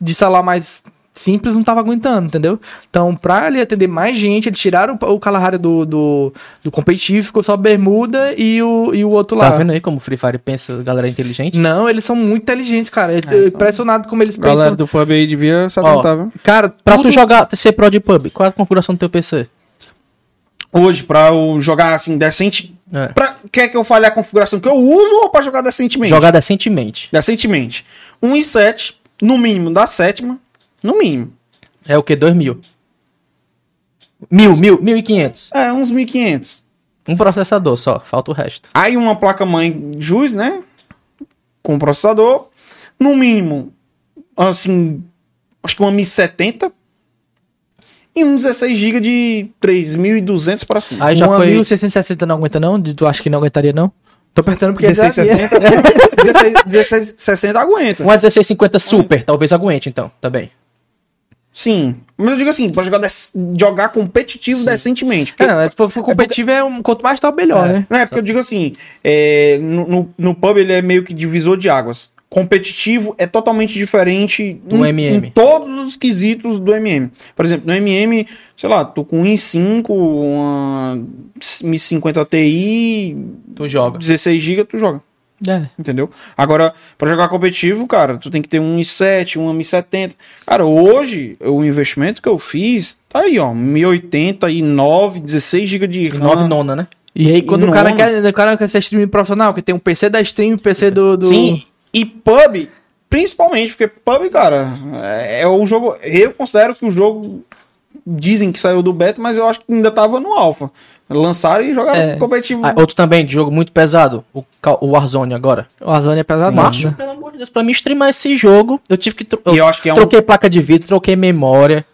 de salar mais simples não tava aguentando, entendeu? Então, pra ele atender mais gente, eles tiraram o, o Kalahari do, do, do competitivo, ficou só Bermuda e o, e o outro lá. Tá vendo aí como o Free Fire pensa, galera é inteligente? Não, eles são muito inteligentes, cara. É, são- impressionado como eles Galera pensam. do pub aí devia se atentar, viu? Cara, Pra tudo... tu jogar, ser pro de pub, qual é a configuração do teu PC? Hoje, pra eu jogar assim, decente. É. Pra, quer que eu fale a configuração que eu uso ou pra jogar decentemente? Jogar decentemente. Decentemente. 1 e 7, no mínimo, da sétima. No mínimo. É o que? 2 mil. Mil, mil, mil e quinhentos. É, uns 1.500. Um processador só, falta o resto. Aí uma placa-mãe JUICE, né? Com processador. No mínimo, assim, acho que uma 1070. E um 16 GB de 3.200 para cima. Aí já uma foi. 1660 não aguenta não? De- Tu acha que não aguentaria não? Tô apertando porque... 1660. 16, 1660 aguenta. Um 1650 Super, talvez aguente então, também. Sim. Mas eu digo assim, pra jogar, jogar competitivo decentemente. Porque- É, não, se for, for competitivo, é um, quanto mais top, melhor, É. né? Não, é porque eu digo assim, é, no, no, no pub ele é meio que divisor de águas. competitivo é totalmente diferente Do em, MM. em todos os quesitos do MM. Por exemplo, no MM, sei lá, tô com um i5, uma 1050 Ti, Tu joga. 16 GB, tu joga. É. Entendeu? Agora, pra jogar competitivo, cara, tu tem que ter um i7, um 1070. Cara, hoje, o investimento que eu fiz, tá aí, ó, 1080 e 9, 16 GB de E RAM. 9 nona, né? E aí, quando o cara, Nona. quer, o cara quer ser streaming profissional, que tem um PC da stream e um PC do. do... Sim, e pub, principalmente, porque pub, cara, é, é o jogo. Eu considero que o jogo. Dizem que saiu do beta, mas eu acho que ainda tava no alpha. Lançaram e jogaram É. competitivo. Ah, outro também, de jogo muito pesado, o, o Warzone agora. O Warzone é pesado, Macho, né? pelo amor de Deus, pra mim streamar esse jogo, eu tive que... tro- E eu acho que é um, troquei placa de vídeo, troquei memória.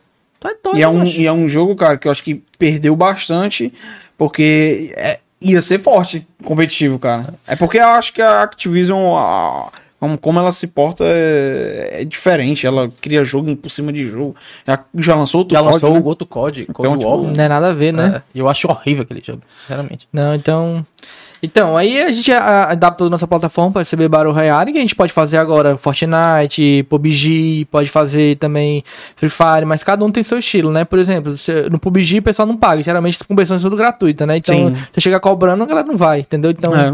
É doido, e é um, e é um jogo, cara, que eu acho que perdeu bastante, porque é- ia ser forte competitivo, cara. É porque eu acho que a Activision, a- como, como ela se porta é, é diferente. Ela cria jogo por cima de jogo. Já, já lançou outro Já código, lançou né? outro código, Então, tipo. Não é nada a ver, né? É, eu acho horrível aquele jogo, sinceramente. Não, então. Então, aí a gente a- adaptou nossa plataforma para receber Battle Royale, que a gente pode fazer agora Fortnite, PUBG, pode fazer também Free Fire, mas cada um tem seu estilo, né? Por exemplo, no PUBG o pessoal não paga, geralmente as conversões são tudo gratuita, né? Então, Sim. você chega cobrando, a galera não vai, entendeu? Então, É.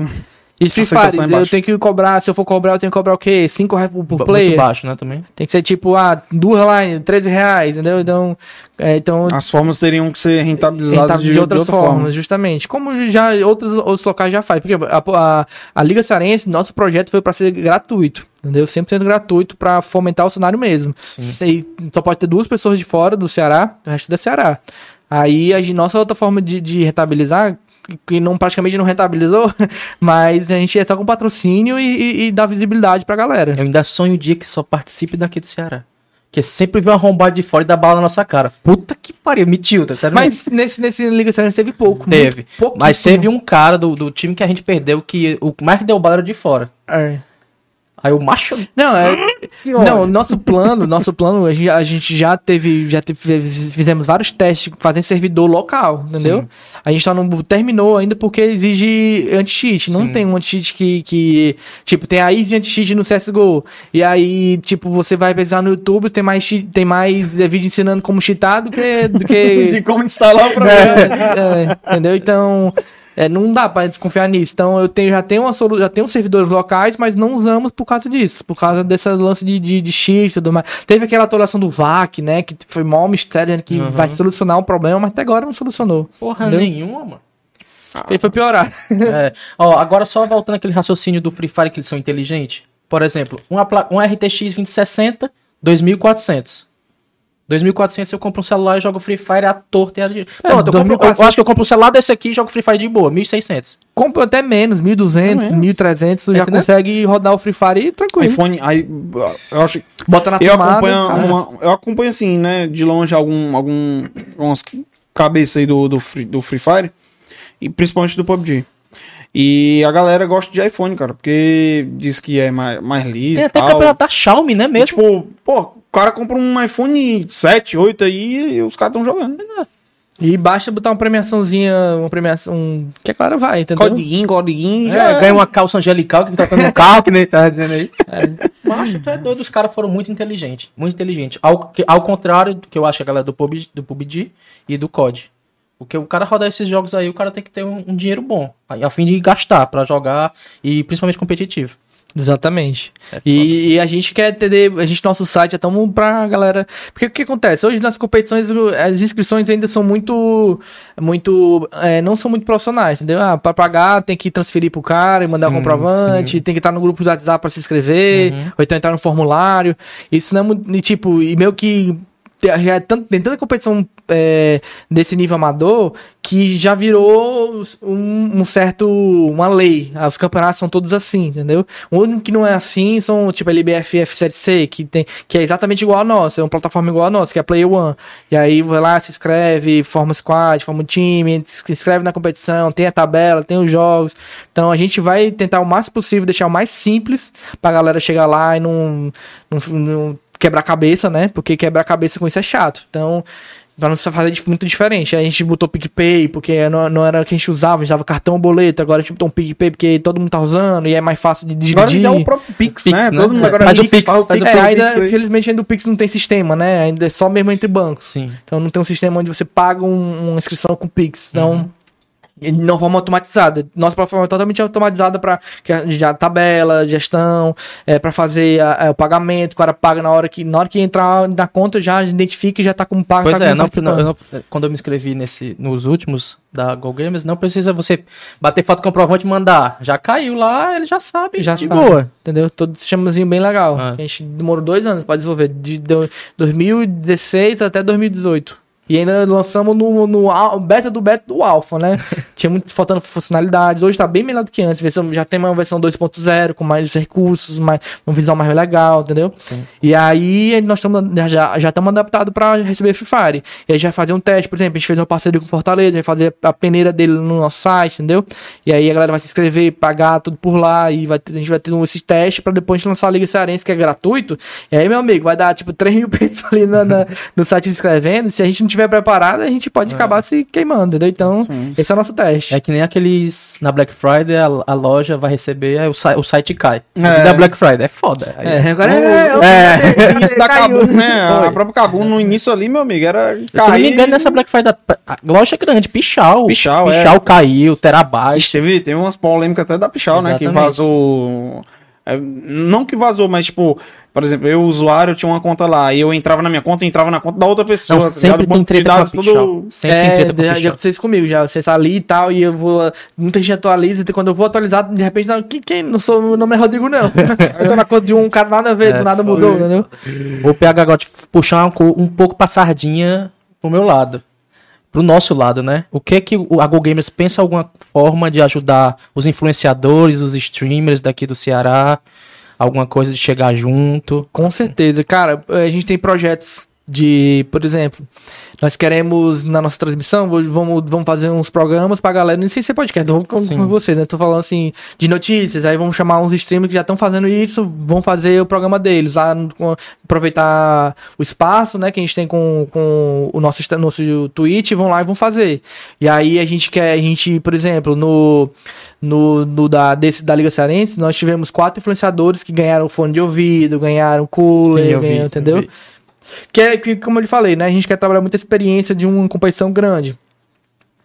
e Free Fire, é eu tenho que cobrar, se eu for cobrar, eu tenho que cobrar o quê? 5 reais por, por Muito player? baixo, né, também. Tem que ser tipo, ah, duas lá, 13 reais, entendeu? Então, é, então As formas teriam que ser rentabilizadas de, de outras outra formas, forma. justamente. Como já outros, outros locais já fazem. Porque a, a, a Liga Cearense, nosso projeto foi para ser gratuito. Entendeu? 100% gratuito para fomentar o cenário mesmo. E só pode ter duas pessoas de fora do Ceará, o resto é da Ceará. Aí a nossa outra forma de, de rentabilizar, que não praticamente não rentabilizou, mas a gente é só com patrocínio e, e, e dá visibilidade pra galera. Eu ainda sonho o dia que só participe daqui do Ceará. Que sempre vem uma arrombada de fora e dá bala na nossa cara. Puta que pariu, me tilta, sério. Mas nesse, nesse Liga Cearense teve pouco. teve. Mas teve um cara do, do time que a gente perdeu que o mais que deu bala era de fora. É. Aí o macho. Não, é, não, nosso plano, nosso plano, a gente, a gente já teve, já teve, fizemos vários testes fazendo servidor local, entendeu? Sim. A gente só não terminou ainda porque exige anti-cheat. Não Sim. tem um anti-cheat que, que, tipo, tem a easy anti-cheat no CSGO. E aí, tipo, você vai pesquisar no YouTube, tem mais, tem mais é, vídeo ensinando como cheatar do que, do que De como instalar pra é, é, entendeu? Então, é, não dá pra desconfiar nisso. Então, eu tenho, já tenho uma solu já tenho servidores locais, mas não usamos por causa disso, por causa desse lance de, de, de shift e tudo mais. Teve aquela atualização do VAC, né? Que foi maior mistério, né, que Uhum. vai solucionar um problema, mas até agora não solucionou. Porra Entendeu? nenhuma, mano. Ele foi piorar. É, ó, agora só voltando aquele raciocínio do Free Fire que eles são inteligentes. Por exemplo, pla- um RTX 2060, 2400. 2400 eu compro um celular e jogo Free Fire à torta e à direita. É, Pronto, eu, compro- 2400. eu acho que eu compro um celular desse aqui e jogo Free Fire de boa, 1600. Compra até menos, 1.200, Também. 1.300, tu já Entendeu? consegue rodar o Free Fire tranquilo. iPhone, aí, eu acho Bota na eu tomada. acompanho, uma- eu acompanho assim, né, de longe algum, algum umas cabeças aí do, do, free, do Free Fire e principalmente do PUBG. E a galera gosta de iPhone, cara, porque diz que é mais, mais liso Tem e até tal. da Xiaomi, né E, mesmo? tipo, pô, o cara compra um iPhone 7, 8 aí e os caras estão jogando. E basta botar uma premiaçãozinha, uma premiação. Que a galera vai, entendeu? Codiguinho, codiguinho. É, já ganha uma calça angelical que tá tocando no carro, que nem tá dizendo aí. Macho, tu é doido, os caras foram muito inteligentes. Muito inteligentes. Ao, que- ao contrário do que eu acho que a galera do PUBG, do PUBG e do COD. Porque o cara rodar esses jogos aí, o cara tem que ter um, um dinheiro bom. A fim de gastar pra jogar e principalmente competitivo. Exatamente. É. E, e a gente quer entender, a gente, nosso site, é tão pra galera. Porque o que acontece? Hoje nas competições, as inscrições ainda são muito. muito é, não são muito profissionais, entendeu? Ah, pra pagar tem que transferir pro cara e mandar o Sim, comprovante, tem que estar no grupo do WhatsApp pra se inscrever, Uhum. ou então entrar no formulário. Isso não é muito. e, tipo, e meio que. Já é tanto, tem tanta competição é, desse nível amador que já virou um, um certo. uma lei. Ah, Os campeonatos são todos assim, entendeu? O único que não é assim são, tipo, a LBF F7C, que, tem, que é exatamente igual a nossa, é uma plataforma igual a nossa, que é a Player One. E aí vai lá, se inscreve, forma squad, forma um time, se inscreve na competição, tem a tabela, tem os jogos. Então a gente vai tentar o máximo possível deixar o mais simples pra galera chegar lá e não, não, não quebrar a cabeça, né? Porque quebrar a cabeça com isso é chato. Então, Pra não fazer dif- muito diferente. Aí a gente botou PicPay, porque não, não era o que a gente usava, a gente usava cartão ou boleto. Agora a gente botou um PicPay porque todo mundo tá usando e é mais fácil de Agora dividir. já é o próprio Pix, Pix, né? né? Todo mundo agora Faz o Pix, faz o Pix, É, ainda, infelizmente ainda o Pix não tem sistema, né? Ainda é só mesmo entre bancos. Sim. Então não tem um sistema onde você paga um- uma inscrição com Pix. Então, e não forma automatizada. Nossa plataforma é totalmente automatizada para já tabela, gestão, é, para fazer a- a- o pagamento. O cara paga na hora que na hora que entrar na conta já identifica e já tá como pago. Pois tá é, não, não- eu não- quando eu me inscrevi nesse, nos últimos da Go Gamers, não precisa você bater foto comprovante e mandar. Já caiu lá, ele já sabe. Já de sabe. boa. Entendeu? Todo sistemazinho bem legal. Ah. A gente demorou dois anos para desenvolver, de, de 2016 até 2018. E ainda lançamos no, no beta do beta do alpha, né? Tinha muito faltando funcionalidades. Hoje tá bem melhor do que antes. Versão- Já tem uma versão 2.0 com mais recursos, mais, um visual mais legal, entendeu? Sim. E aí nós estamos já já estamos adaptados para receber Free Fire. E aí já fazer um teste, por exemplo, a gente fez uma parceria com o Fortaleza, vai fazer a peneira dele no nosso site, entendeu? E aí a galera vai se inscrever, pagar tudo por lá e vai a gente vai ter um- esse teste para depois a gente lançar a Liga Cearense que é gratuito. E aí, meu amigo, vai dar tipo 3 mil pessoas ali na- na- no site se inscrevendo. Se a gente não tiver preparado, a gente pode acabar se queimando, entendeu? Então, Sim. esse é o nosso teste. É que nem aqueles. Na Black Friday, a, a loja vai receber, aí o, si- o site cai. É. Da Black Friday. É foda. Aí- É, agora No- é, no início da caiu. Kabum, né? Foi. A própria Kabum, no início ali, meu amigo, era Se eu não me engano, nessa Black Friday, a loja é grande, Pichal. Pichal, é. Pichal caiu, Terabyte. Teve, teve umas polêmicas até da Pichal, né? Que Exatamente. vazou. É, Não que vazou, mas tipo, por exemplo, eu, usuário, tinha uma conta lá, e eu entrava na minha conta e entrava na conta da outra pessoa. Não, tá sempre tem treta com a Sempre tem É, treta com a já, já aconteceu isso comigo, já. Você ali e tal, e eu vou. Muita gente atualiza, e quando eu vou atualizar, de repente, não, quem, quem? Não sou, meu nome é Rodrigo, não. eu tô na conta de um cara nada a ver, É, do nada mudou, entendeu? O PH gosta de puxar um, um pouco pra sardinha pro meu lado. Pro nosso lado, né? O que que o- a Go Gamers pensa alguma forma de ajudar os influenciadores, os streamers daqui do Ceará? Alguma coisa de chegar junto? Com certeza. Cara, a gente tem projetos de, por exemplo, nós queremos na nossa transmissão, vamos, vamos fazer uns programas pra galera, nem sei se é podcast, vamos com, Sim. com vocês, né? Tô falando assim, de notícias, aí vamos chamar uns streamers que já estão fazendo isso, vão fazer o programa deles, lá, com- aproveitar o espaço, né, que a gente tem com, com o nosso, nosso Twitch, vão lá e vão fazer. E aí a gente quer, a gente, por exemplo, no no, no da, desse, da Liga Cearense, nós tivemos quatro influenciadores que ganharam fone de ouvido, ganharam cooler, Sim, vi, ganharam, eu entendeu? Que é, que, como eu lhe falei, né? A gente quer trabalhar muita experiência de uma competição grande.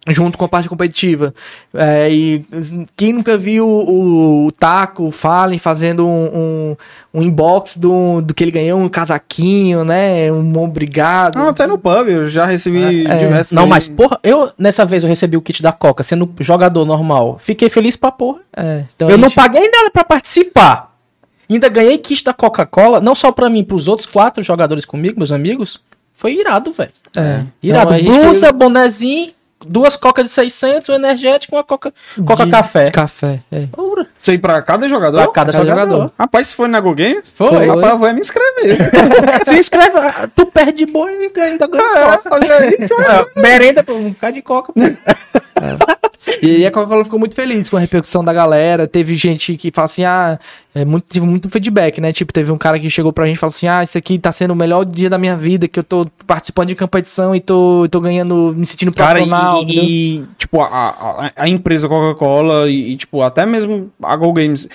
Junto com a parte competitiva. É, e quem nunca viu o, o Taco, o Fallen, fazendo um, um, um inbox do, do que ele ganhou, um casaquinho, né? Um obrigado. Não, até no pub, eu já recebi É. diversos. Não, mas porra, eu nessa vez eu recebi o kit da Coca sendo jogador normal. Fiquei feliz pra porra. É, então eu a não gente- paguei nada pra participar. Ainda ganhei kit da Coca-Cola, não só pra mim, pros outros quatro jogadores comigo, meus amigos. Foi irado, velho. É. Irado. Então, Blusa, bonezinho, duas Coca de 600, um energético e uma Coca, Coca de Café. Café, é. Isso aí pra cada jogador? Pra cada, cada jogador. jogador. Rapaz, se foi na Go Games, Foi. rapaz, vou me inscrever. Se inscreve, ah, tu perde de boa e ganha- ainda ganha É, Coca. olha aí. Ah, merenda, pô, um bocado de Coca. pô. E a Coca-Cola ficou muito feliz com a repercussão da galera. Teve gente que fala assim, ah, é muito, tive muito feedback, né? Tipo, teve um cara que chegou pra gente e falou assim, ah, isso aqui tá sendo o melhor dia da minha vida, que eu tô participando de competição e tô, tô ganhando, me sentindo Cara, profissional. e, entendeu? e, tipo, a, a, a empresa Coca-Cola e, e, tipo, até mesmo a Go Games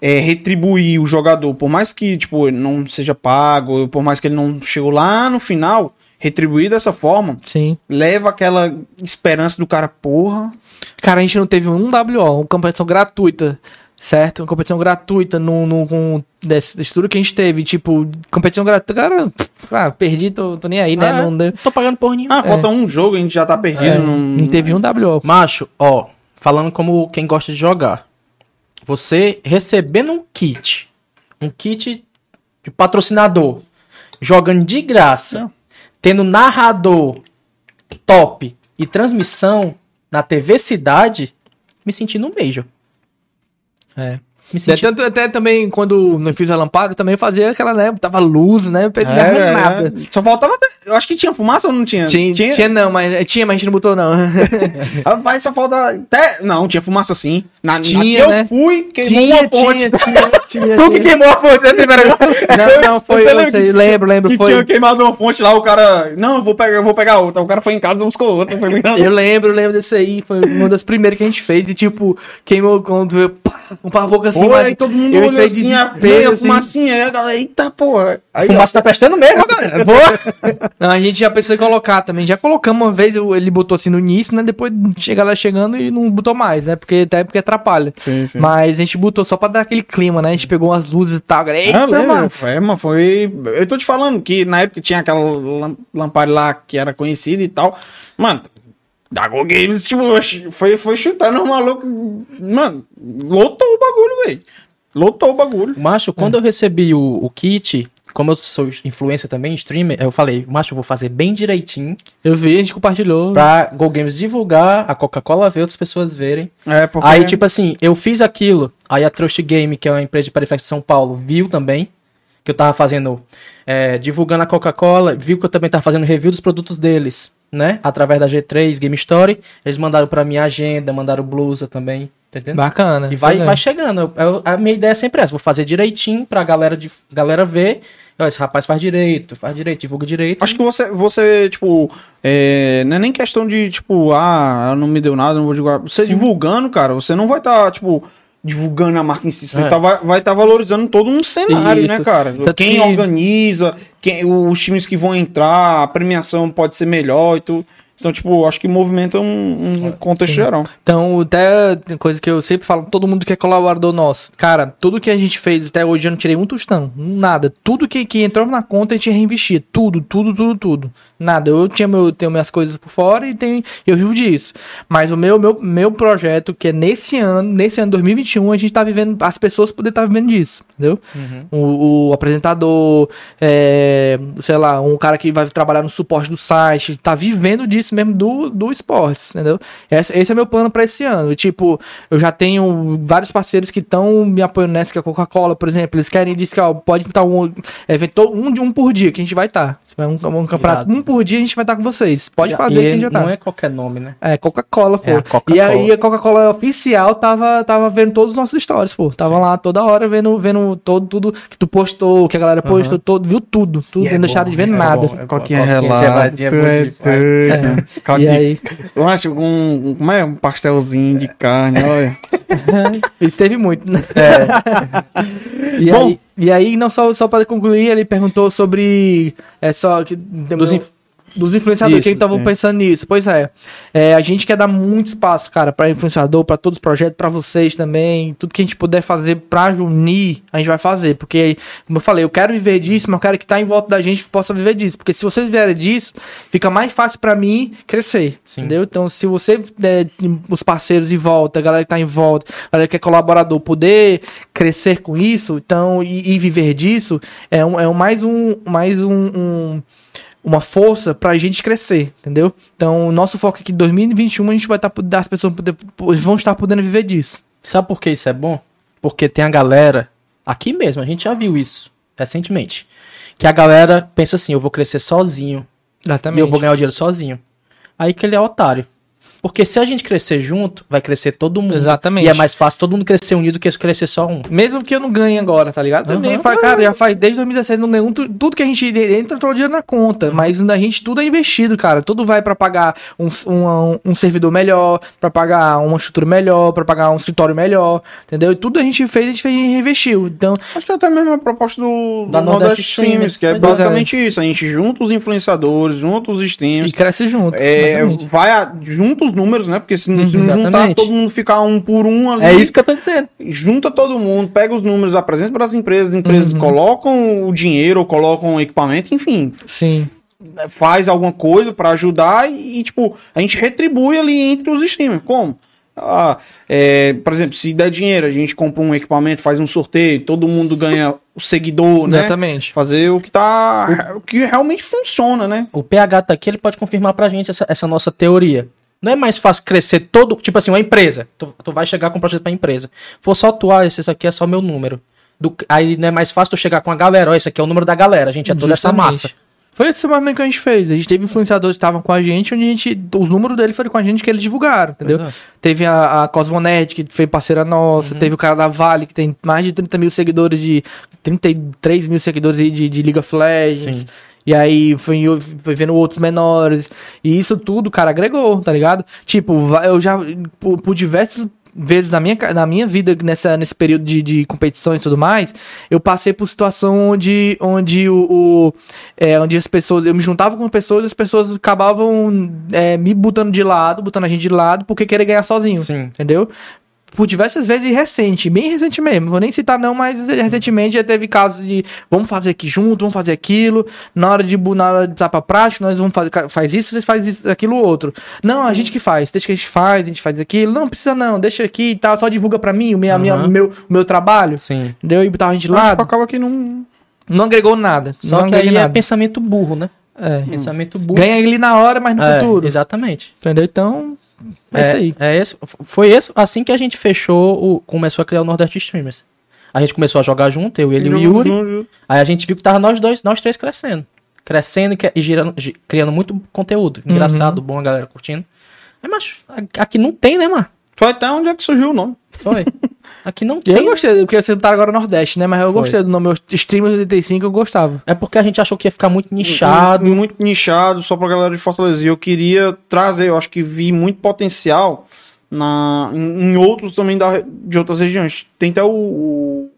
é, retribuir o jogador, por mais que, tipo, não seja pago, por mais que ele não chegou lá no final, retribuir dessa forma, Sim. leva aquela esperança do cara, porra. Cara, a gente não teve um WO, uma competição gratuita, certo? Uma competição gratuita no, no, com desse, desse tudo que a gente teve. Tipo, competição gratuita, cara, pff, ah, perdi, tô, tô nem aí, né? Ah, não, deu- Tô pagando porra nenhuma. Ah, falta um jogo, a gente já tá perdido. é, não, não teve um WO. Macho, ó, falando como quem gosta de jogar. Você recebendo um kit, um kit de patrocinador, jogando de graça, Não. tendo narrador top e transmissão na TV Cidade, me senti no Major. É. Me É, senti... tanto até também, quando eu fiz a lampada, também fazia aquela, né? Tava luz, né? Não Era, nada. era. Só faltava. Eu acho que tinha fumaça ou não tinha? Tinha, tinha. não, mas tinha, mas a gente não botou, não. Rapaz, só falta. Até... Não, tinha fumaça sim. Na, na Tinha, eu né? fui, queimou tinha, uma fonte. tinha, tinha, tinha, Tu que tinha. queimou a fonte, né? Não, não, foi eu, que- lembro, lembro, Que foi. tinha queimado uma fonte lá, o cara. Não, eu vou pegar, eu vou pegar outra. O cara foi em casa e buscou outra. Foi ligado? Eu lembro, eu lembro desse aí, foi uma das primeiras que a gente fez, e tipo, queimou quando eu, pá, um pavoco assim, Foi, mas aí todo mundo eu olhou entrei assim, a, desespero, veio a assim. fumacinha, aí a galera, eita porra. Aí, ó, Fumaça tá prestando mesmo, galera. Boa. Não, a gente já pensou em colocar também. Já colocamos uma vez, ele botou assim no início, né? Depois chega lá chegando e não botou mais, né? Porque até porque atrapalha. Sim, sim. Mas a gente botou só pra dar aquele clima, né? A gente pegou umas luzes e tal. galera, Ah, Eita, lembro, mano. Foi, mano, foi. Eu tô te falando que na época tinha aquela lam- lamparina lá que era conhecida e tal. Mano, da Go Games, tipo, foi, foi chutando os malucos. Mano, lotou o bagulho, velho. Lotou o bagulho. Macho, quando eu recebi o, o kit, como eu sou influencer também, streamer, eu falei, macho, eu vou fazer bem direitinho Eu vi, a gente compartilhou. pra Go Games divulgar, a Coca-Cola ver, outras pessoas verem. É, porque. Aí, tipo assim, eu fiz aquilo, aí a Trust Game, que é uma empresa de periférico de São Paulo, viu também que eu tava fazendo, é, divulgando a Coca-Cola, viu que eu também tava fazendo review dos produtos deles, né? Através da G3 Game Story, eles mandaram pra minha agenda, mandaram blusa também, tá entendendo? Bacana. E vai, é. vai chegando. Eu- eu- a minha ideia é sempre essa. Vou fazer direitinho pra galera, de, galera ver. Esse rapaz faz direito, faz direito, divulga direito. Acho que você, você tipo, é, não é nem questão de, tipo, ah, ela não me deu nada, não vou divulgar. Você Sim. divulgando, cara, você não vai estar, tipo, divulgando a marca em si, você É. tá, vai estar valorizando todo um cenário, né, Isso. cara? Tanto quem que- organiza, quem, os times que vão entrar, a premiação pode ser melhor e tudo. Então, tipo, acho que movimenta um, um contexto geral. Então, até tem coisa que eu sempre falo, todo mundo que é colaborador nosso. Cara, tudo que a gente fez até hoje eu não tirei um tostão, nada. Tudo que, que entrou na conta a gente reinvestia. Tudo, tudo, tudo, tudo. Nada. Eu tinha meu, tenho minhas coisas por fora e tenho, eu vivo disso. Mas o meu, meu, meu projeto, que é nesse ano, nesse ano 2021, a gente tá vivendo, as pessoas poderem estar vivendo disso, entendeu? O, o apresentador, é, sei lá, um cara que vai trabalhar no suporte do site, tá vivendo disso mesmo do, do esportes, entendeu? Esse, esse é meu plano pra esse ano. Tipo, eu já tenho vários parceiros que estão me apoiando nessa, que é a Coca-Cola, por exemplo. Eles querem, diz que ó, pode estar um evento, um de um por dia que a gente vai estar. Se vai um, um campeonato, um por dia a gente vai estar com vocês. Pode E- fazer e que a gente já tá. Não é qualquer nome, né? É, Coca-Cola, pô. É, a Coca-Cola. E aí a Coca-Cola oficial tava, tava vendo todos os nossos stories, pô. Tava lá toda hora vendo, vendo todo, tudo que tu postou, que a galera postou, todo, viu tudo. Tudo, E é não deixaram bom, de ver é nada. bom, é tu bom é doido. Caldo E de- aí, Eu acho um, como é, um pastelzinho de carne, olha. isso teve muito, né? E, Bom. aí, e aí, não só, só para concluir, ele perguntou sobre. É só. Que, dos, inf- dos influenciadores, Isso, quem estavam sim. pensando nisso? Pois é, é. A gente quer dar muito espaço, cara, para influenciador, para todos os projetos, para vocês também. Tudo que a gente puder fazer pra unir, a gente vai fazer. Porque, como eu falei, eu quero viver disso, mas eu quero que tá em volta da gente possa viver disso. Porque se vocês vierem disso, fica mais fácil pra mim crescer. Sim. Entendeu? Então, se você der os parceiros em volta, a galera que tá em volta, a galera que é colaborador, poder crescer com isso, então, e, e viver disso, é, um, é um, mais um. Mais um, um- uma força pra gente crescer, entendeu? Então, o nosso foco aqui em 2021, a gente vai estar tá, as pessoas vão estar podendo viver disso. Sabe por que isso é bom? Porque tem a galera, aqui mesmo, a gente já viu isso recentemente, que a galera pensa assim, eu vou crescer sozinho Exatamente. e eu vou ganhar o dinheiro sozinho. Aí que ele é otário. Porque se a gente crescer junto, vai crescer todo mundo. Exatamente. E é mais fácil todo mundo crescer unido que crescer só um. Mesmo que eu não ganhe agora, tá ligado? Eu Aham. nem faz, cara, já faz desde 2016, não ganho um, tu- tudo que a gente entra todo dia na conta, mas a gente tudo é investido, cara. Tudo vai pra pagar um, um, um servidor melhor, pra pagar uma estrutura melhor, pra pagar um escritório melhor, entendeu? E tudo a gente fez, a gente fez e reinvestiu. Então, Acho que é até mesmo a proposta do, Da do Nordeste Nordeste Streams, Streams, que é é. basicamente isso. A gente junta os influenciadores, junta os streams. e cresce junto. É, exatamente. vai a, junta os números, né? Porque se, não- se Uhum, não juntar, todo mundo ficar um por um ali. É isso que eu tô dizendo. Junta todo mundo, pega os números, apresenta para as empresas, as empresas Uhum. colocam o dinheiro, colocam o equipamento, enfim, Sim. faz alguma coisa para ajudar e, e, tipo, a gente retribui ali entre os streamers. Como? Ah, é, por exemplo, se der dinheiro, a gente compra um equipamento, faz um sorteio, todo mundo ganha o seguidor, né? Exatamente. Fazer o que tá. O que realmente funciona, né? O PH tá aqui, ele pode confirmar pra gente essa, essa nossa teoria. Não é mais fácil crescer todo. Tipo assim, uma empresa. Tu, tu vai chegar com um projeto pra empresa. For só tu, ah, esse aqui é só meu número. Do- aí não é mais fácil tu chegar com a galera. Ó, esse aqui é o número da galera. A gente é toda essa massa. Foi esse momento que a gente fez. A gente teve influenciadores que estavam com a gente, onde a gente. Os números dele foram com a gente que eles divulgaram, entendeu? É. Teve a, a Cosmonet, que foi parceira nossa. Teve o cara da Vale, que tem mais de 30 mil seguidores de. 33 mil seguidores aí de, de Legends. Sim. E aí foi, foi vendo outros menores. E isso tudo, cara, agregou, tá ligado? Tipo, eu já, por, por diversas vezes na minha, na minha vida, nessa, nesse período de, de competições e tudo mais, eu passei por situação onde, onde o, o- é, onde as pessoas, eu me juntava com pessoas e as pessoas acabavam é, me botando de lado, botando a gente de lado, porque querer ganhar sozinho. Sim. Entendeu? Por diversas vezes e recente, bem recente mesmo. Vou nem citar não, mas recentemente já teve casos de vamos fazer aqui junto, vamos fazer aquilo. Na hora de na hora de estar pra prática, nós vamos fazer faz isso, vocês fazem isso, aquilo outro. Não, a gente que faz, deixa que a gente faz, a gente faz aquilo. Não precisa não, deixa aqui e tal, só divulga pra mim o minha, Aham. o meu, meu trabalho. Sim. Entendeu? E botava a gente de Tipo, lado. acaba que não. Não agregou nada. Só não que aí é nada. pensamento burro, né? É. Pensamento burro. Ganha ali na hora, mas no É, futuro. Exatamente. Entendeu? Então, é, isso aí. É esse, foi esse, assim que a gente fechou, o, começou a criar o Nordeste Streamers. A gente começou a jogar junto, eu, ele e o Yuri. Aí a gente viu que tava nós dois, nós três crescendo. Crescendo e, e girando, gi- criando muito conteúdo. Uhum. Engraçado, bom, a galera curtindo. Aí, mas aqui não tem, né, mano? Foi até onde é que surgiu o nome. Foi. Aqui não Eu tem. gostei, porque você tá agora Nordeste, né? Mas eu Foi. gostei do nome. Streamers 85 eu gostava. É porque a gente achou que ia ficar muito nichado. Muito nichado, só pra galera de Fortaleza. E eu queria trazer, eu acho que vi muito potencial na, em, em outros também da, de outras regiões. Tem até o, o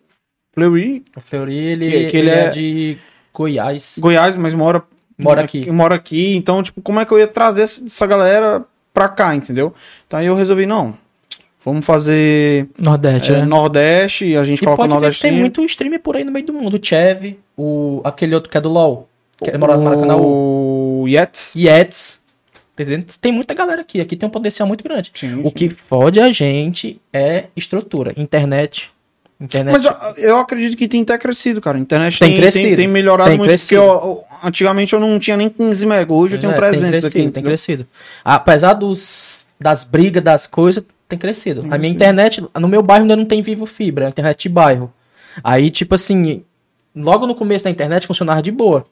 Fleury, O Fleury, ele, Que- que ele ele é... é- de Goiás. Goiás, mas mora, Mora aqui. Mora aqui. Então, tipo, como é que eu ia trazer essa essa galera pra cá, entendeu? Então aí eu resolvi, não. Vamos fazer Nordeste, é, né? Nordeste, e a gente E coloca o Nordeste. tem muito streamer por aí no meio do mundo. O Chev, o, aquele outro que é do LoL. Que mora no Maracanã. O O Yets. Yets. Tem muita galera aqui. Aqui tem um potencial muito grande. Sim, O sim. que fode a gente é estrutura. Internet. Internet. Mas eu, eu acredito que tem até crescido, cara. A internet Tem tem, crescido. tem, tem melhorado Tem muito. crescido. Porque eu- antigamente eu não tinha nem 15 mega, hoje eu tenho É, 300 tem crescido, aqui. Tem entendeu? crescido. Apesar dos, das brigas, das coisas, tem crescido. A minha internet, no meu bairro ainda não tem Vivo Fibra, é internet de bairro. Aí, tipo assim, logo no começo da internet funcionava de boa.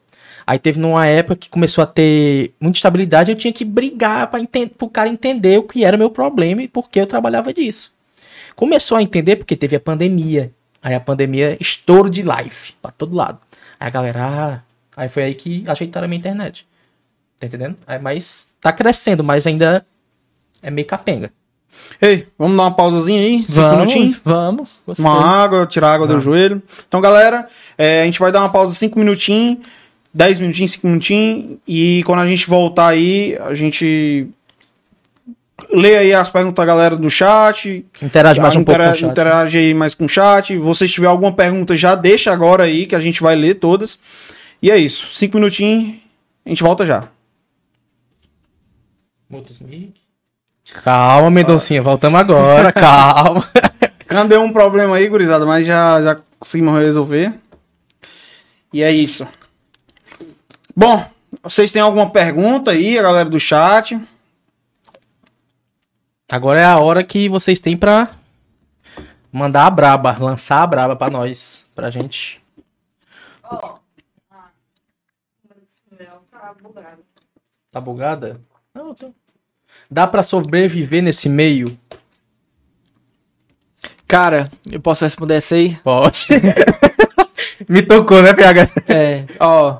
Aí teve numa época que começou a ter muita estabilidade, eu tinha que brigar para o cara entender o que era meu problema e por que eu trabalhava disso. Começou a entender porque teve a pandemia. Aí a pandemia, estouro de live pra todo lado. Aí a galera, ah, aí foi aí que ajeitaram a minha internet. Tá entendendo? Aí, mas tá crescendo, mas ainda é meio capenga. Ei, vamos dar uma pausazinha aí? Cinco Vamos, minutinhos? vamos. Gostei. Uma água, tirar a água do joelho. Então, galera, é, a gente vai dar uma pausa 5 minutinhos, 10 minutinhos, 5 minutinhos. E quando a gente voltar aí, a gente lê aí as perguntas da galera do chat. Interage mais um pouco intera- com o chat. interage aí mais com o chat. Se tiver alguma pergunta, já deixa agora aí que a gente vai ler todas. E é isso. 5 minutinhos, a gente volta já. Calma, Mendoncinha, voltamos agora, calma. Cadê um problema aí, gurizada? Mas já, já conseguimos resolver. E é isso. Bom, vocês têm alguma pergunta aí, a galera do chat? Agora é a hora que vocês têm pra mandar a braba, lançar a braba pra nós, pra gente. Tá bugada? Não, eu tô... Dá pra sobreviver nesse meio? Cara, eu posso responder essa aí? Pode. Me tocou, né, PH? É, ó.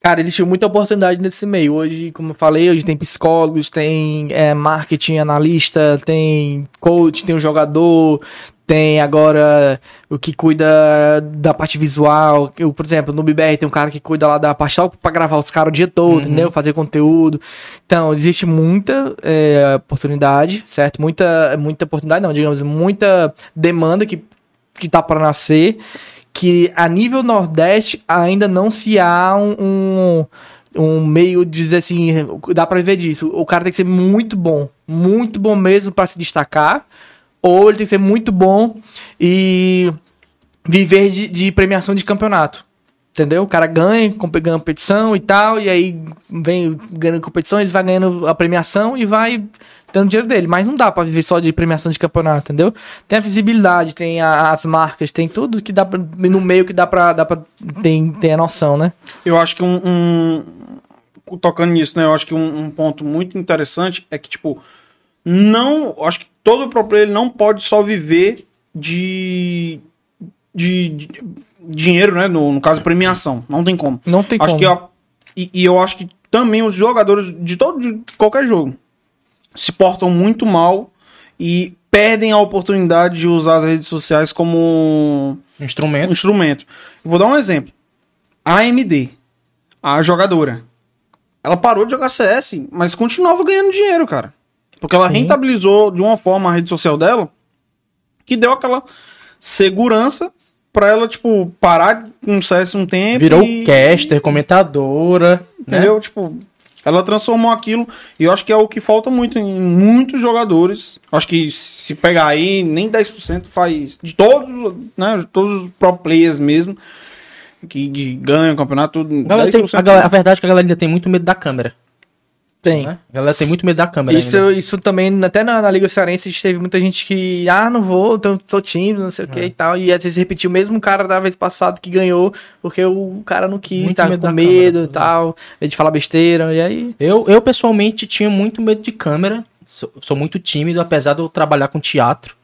Cara, existe muita oportunidade nesse meio. Hoje, como eu falei, hoje tem psicólogos, tem é, marketing analista, tem coach, tem um jogador, tem agora o que cuida da parte visual. Eu, por exemplo, no BBR tem um cara que cuida lá da parte só pra gravar os caras o dia todo, entendeu? Fazer conteúdo. Então, existe muita é, oportunidade, certo? Muita, muita oportunidade, não, digamos, muita demanda que, que tá para nascer que a nível Nordeste ainda não se há um, um, um meio de dizer assim, dá pra ver disso. O cara tem que ser muito bom, muito bom mesmo pra se destacar, ou ele tem que ser muito bom e viver de, de premiação de campeonato. Entendeu? O cara ganha, ganha competição e tal, e aí vem ganhando competição, eles vai ganhando a premiação e vai dando dinheiro dele. Mas não dá pra viver só de premiação de campeonato, entendeu? Tem a visibilidade, tem a- as marcas, tem tudo que dá pra, no meio que dá pra, dá pra tem, a noção, né? Eu acho que um, um- Tocando nisso, né? Eu acho que um, um ponto muito interessante é que, tipo, não. Acho que todo pro player não pode só viver de. de, de dinheiro, né? No, no caso, premiação. Não tem como. Não tem acho como. que a- e, e eu acho que também os jogadores de todo de qualquer jogo se portam muito mal e perdem a oportunidade de usar as redes sociais como um Instrumento. instrumento. Eu vou dar um exemplo. A AMD, a jogadora, ela parou de jogar CS, mas continuava ganhando dinheiro, cara. Porque ela Sim. rentabilizou de uma forma a rede social dela que deu aquela segurança pra ela, tipo, parar com o CS um tempo. Virou e- caster, comentadora. Né? Entendeu? Tipo, ela transformou aquilo e eu acho que é o que falta muito em muitos jogadores. Acho que se pegar aí, nem 10% faz. De todos, né? De todos os pro players mesmo. Que, que ganham o campeonato. A, galera tem- 10% a galera- a verdade é que a galera ainda tem muito medo da câmera. Tem. Né? A galera tem muito medo da câmera. Isso, ainda. isso também, até na, na Liga Cearense, a gente teve muita gente que, ah, não vou, tô, sou tímido, não sei o que É. e tal. E às vezes repetiu o mesmo cara da vez passada que ganhou, porque o cara não quis, Muito tava medo com medo e tal, de falar besteira, e aí. Eu, eu, pessoalmente, tinha muito medo de câmera. Sou, sou muito tímido, apesar de eu trabalhar com teatro.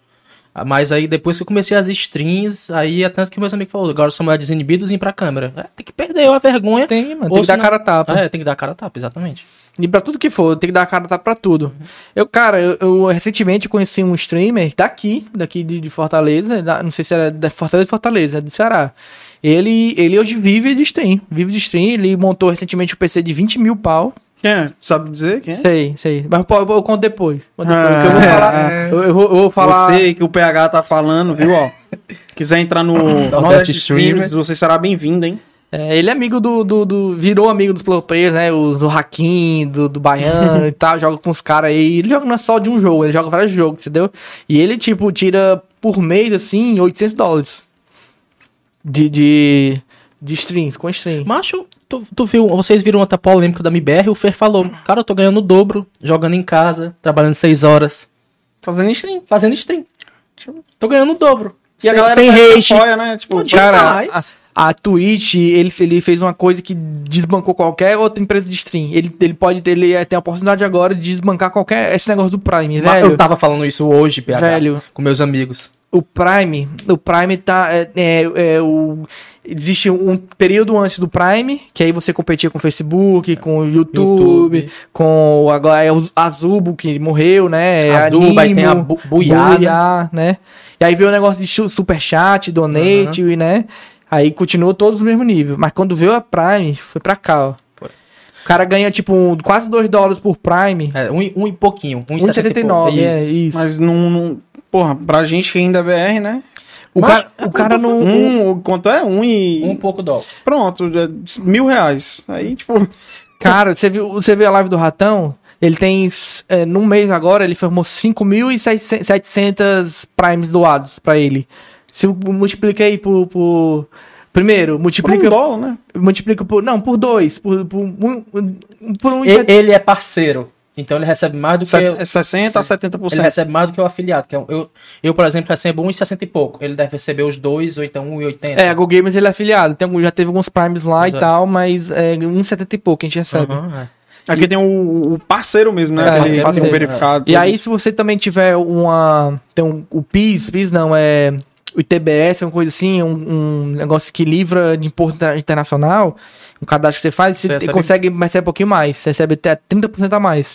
Mas aí, depois que eu comecei as streams, aí é tanto que meus amigos falaram, agora são mais desinibidos e ir pra câmera. É, tem que perder a vergonha. Tem, mano, tem que dar senão- cara a tapa. É, tem que dar cara a tapa, exatamente. E pra tudo que for, tem que dar a cara tapa pra tudo. Eu, cara, eu, eu recentemente conheci um streamer daqui, daqui de, de Fortaleza, da- não sei se era da Fortaleza Fortaleza, é do Ceará. Ele, ele hoje vive de stream, vive de stream, ele montou recentemente um PC de 20 mil pau. Quem é? Sabe dizer quem é? Sei, sei. Mas pô, eu, eu conto depois. Conto depois, Ah, eu vou falar. é. Eu, eu vou, eu vou falar. Gostei que o PH tá falando, viu? Ó. Quiser entrar no Nordeste Streams, você será bem-vindo, hein? É, ele é amigo do, do, do- Virou amigo dos pro players, né? Os do Hakim, do, do Baiano e tal. Joga com os caras aí. Ele joga não é só de um jogo, ele joga vários jogos, entendeu? E ele, tipo, tira por mês, assim, 800 dólares. De. de de streams, com stream. Macho, tu, tu viu, vocês viram outra polêmica da MBR, o Fer falou, cara, eu tô ganhando o dobro, jogando em casa, trabalhando seis horas, Fazendo stream. fazendo stream. Tô ganhando o dobro. E a sem, galera sem hate. apoia, né? Tipo, Pô, Cara, demais. A, Twitch, ele, ele fez uma coisa que desbancou qualquer outra empresa de stream. Ele, ele pode ele tem a oportunidade agora de desbancar qualquer esse negócio do Prime, velho. Eu tava falando isso hoje, PH, Velho. com meus amigos. O Prime, o Prime tá. É, é, é o, existe um período antes do Prime, que aí você competia com o Facebook, com o YouTube, YouTube. com agora é o Azubo, que morreu, né? Azubo, aí tem a Bu- Buiá, Buiá, né? E aí veio o negócio de chu- superchat, donate, e, né? Aí continuou todos no mesmo nível. Mas quando veio a Prime, foi pra cá, ó. Foi. O cara ganha, tipo, um- quase 2 dólares por Prime. É, um, e- um e pouquinho. Um e 1,79, Isso. é isso. Mas não, não. Porra, pra gente que ainda é BR, né? O Mas cara, é o cara não. Um, quanto é? Um e. Um pouco dólar. Pronto, já- mil reais. Aí, tipo. Cara, você viu, você viu a live do Ratão? Ele tem, é, num mês agora, ele formou 5.700 primes doados pra ele. Se eu multipliquei por... por- primeiro, Por um multiplica, dólar, né? multiplica por... Não, por dois. Por, por um, por um Ele, ele é parceiro, então ele recebe mais do que... Se- eu- é 60 a Ele 70%. recebe mais do que o afiliado. Que eu, eu, eu, por exemplo, recebo 1,60 e pouco. Ele deve receber os dois, ou então 1,80. É, a Go Gamers ele é afiliado. Tem, já teve alguns primes lá Mas e é. tal, mas é 1,70 e pouco a gente recebe. Aham, é. Aqui tem o, o parceiro mesmo, né? É, Aquele parceiro um mesmo, verificado. E aí, se você também tiver uma. Tem um, o PIS, PIS não, é. O ITBS, uma coisa assim, um, um negócio que livra de imposto inter- internacional, um cadastro que você faz, você, Você recebe- consegue receber um pouquinho mais, você recebe até 30% a mais.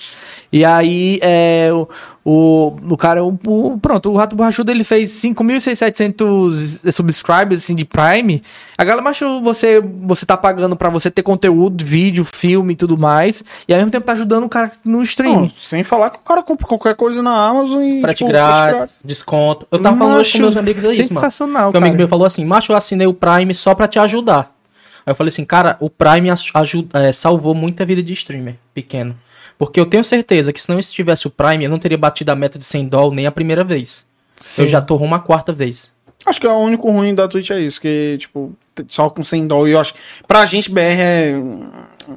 E aí, é, o, o, o cara, o, o- pronto, o Rato Borrachudo, ele fez 5.600 subscribers, assim, de Prime. A galera, macho, você, você tá pagando pra você ter conteúdo, vídeo, filme e tudo mais, e ao mesmo tempo tá ajudando o cara no stream. Não, sem falar que o cara compra qualquer coisa na Amazon e. Frete tipo, grátis, desconto. Eu tava falando hoje com Macho, meus amigos é isso, mano. Um amigo meu falou assim, macho, eu assinei o Prime só pra te ajudar. Aí eu falei assim, cara, o Prime aju- ajuda, é, salvou muita vida de streamer pequeno. Porque eu tenho certeza que se não tivesse o Prime, eu não teria batido a meta de 100 dólares nem a primeira vez. Sim. Eu já tô rumo a quarta vez. Acho que é o único ruim da Twitch é isso, que, tipo, só com 100 dólares. Eu acho que pra gente, BR é.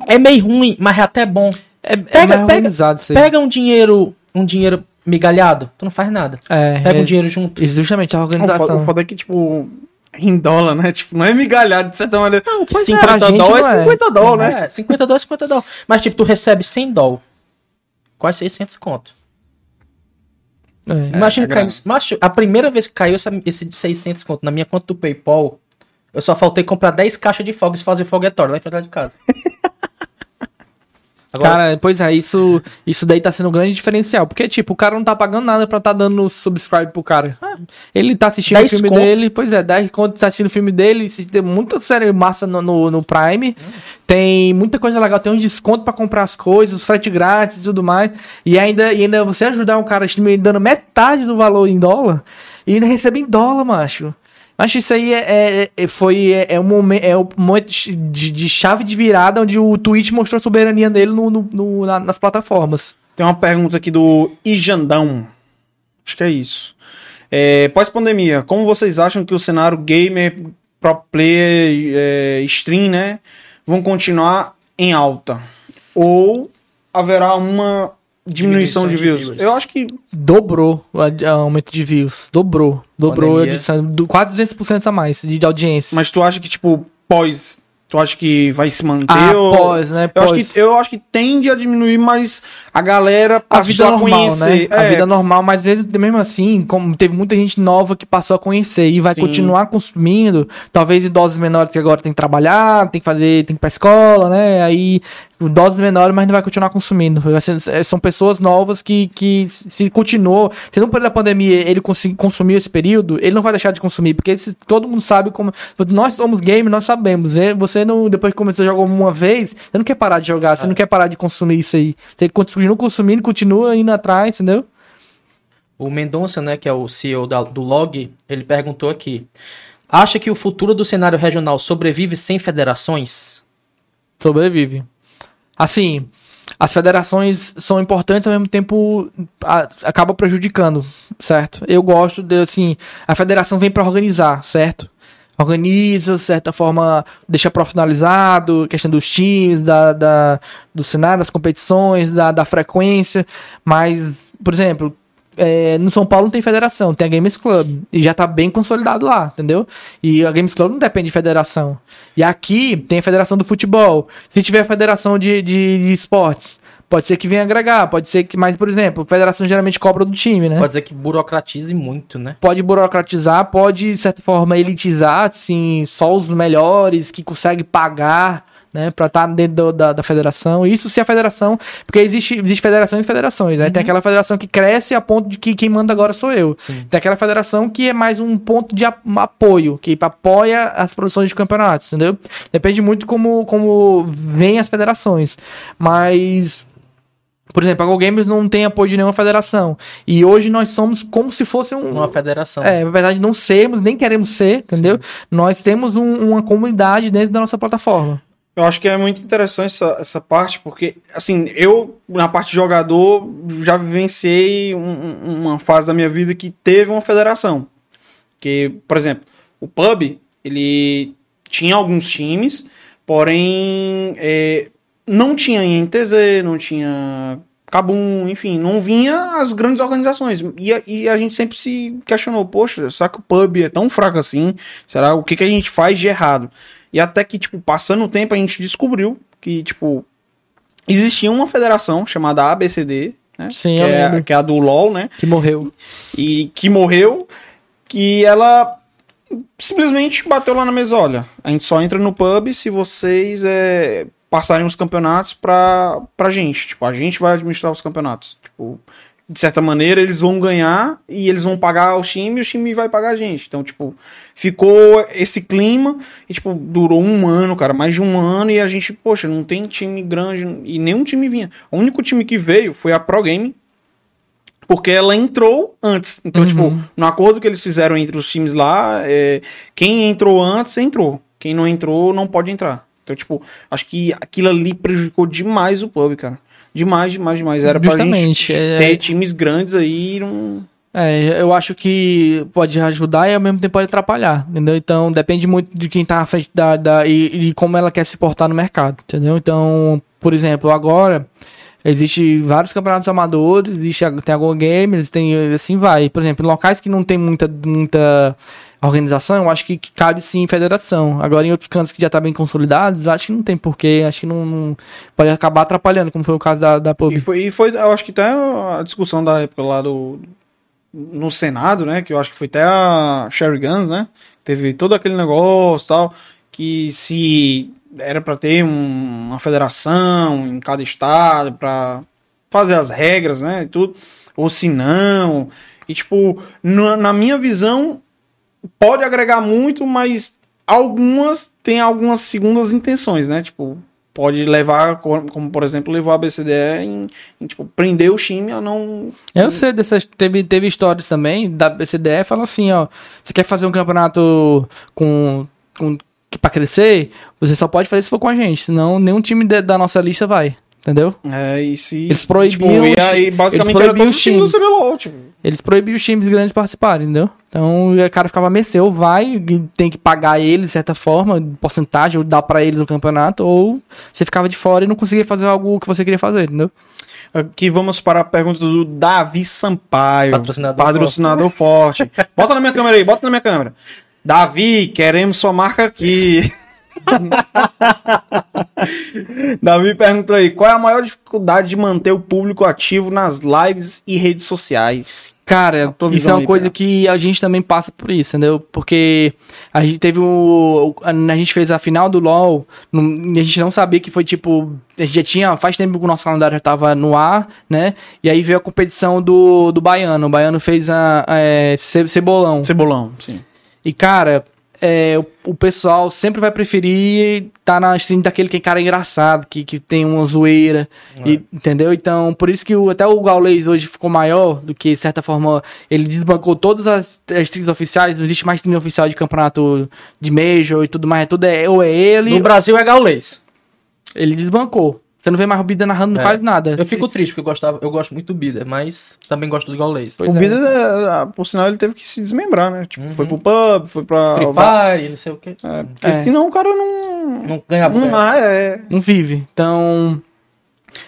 É meio ruim, mas é até bom. É, é Pega- mais pega- organizado isso aí. Pega um dinheiro, um dinheiro migalhado, tu não faz nada. É, Pega é, um dinheiro junto. Justamente a O foda, organização. o foda é que, tipo, em dólar, né? Tipo, não é migalhado, de certa maneira. Não, pois é, 50 pra gente dólares não é é. 50 dólares, né? É, 50 dólares, 50 dólares. Mas, tipo, tu recebe 100 dólares. Quase 600 conto. É. Imagina é grave. Macho, a primeira vez que caiu essa- esse de 600 conto na minha conta do PayPal, eu só faltei comprar 10 caixas de fogos e fazer foguetório lá em frente de casa. Agora, Cara, pois é, isso, isso daí tá sendo um grande diferencial. Porque, tipo, o cara não tá pagando nada pra tá dando subscribe pro cara. Ele tá assistindo o 10 filme conto. dele, pois é, 10 conto tá assistindo o filme dele, tem muita série massa no, no, no Prime. Tem muita coisa legal, tem um desconto pra comprar as coisas, os frete grátis e tudo mais. E ainda, e ainda você ajudar um cara dando metade do valor em dólar, e ainda recebe em dólar, macho. Acho isso aí é, é- é- foi é, é um momento é um de, de chave de virada onde o Twitch mostrou a soberania dele no, no- no- na- nas plataformas. Tem uma pergunta aqui do Ijandão. Acho que é isso. É, Pós-pandemia, como vocês acham que o cenário gamer, pro player, é, stream, né, vão continuar em alta? Ou haverá uma diminuição, Diminuição de de views? views. Eu acho que Dobrou o aumento de views. Dobrou. Dobrou a edição, do, quase 200% a mais de, de audiência. Mas tu acha que, tipo, pós. Tu acha que vai se manter? Ah, ou... pós, né? Eu acho, Pós. que, eu acho que tende a diminuir, mas a galera a passou vida a normal, conhecer. né? A É, vida normal, mas mesmo, mesmo assim, como teve muita gente nova que passou a conhecer e vai Sim. continuar consumindo, talvez idosos menores que agora tem que trabalhar, tem que fazer, tem que ir pra escola, né? Aí doses menores, mas não vai continuar consumindo. É, São pessoas novas que, que se continuou, se no período da pandemia ele consumiu esse período, ele não vai deixar de consumir, porque esse- todo mundo sabe como. Nós somos game, nós sabemos. é, Você não, depois que começou a jogar uma vez, você não quer parar de jogar, você não quer parar de consumir isso aí. Você continua consumindo, continua indo atrás, entendeu? o Mendonça, né, que é o CEO da- do Log, ele perguntou aqui: Acha que o futuro do cenário regional sobrevive sem federações? Sobrevive. Assim, as federações são importantes, ao mesmo tempo a- acaba prejudicando, certo? Eu gosto de, assim, a federação vem para organizar, certo? Organiza, de certa forma, deixa profissionalizado, questão dos times, da, da- do cenário, das competições, da, da frequência, mas, por exemplo, é, no São Paulo não tem federação, tem a Games Club. E já tá bem consolidado lá, entendeu? E a Games Club não depende de federação. E aqui tem a federação do futebol. Se tiver a federação de, de, de esportes, pode ser que venha agregar, pode ser que. Mas, por exemplo, a federação geralmente cobra do time, né? Pode dizer que burocratize muito, né? Pode burocratizar, pode, de certa forma, elitizar, assim, só os melhores que conseguem pagar, né, pra estar dentro do- da, da federação. Isso se a federação. Porque existe, existe federações e federações, né? Tem aquela federação que cresce a ponto de que quem manda agora sou eu. Sim. Tem aquela federação que é mais um ponto de apoio, que apoia as produções de campeonatos, entendeu? Depende muito como, como vem as federações. Mas. Por exemplo, a Go Games não tem apoio de nenhuma federação. E hoje nós somos como se fosse um. Uma federação. É, apesar de não sermos, nem queremos ser, entendeu? Nós temos um- uma comunidade dentro da nossa plataforma. Eu acho que é muito interessante essa, essa parte, porque, assim, eu, na parte de jogador, já vivenciei um- um- uma fase da minha vida que teve uma federação. Que, por exemplo, o pub, ele tinha alguns times, porém, é, não tinha INTZ, não tinha Cabum, enfim, não vinha as grandes organizações. E a, e a gente sempre se questionou, poxa, será que o pub é tão fraco assim? Será o que, que a gente faz de errado? E até que, tipo, passando o tempo, a gente descobriu que, tipo, existia uma federação chamada ABCD, né? Sim, que, eu é, lembro. que é a do LoL, né? Que morreu. e que morreu, que ela simplesmente bateu lá na mesa, olha, a gente só entra no pub se vocês é, passarem os campeonatos pra, pra gente, tipo, a gente vai administrar os campeonatos, tipo, de certa maneira eles vão ganhar e eles vão pagar o time e o time vai pagar a gente, então, tipo, ficou esse clima e, tipo, durou um ano, cara, mais de um ano e a gente, poxa, não tem time grande e nenhum time vinha, o único time que veio foi a Pro Game, porque ela entrou antes. Então, Uhum. tipo, no acordo que eles fizeram entre os times lá, é, quem entrou antes, entrou. Quem não entrou, não pode entrar. Então, tipo, acho que aquilo ali prejudicou demais o pub, cara. Demais, demais, demais. Era pra Justamente, gente é- ter times grandes aí e não... É, eu acho que pode ajudar e ao mesmo tempo pode atrapalhar, entendeu? Então depende muito de quem tá à frente da, da e, e como ela quer se portar no mercado, entendeu? Então, por exemplo, agora existe vários campeonatos amadores, existe, tem a Go Games, tem assim vai. Por exemplo, em locais que não tem muita, muita organização, eu acho que, que cabe sim federação. Agora em outros cantos que já tá bem consolidados, acho que não tem porquê, acho que não, não- pode acabar atrapalhando, como foi o caso da, da PUB. E foi, e foi, eu acho que até a discussão da época lá do. No Senado, né? Que eu acho que foi até a Sherry Guns, né? Teve todo aquele negócio tal. Que se era pra ter um- uma federação em cada estado pra fazer as regras, né? E tudo. Ou se não. E tipo, na, na minha visão, pode agregar muito, mas algumas têm algumas segundas intenções, né? Tipo, pode levar, co- como por exemplo, levou a BCDE em, em, tipo, prender o time a não. Eu sei dessas. Teve, teve histórias também da BCDE fala assim, ó. Você quer fazer um campeonato com. com que pra crescer, você só pode fazer se for com a gente. Senão nenhum time de- da nossa lista vai. Entendeu? É, e se. Eles proibiam Tipo, os e aí, basicamente, eles era proibiam os time do times. CBLOL, tipo. Eles proibiam os times grandes participarem, entendeu? Então o cara ficava a mercê, ou vai, tem que pagar eles de certa forma, porcentagem, ou dar pra eles o campeonato, ou você ficava de fora e não conseguia fazer algo que você queria fazer, entendeu? Aqui vamos para a pergunta do Davi Sampaio. Patrocinador Patrocinador forte. bota na minha câmera aí, bota na minha câmera. Davi, queremos sua marca aqui. Davi perguntou aí: qual é a maior dificuldade de manter o público ativo nas lives e redes sociais? Cara, isso é uma aí, coisa Pedro. que a gente também passa por isso, entendeu? Porque a gente teve o. A a gente fez a final do LoL, não- a gente não sabia que foi tipo. A gente já tinha. Faz tempo que o nosso calendário já tava no ar, né? E aí veio a competição do, do Baiano. O Baiano fez a. É, Ce- Cebolão. Cebolão, sim. E, cara, é, o, o pessoal sempre vai preferir estar na stream daquele que é cara engraçado, que, que tem uma zoeira, e- entendeu? Então, por isso que o- até o Gaules hoje ficou maior do que, de certa forma, ele desbancou todas as, as streams oficiais, não existe mais stream oficial de campeonato de Major e tudo mais, é tudo é, ou é ele, No Brasil é gaulês. ele desbancou. Você não vê mais o Bida narrando É. quase nada. Eu fico triste, porque eu, gostava, eu gosto muito do Bida, mas também gosto do gaulês. O é. Bida, eh, por sinal, ele teve que se desmembrar, né? Tipo, foi pro pub, foi pra. Free Fire, não sei o quê. É, porque É. senão o cara não. Não ganhava. Não, ah, é. não vive. Então,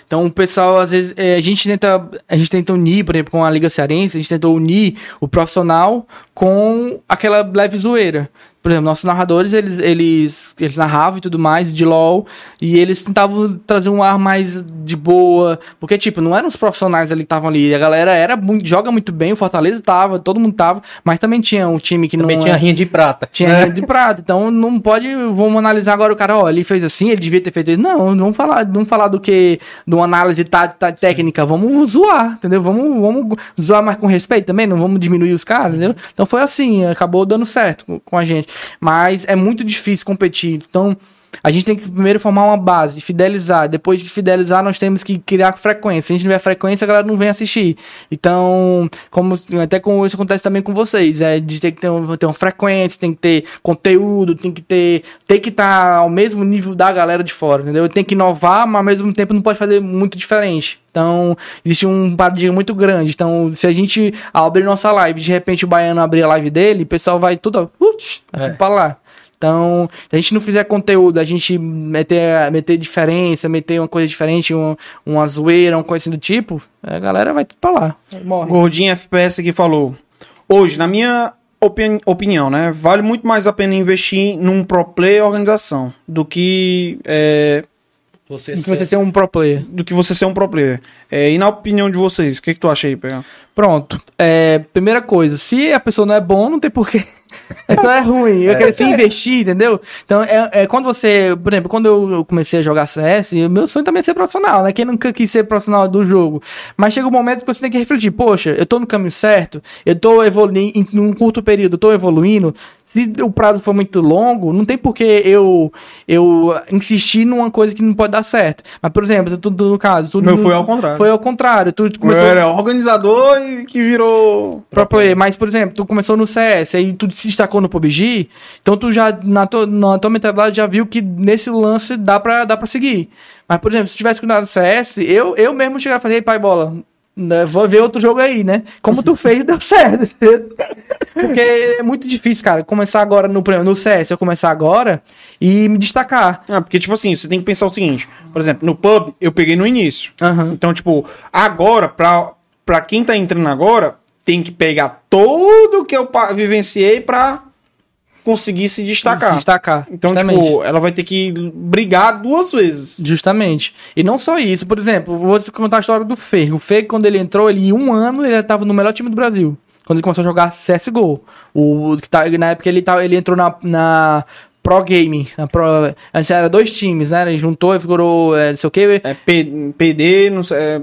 então o pessoal às vezes é, a gente tenta a gente tenta unir, por exemplo, com a Liga Cearense, a gente tentou unir o profissional com aquela leve zoeira. Por exemplo, nossos narradores, eles, eles, eles narravam e tudo mais de LoL, e eles tentavam trazer um ar mais de boa, porque, tipo, não eram os profissionais ali que estavam ali, a galera era muito, joga muito bem, o Fortaleza tava, todo mundo tava, mas também tinha um time que Também não tinha é- rinha de prata. tinha de prata. Então não pode. Vamos analisar agora o cara, ó, ele fez assim, ele devia ter feito isso. Não, não vamos falar, não falar do que. De uma análise tá, tá técnica. Vamos zoar, entendeu? Vamos, vamos zoar mais com respeito também, não vamos diminuir os caras, entendeu? Então foi assim, acabou dando certo com a gente. Mas é muito difícil competir. Então. A gente tem que primeiro formar uma base, fidelizar. Depois de fidelizar, nós temos que criar frequência. Se a gente não tiver frequência, a galera não vem assistir. Então, como até com isso acontece também com vocês, é de ter que ter, um- ter uma frequência, tem que ter conteúdo, tem que ter, tem que estar ao mesmo nível da galera de fora, entendeu? Tem que inovar, mas ao mesmo tempo não pode fazer muito diferente. Então, existe um paradigma muito grande. Então, se a gente abrir nossa live, de repente o baiano abrir a live dele, o pessoal vai tudo, ó, ups, É. tudo pra lá. Então, se a gente não fizer conteúdo, a gente meter, meter diferença, meter uma coisa diferente, uma, uma zoeira, uma coisa assim do tipo, a galera vai tudo pra lá. Morre. Gordinho FPS aqui falou. Hoje, na minha opini- opinião, né? Vale muito mais a pena investir num pro player organização do que. é, Você, Tem que você ser um pro player. do que você ser um pro player. É, e na opinião de vocês, o que, que tu acha aí, Pega? Pronto. É, primeira coisa, se a pessoa não é bom, não tem porquê. Então é ruim. Eu queria investir, entendeu? Então, é, é quando você. Por exemplo, quando eu eu comecei a jogar CS, o meu sonho também é ser profissional, né? Quem nunca quis ser profissional do jogo. Mas chega um momento que você tem que refletir: poxa, eu tô no caminho certo, eu tô evoluindo, em um curto período, eu tô evoluindo. Se o prazo for muito longo, não tem por que eu, eu insistir numa coisa que não pode dar certo. Mas, por exemplo, tu, tu- no caso. Tu, Meu foi ao contrário. Foi ao contrário. Tu Eu começou era organizador e que virou. pro player. Mas, por exemplo, tu começou no CS, aí tu se destacou no PUBG, então tu já, na tua, na tua mentalidade, já viu que nesse lance dá pra, dá pra seguir. Mas, por exemplo, se tu tivesse cuidado do CS, eu, eu mesmo chegar e fazer, "Ei, pai, bola, vou ver outro jogo aí, né? Como tu fez, deu certo. Porque é muito difícil, cara, começar agora no, no CS, eu começar agora e me destacar. Ah, porque, tipo assim, você tem que pensar o seguinte. Por exemplo, no pub, eu peguei no início. Aham. Então, tipo, agora, pra, pra quem tá entrando agora, tem que pegar tudo que eu vivenciei pra conseguir se destacar. Se destacar. Então, justamente. tipo, ela vai ter que brigar duas vezes. Justamente. E não só isso, por exemplo, vou contar a história do Fer. O Fer, quando ele entrou, ele em um ano, ele estava no melhor time do Brasil. Quando ele começou a jogar CSGO. O, que tá, na época ele, tá, ele entrou na, na Pro Game. Na Pro, antes era dois times, né? Ele juntou e figurou, é, não sei o que. É P- PD, não sei. É,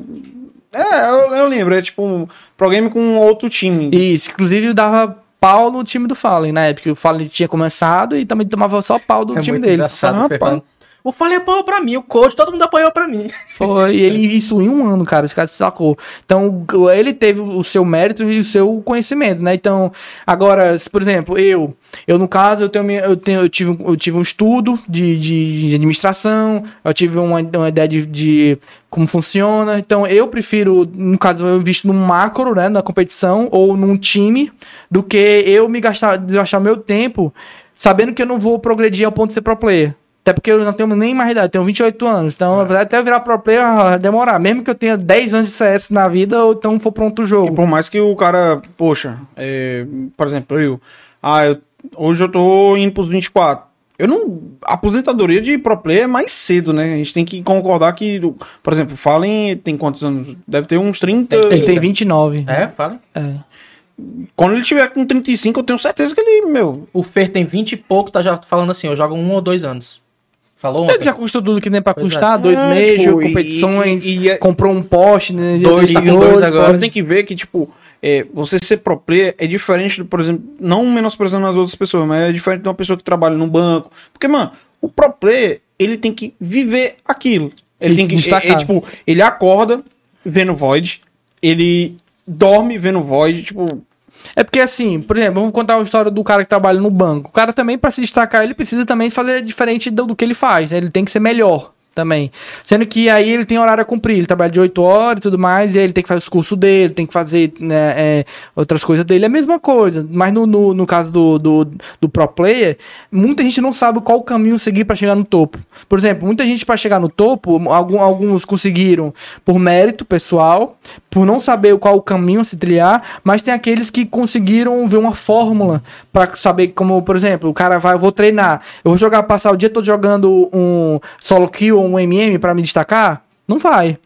é, eu, eu lembro, é tipo um programa com outro time. Isso, inclusive dava pau no time do Fallen na época. O Fallen tinha começado e também tomava só pau do É time muito dele. engraçado. Ah, o Fallen apoiou pra mim, o coach, todo mundo apoiou pra mim. Foi, ele isso em um ano, cara, esse cara se sacou. Então, ele teve o seu mérito e o seu conhecimento, né? Então, agora, por exemplo, eu, eu no caso, eu tenho, eu tenho, eu tive, eu tive um estudo de, de, de administração, eu tive uma, uma ideia de, de como funciona. Então, eu prefiro, no caso, eu invisto num macro, né, na competição ou num time, do que eu me gastar, gastar meu tempo sabendo que eu não vou progredir ao ponto de ser pro player. Até porque eu não tenho nem mais idade, eu tenho 28 anos. Então, até eu virar pro player, vai demorar. Mesmo que eu tenha 10 anos de CS na vida, ou então for pra outro E jogo. por mais que o cara, poxa, é, por exemplo, eu, ah, eu- hoje eu tô indo pros 24. Eu não. A aposentadoria de pro player é mais cedo, né? A gente tem que concordar que, por exemplo, Fallen tem quantos anos? Deve ter uns 30. Ele tem 29. É, fala. É. Quando ele tiver com 35, eu tenho certeza que ele, meu. O Fer tem 20 e pouco, tá já falando assim, eu jogo um ou dois anos. Falou Ele ontem. já custou tudo que nem pra Pois é. custar, dois É, meses, tipo, competições, e- e é- comprou um poste, né? de Dois, dois, dois agora. Você tem que ver que, tipo, é, você ser pro player é diferente, do, por exemplo, não menosprezando as outras pessoas, mas é diferente de uma pessoa que trabalha num banco. Porque, mano, o pro player, ele tem que viver aquilo. Ele tem que. destacar. É, é, tipo, ele acorda vendo Void, ele dorme vendo Void, tipo. É porque assim, por exemplo, vamos contar a história do cara que trabalha no banco. O cara também, pra se destacar, ele precisa também fazer diferente do, do que ele faz. né? Ele tem que ser melhor também. Sendo que aí ele tem horário a cumprir. Ele trabalha de 8 horas e tudo mais, e aí ele tem que fazer os cursos dele, tem que fazer né, é, outras coisas dele. É a mesma coisa. Mas no, no, no caso do, do, do pro player, muita gente não sabe qual caminho seguir pra chegar no topo. Por exemplo, muita gente pra chegar no topo, algum, alguns conseguiram por mérito pessoal, por não saber qual o caminho se trilhar, mas tem aqueles que conseguiram ver uma fórmula pra saber como, por exemplo, o cara vai, eu vou treinar, eu vou jogar, passar o dia todo jogando um solo kill ou um MM pra me destacar? Não vai.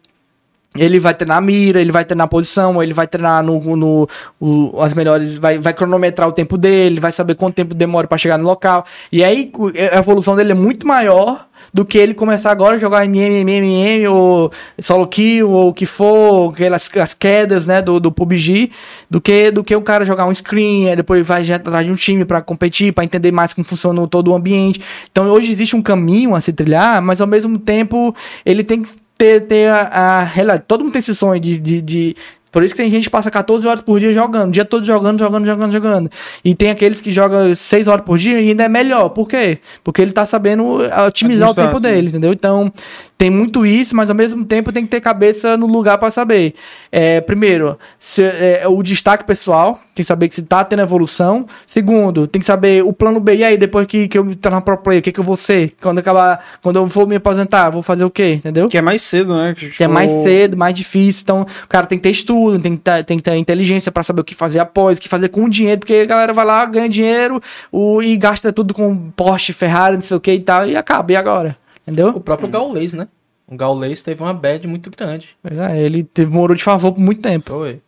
Ele vai treinar a mira, ele vai treinar a posição, ele vai treinar no, no o- as melhores, vai, vai cronometrar o tempo dele, vai saber quanto tempo demora pra chegar no local. E aí a evolução dele é muito maior do que ele começar agora a jogar MM, MM, MM, ou solo kill, ou o que for, aquelas as quedas, né, do, do PUBG, do que, do que o cara jogar um screen, depois vai atrás de um time pra competir, pra entender mais como funciona todo o ambiente. Então hoje existe um caminho a se trilhar, mas ao mesmo tempo ele tem que ter, ter a, a. Todo mundo tem esse sonho de, de, de- Por isso que tem gente que passa 14 horas por dia jogando, o dia todo jogando, jogando, jogando, jogando. E tem aqueles que jogam 6 horas por dia e ainda é melhor. Por quê? Porque ele tá sabendo otimizar o tempo dele, entendeu? Então, tem muito isso, mas ao mesmo tempo tem que ter cabeça no lugar pra saber. É, primeiro, se- é, o destaque pessoal, tem que saber que se tá tendo evolução. Segundo, tem que saber o plano B. E aí, depois que, que eu me tornar pro player, o que, que eu vou ser? Quando acabar, quando eu for me aposentar, vou fazer o quê? Entendeu? Que é mais cedo, né? Que é mais cedo, mais difícil. Então, o cara tem que ter estudo, tem que ter, tem que ter inteligência pra saber o que fazer após, o que fazer com o dinheiro, porque a galera vai lá, ganha dinheiro o, e gasta tudo com Porsche, Ferrari, não sei o que e tal, e acaba. E agora? Entendeu? O próprio Gaules, né? O Gaules teve uma bad muito grande. Pois é, ele teve, morou de favor por muito tempo. Foi.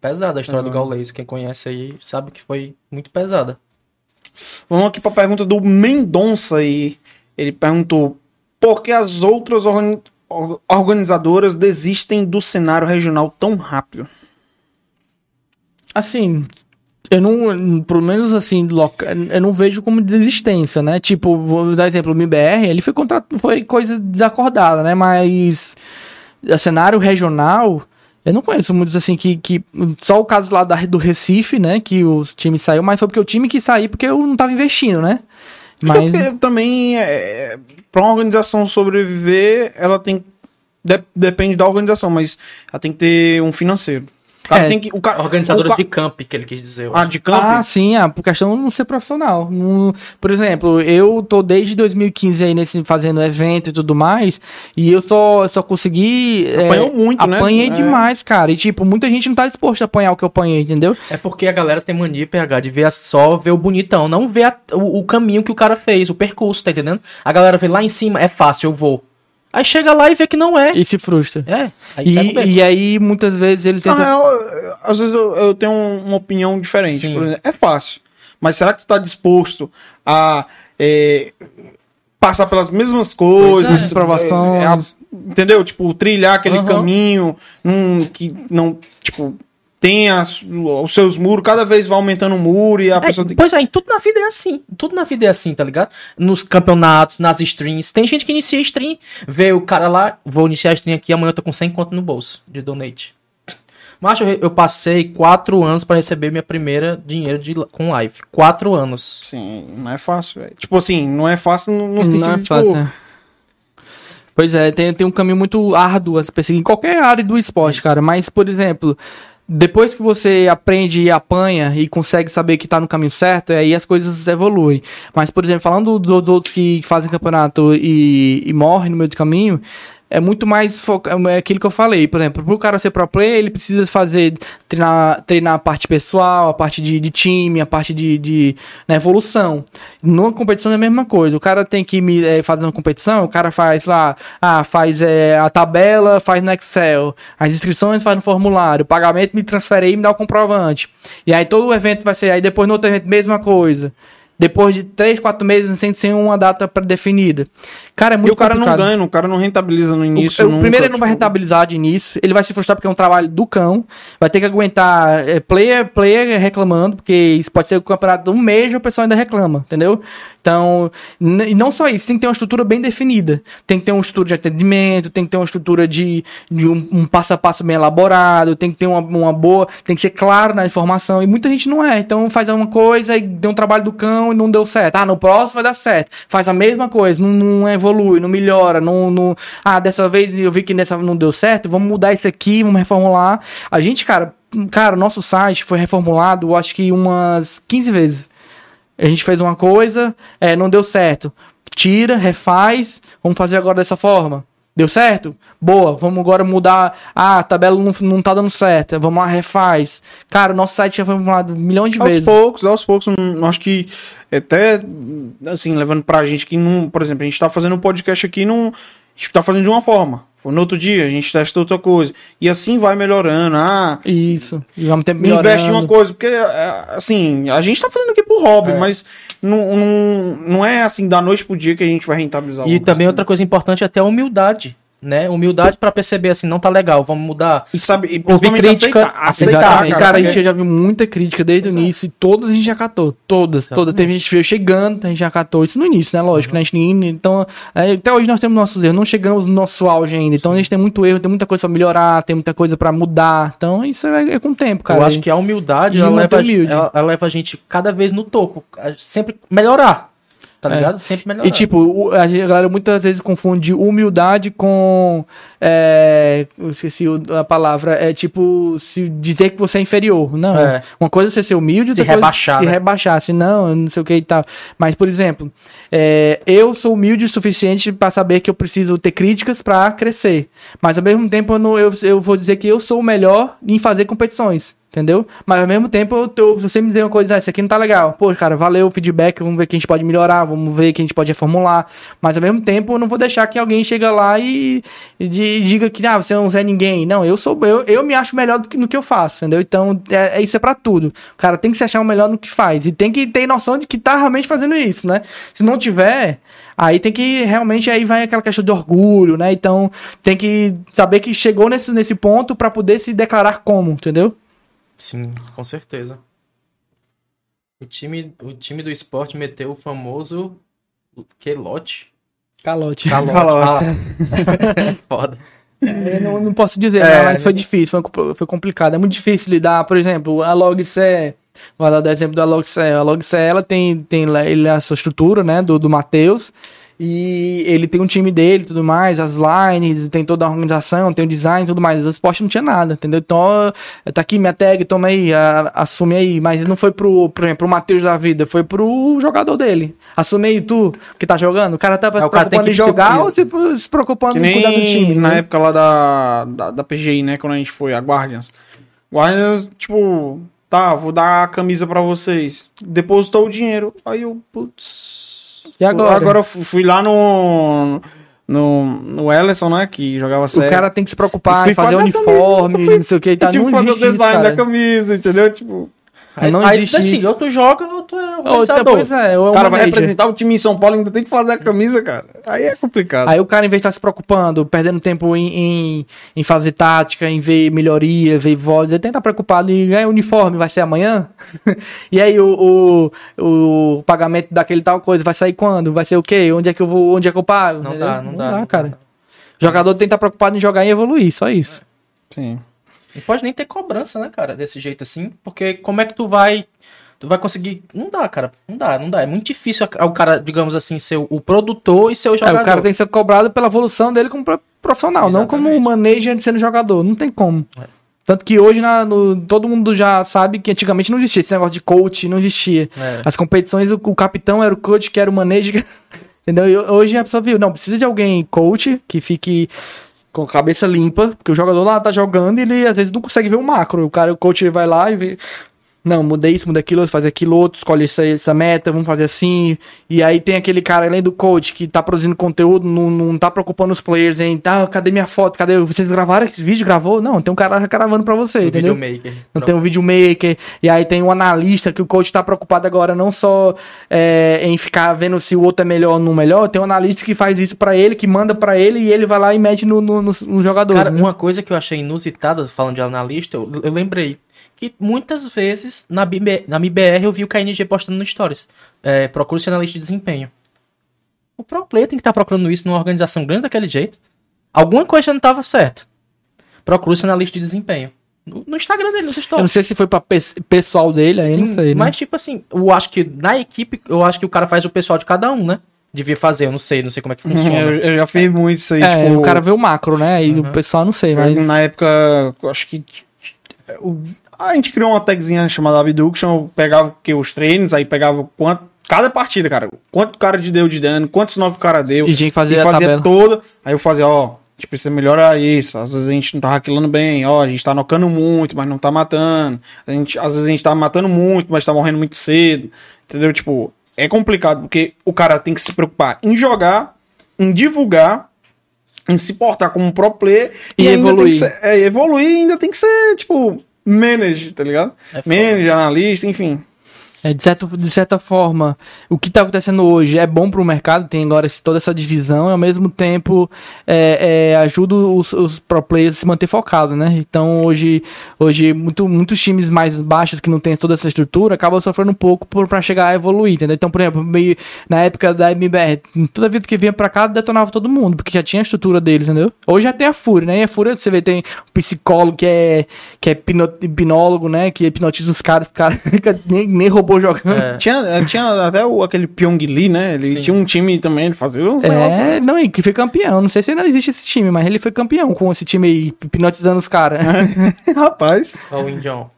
Pesada a história do Pesado. Gaules. Quem conhece aí sabe que foi muito pesada. Vamos aqui pra pergunta do Mendonça aí. Ele perguntou: por que as outras organi- or- organizadoras desistem do cenário regional tão rápido? Assim, eu não, pelo menos assim, loca, eu não vejo como desistência, né? Tipo, vou dar exemplo, o MBR, ele foi contra, foi coisa desacordada, né? Mas cenário regional, eu não conheço muitos assim que, que só o caso lá da, do Recife, né, que o time saiu, mas foi porque o time que saiu porque eu não tava investindo, né? Mas Porque também, é, pra uma organização sobreviver, ela tem de- depende da organização, mas ela tem que ter um financeiro. O cara É, tem que. O cara, Organizadores o ca- de camp, que ele quis dizer. Ah, de campo? Ah, sim, ah, por questão de não ser profissional. Não- por exemplo, eu tô desde 2015 aí nesse, fazendo evento e tudo mais, e eu só, só consegui. é, Apanhou muito, né? Apanhei É. demais, cara. E tipo, muita gente não tá disposta a apanhar o que eu apanhei, entendeu? É porque a galera tem mania PH de ver só ver o bonitão, não ver a- o, o caminho que o cara fez, o percurso, tá entendendo? A galera vê lá em cima, é fácil, eu vou. Aí chega lá e vê que não é. E se frustra. É. Aí E, beco. e aí, muitas vezes, ele Na tenta. real, eu- às vezes eu, eu tenho um- uma opinião diferente. Exemplo, é fácil. Mas será que tu tá disposto a é, passar pelas mesmas coisas? é. É, a- entendeu? Tipo, trilhar aquele Aham. caminho num, que não, tipo, tem as- os seus muros, cada vez vai aumentando o muro e a É, pessoa tem pois é, em tudo na vida é assim. Tudo na vida é assim, tá ligado? Nos campeonatos, nas streams. Tem gente que inicia stream, vê o cara lá, vou iniciar a stream aqui, amanhã eu tô com 100 conto no bolso de donate. Mas eu, eu passei quatro anos pra receber minha primeira dinheiro de, com live. Quatro anos. Sim, não é fácil, velho. Tipo assim, não é fácil no, no sentido Não é de, fácil, tipo, né? Pois é, tem, tem um caminho muito árduo a se perseguir em qualquer área do esporte, cara. Mas, por exemplo, depois que você aprende e apanha e consegue saber que tá no caminho certo, aí as coisas evoluem. Mas, por exemplo, falando do- dos outros que fazem campeonato e, e morrem no meio do caminho, é muito mais foca- é aquilo que eu falei. Por exemplo, pro cara ser pro player, ele precisa fazer, treinar, treinar a parte pessoal, a parte de, de time, a parte de, de né, evolução. Numa competição é a mesma coisa. O cara tem que me, eh, fazer uma competição, o cara faz lá, ah, faz eh, a tabela, faz no Excel, as inscrições faz no formulário, o pagamento me transfere e me dá o comprovante. E aí todo o evento vai ser, aí depois no outro evento, mesma coisa. Depois de três, quatro meses sem ser uma data pré-definida. Cara, é muito E o cara não complicado. ganha, o cara não rentabiliza no início. O, nunca, primeiro ele não vai tipo, rentabilizar de início, ele vai se frustrar porque é um trabalho do cão, vai ter que aguentar é, player, player reclamando, porque isso pode ser o campeonato de um mês e o pessoal ainda reclama, entendeu? Então, e não só isso, tem que ter uma estrutura bem definida. Tem que ter uma estrutura de atendimento, tem que ter uma estrutura de, de um, um passo a passo bem elaborado, tem que ter uma, uma boa, tem que ser claro na informação, e muita gente não é. Então faz uma coisa e deu um trabalho do cão e não deu certo. Ah, no próximo vai dar certo. Faz a mesma coisa, não, não evolui, não melhora, não, não. Ah, dessa vez eu vi que nessa não deu certo, vamos mudar isso aqui, vamos reformular. A gente, cara, cara, nosso site foi reformulado, acho que umas 15 vezes. A gente fez uma coisa, é, não deu certo. Tira, refaz, vamos fazer agora dessa forma. Deu certo? Boa, vamos agora mudar. Ah, a tabela não, não tá dando certo. Vamos lá, refaz. Cara, o nosso site já foi formulado milhões de Aos vezes. poucos, aos poucos, hum, acho que até, assim, levando pra gente que não, por exemplo, a gente tá fazendo um podcast aqui, não, a gente tá fazendo de uma forma. No outro dia, a gente testa outra coisa. E assim vai melhorando. Ah, Isso. E vamos ter investe em uma coisa. Porque, é, assim, a gente tá fazendo aqui pro hobby, mas não, não, não é assim da noite pro dia que a gente vai rentabilizar. E também coisa. outra coisa importante é até a humildade, né? Humildade pra perceber assim, não tá legal, vamos mudar. E sabe, e Ouvir principalmente crítica, aceitar, aceitar, Exatamente. cara. Cara, a porque- gente já viu muita crítica desde o início e todas a gente já catou. Todas, todas. Teve gente que veio chegando, a gente já catou. Isso no início, né? Lógico, né? A gente, nem- então, é, até hoje nós temos nossos erros. Não chegamos no nosso auge ainda. Então a gente tem muito erro, tem muita coisa pra melhorar, tem muita coisa pra mudar. Então isso é, é com o tempo, cara. eu acho que a humildade, ela leva, ela, ela leva a gente cada vez no topo. Sempre melhorar. Tá É. ligado? Sempre melhorar. E tipo, a galera muitas vezes confunde humildade com. É, eu esqueci a palavra. É tipo, se dizer que você é inferior. Não. É. Uma coisa é você ser humilde, Se é rebaixar, Se né? rebaixar, se não, não sei o que e tal. Mas, por exemplo, é, eu sou humilde o suficiente para saber que eu preciso ter críticas para crescer. Mas ao mesmo tempo, eu, não- eu, eu vou dizer que eu sou o melhor em fazer competições. Entendeu? Mas ao mesmo tempo, eu se você me dizer uma coisa, ah, isso aqui não tá legal. Pô, cara, valeu o feedback, vamos ver o que a gente pode melhorar, vamos ver o que a gente pode reformular. Mas ao mesmo tempo, eu não vou deixar que alguém chega lá e, e di- diga que, ah, você não é ninguém. Não, eu sou, eu, eu me acho melhor do que, no que eu faço, entendeu? Então, é, é- isso é pra tudo. O cara tem que se achar o melhor no que faz. E tem que ter noção de que tá realmente fazendo isso, né? Se não tiver, aí tem que realmente, aí vai aquela questão de orgulho, né? Então, tem que saber que chegou nesse, nesse ponto pra poder se declarar como, entendeu? Sim, com certeza. O time, o time do esporte meteu o famoso Quelote. Calote. Calote. Calote. Ah. Foda. Eu não, não posso dizer, É, né, mas foi difícil, foi, foi complicado. É muito difícil lidar, por exemplo, a Vou dar o exemplo da Logce. A Logce, ela tem, tem ele, a sua estrutura, né, do, do Matheus, E ele tem um time dele e tudo mais, as lines, tem toda a organização, tem o design e tudo mais. O esporte não tinha nada, entendeu? Então, tá aqui minha tag, toma aí, a- assume aí. Mas não foi pro, por exemplo, pro Matheus da vida, foi pro jogador dele. Assume aí tu, que tá jogando. O cara tá se o cara tem preocupando em jogar ou se, se preocupando Que em cuidar do time. na né? época lá da, da, da PGI, né? Quando a gente foi, a Guardians. Guardians, tipo, tá, vou dar a camisa pra vocês. Depositou o dinheiro. Aí eu, putz. E agora? Agora eu fu- fui lá no. No, no Ellison, né? Que jogava O sério. cara tem que se preocupar em fazer fazer uniforme, não sei o que, tá tipo, fazer o design cara. da camisa, entendeu? Tipo, Aí, Não aí, existe assim, isso. ou tu joga ou tu é Ou, organizador. pois é, ou é o cara vai representar o time em São Paulo e ainda tem que fazer a camisa, cara. Aí é complicado. Aí o cara, em vez de estar se preocupando, perdendo tempo em, em, em fazer tática, em ver melhoria, ver voz, ele tem que estar preocupado em ganhar uniforme, vai ser amanhã? e aí o, o, o pagamento daquele tal coisa vai sair quando? Vai ser o quê? Onde é que eu vou, onde é que eu pago? Não dá, não dá, não cara. dá. Jogador tem que estar preocupado em jogar e evoluir, só isso. Sim. Não pode nem ter cobrança, né, cara, desse jeito assim, porque como é que tu vai tu vai conseguir, não dá, cara, não dá, não dá, é muito difícil o cara, digamos assim, ser o, produtor e ser o É, jogador. o cara tem que ser cobrado pela evolução dele como pro- profissional, não como Exatamente. manager sendo jogador. Não tem como. É. Tanto que hoje na- no- todo mundo já sabe que antigamente não existia esse negócio de coach, não existia. É. As competições, o, o capitão era o coach, que era o manager. Entendeu? E hoje a pessoa viu, não, precisa de alguém coach que fique com a cabeça limpa, porque o jogador lá tá jogando e ele às vezes não consegue ver o macro. O cara, o coach ele vai lá e vê. Não, mudei isso, muda aquilo, faz aquilo outro, escolhe essa, essa meta, vamos fazer assim. E aí tem aquele cara, além do coach, que tá produzindo conteúdo, não, não tá preocupando os players em, tá, cadê minha foto? Cadê? Vocês gravaram esse vídeo? Gravou? Não, tem um cara gravando pra você, O entendeu? videomaker. Não tem um videomaker, e aí tem um analista que o coach tá preocupado agora não só é, em ficar vendo se o outro é melhor ou não melhor, tem um analista que faz isso pra ele, que manda pra ele e ele vai lá e mete no, no, no- no jogador. Cara, né? uma coisa que eu achei inusitada, falando de analista, eu, eu lembrei que muitas vezes na, BB na MBR eu vi o KNG postando no Stories. É, procura ser analista de desempenho. O pro player tem que estar procurando isso numa organização grande daquele jeito. Alguma coisa não estava certa. Procura ser analista de desempenho. No, no Instagram dele, nos Eu não Stories. sei se foi pra pes- pessoal dele, aí Sim, não sei, né? Mas, tipo assim, eu acho que na equipe, eu acho que o cara faz o pessoal de cada um, né? Devia fazer, eu não sei, não sei como é que funciona. Eu, eu já fiz muito isso aí, É, tipo... o cara vê o macro, né? E Uhum. o pessoal não sei, mas... Na época, eu acho que. o- A gente criou uma tagzinha chamada Abduction, eu pegava que, os treinos, aí pegava quanto. Cada partida, cara. Quanto o cara de deu de dano, quantos knock o cara deu. E tinha que fazer e fazia toda. Aí eu fazia, ó, a gente precisa melhorar isso. Às vezes a gente não tá hackeando bem, ó, a gente tá nocando muito, mas não tá matando. A gente, às vezes a gente tá matando muito, mas tá morrendo muito cedo. Entendeu? Tipo, é complicado, porque o cara tem que se preocupar em jogar, em divulgar, em se portar como um pro player E tem evoluir. ser- é, evoluir e ainda tem que ser, tipo, manager, tá ligado? É foda. manager, analista, enfim. É, de, certo, de certa forma, o que está acontecendo hoje é bom para o mercado, tem agora esse- toda essa divisão, e ao mesmo tempo é, é, ajuda os, os pro players a se manter focados, né? Então hoje, hoje muito, muitos times mais baixos que não tem toda essa estrutura acabam sofrendo um pouco para chegar a evoluir, entendeu? Então, por exemplo, meio, na época da MBR, toda vida que vinha para cá detonava todo mundo, porque já tinha a estrutura deles, entendeu? Hoje já tem a Fúria, né? E a Fúria, você vê, tem um psicólogo que é, que é hipnólogo, né? Que hipnotiza os caras, os caras nem, nem robô jogando. É. Tinha, eh, tinha até o, aquele Pyong Lee, né? Ele Sim. tinha um time também, ele fazia uns negócios. É, não, e que foi campeão. Não sei se ainda existe esse time, mas ele foi campeão com esse time aí, hipnotizando os caras. Rapaz. Ó, o Indião.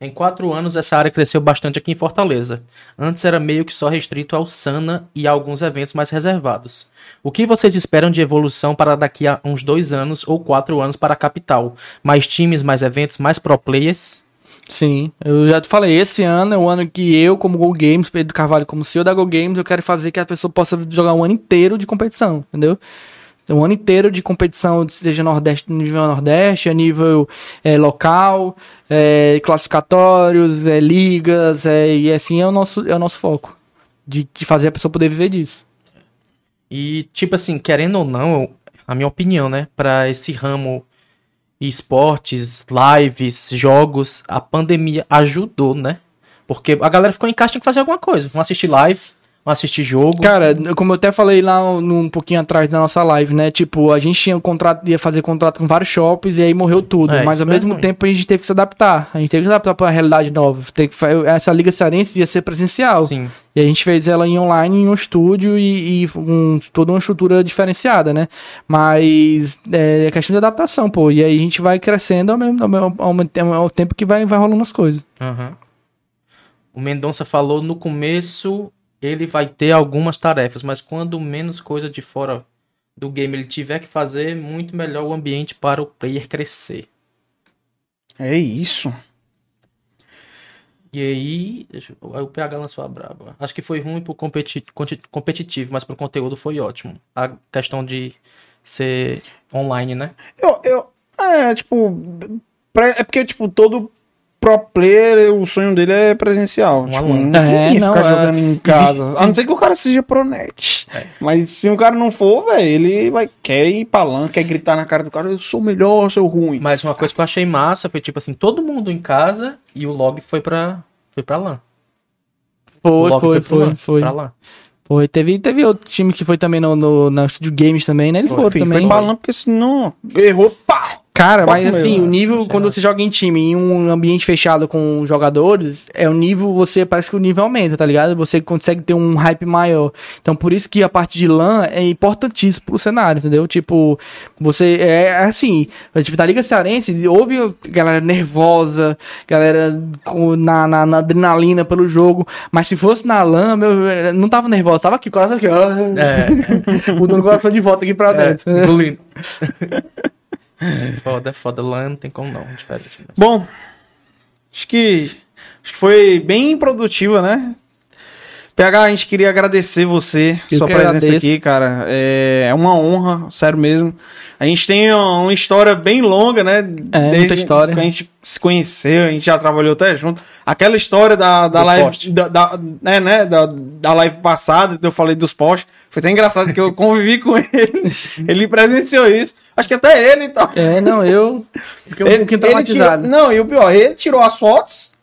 Em quatro anos, essa área cresceu bastante aqui em Fortaleza. Antes era meio que só restrito ao Sana e a alguns eventos mais reservados. O que vocês esperam de evolução para daqui a uns dois anos ou quatro anos para a capital? Mais times, mais eventos, mais pro players? Sim, eu já te falei, esse ano é o ano que eu, como Go Games, Pedro Carvalho, como CEO da Go Games, eu quero fazer que a pessoa possa jogar um ano inteiro de competição, entendeu? Um ano inteiro de competição, seja Nordeste, nível Nordeste, a nível é, local, é, classificatórios, é, ligas, é, e assim é o nosso, é o nosso foco. De, de fazer a pessoa poder viver disso. E, tipo assim, querendo ou não, a minha opinião, né, para esse ramo esportes, lives, jogos, a pandemia ajudou, né? Porque a galera ficou em casa tinha que fazer alguma coisa. Vamos assistir live, assistir jogo. Cara, como eu até falei lá um, um pouquinho atrás da nossa live, né? Tipo, a gente tinha um contrato, ia fazer contrato com vários shoppings e aí morreu tudo. É, mas ao é mesmo ruim. tempo a gente teve que se adaptar. A gente teve que se adaptar pra realidade nova. Tem que, essa Liga Cearense ia ser presencial. Sim. E a gente fez ela em online, em um estúdio e, e um, toda uma estrutura diferenciada, né? Mas é questão de adaptação, pô. E aí a gente vai crescendo ao mesmo, ao ao ao tempo que vai, vai rolando as coisas. Aham. O Mendonça falou no começo ele vai ter algumas tarefas, mas quando menos coisa de fora do game ele tiver que fazer, muito melhor o ambiente para o player crescer. É isso. E aí, deixa eu- aí o PH lançou a braba. Acho que foi ruim pro competi- competitivo, mas pro conteúdo foi ótimo. A questão de ser online, né? Eu, eu, é, tipo, é porque, tipo, todo pro player, o sonho dele é presencial. Um tipo, aluno. não É, queria não, ficar é. jogando em casa. A não ser que o cara seja pro net. Mas se o cara não for, velho, ele vai, quer ir pra LAN, quer gritar na cara do cara, eu sou o melhor, eu sou ruim. Mas uma coisa que eu achei massa foi tipo assim, todo mundo em casa e o log foi pra, foi pra lá. O Foi, foi, pro foi, LAN, foi. Pra lá. Foi, teve, teve outro time que foi também no, no, na Studio Games também, né? Eles Foi, foram Filho, também. foi pra LAN, porque senão errou, Cara, mas assim, o nível, quando você joga em time, em um ambiente fechado com jogadores, é o nível, você, parece que o nível aumenta, tá ligado? Você consegue ter um hype maior. Então, por isso que a parte de LAN é importantíssimo pro cenário, entendeu? Tipo, você, é é assim, tipo, da Liga Cearense, houve galera nervosa, galera com, na, na, na adrenalina pelo jogo, mas se fosse na LAN, meu, não tava nervoso, tava aqui, coração aqui, ó, É, mudando o coração de volta aqui pra dentro. é engolindo. foda, é foda. LAN não tem como não, diferente. Bom, acho que, acho que foi bem produtiva, né? PH, a gente queria agradecer você, Eu sua presença agradeço. aqui, cara. É, é uma honra, sério mesmo. A gente tem uma, história bem longa, né? É, muita história. Que a gente se conheceu, a gente já trabalhou até junto. Aquela história da, da Do live. Da, da, né, né, da, da live passada, que eu falei dos postes. Foi até engraçado que eu convivi com ele. ele presenciou isso. Acho que até ele, então. É, não, eu fiquei um pouquinho tirou, traumatizado. não, e o pior, ele tirou as fotos.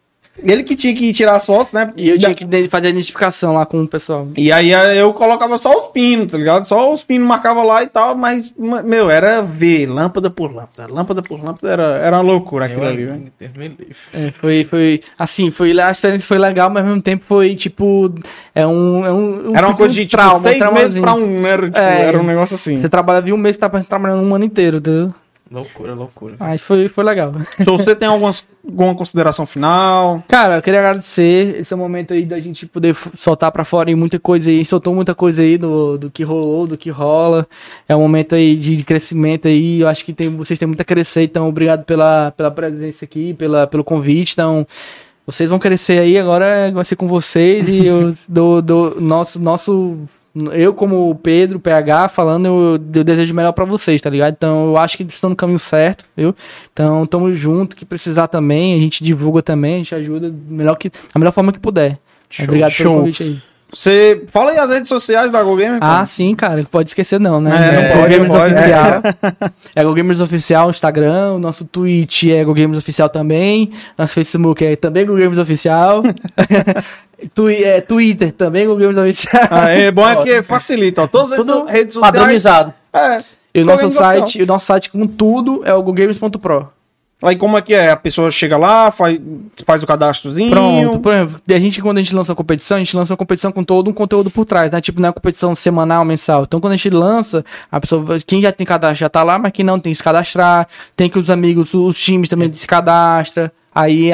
Ele que tinha que tirar as fotos, né? E eu tinha que fazer a identificação lá com o pessoal. E aí eu colocava só os pinos, tá ligado? Só os pinos marcava lá e tal, mas, ma- meu, era ver lâmpada por lâmpada. Lâmpada por lâmpada era, era uma loucura aquilo Eu ali, velho. É, foi, foi, assim, foi, a experiência foi legal, mas ao mesmo tempo foi, tipo, é um... É um, um Era uma coisa um de tipo, trauma, um seis meses pra um, né? Era, tipo, É. era um negócio assim. Você trabalha de um mês, tá trabalhando um ano inteiro, entendeu? Loucura, loucura. Mas foi, foi legal. Se você tem algumas, alguma consideração final, Cara, eu queria agradecer esse é momento aí da gente poder soltar pra fora aí muita coisa aí, soltou muita coisa aí do, do que rolou, do que rola. É um momento aí de, de crescimento aí, eu acho que tem, vocês têm muito a crescer, então obrigado pela, pela presença aqui, pela, pelo convite, então vocês vão crescer aí, agora vai ser com vocês e eu do, do nosso, nosso eu como Pedro, PH, falando, eu, eu desejo o melhor pra vocês, tá ligado? Então eu acho que eles estão no caminho certo, viu? Então tamo junto, que precisar também, a gente divulga também, a gente ajuda melhor que, da melhor forma que puder. Show, Obrigado show. pelo convite aí. Você fala aí as redes sociais da Go Gamer. Ah, sim, cara, pode esquecer não, né? É, É, pode, Go não pode. Oficial. É Go Gamers Oficial, Instagram, o nosso Twitch é Go Gamers Oficial também, nosso Facebook é também Go Gamers Oficial. Twi- é, Twitter também Go Gamers Oficial. Ah, é bom é que facilita, ó. Todas as redes sociais. Padronizado. É. E o Go nosso site, o nosso site com tudo é o gogames.pro. Aí como é que é? A pessoa chega lá, faz, faz o cadastrozinho. Pronto, por exemplo, a gente quando a gente lança uma competição, a gente lança uma competição com todo um conteúdo por trás, né? Tipo, não é competição semanal, mensal. Então quando a gente lança, a pessoa, quem já tem cadastro já tá lá, mas quem não tem que se cadastrar, tem que os amigos, os times também se cadastra. Aí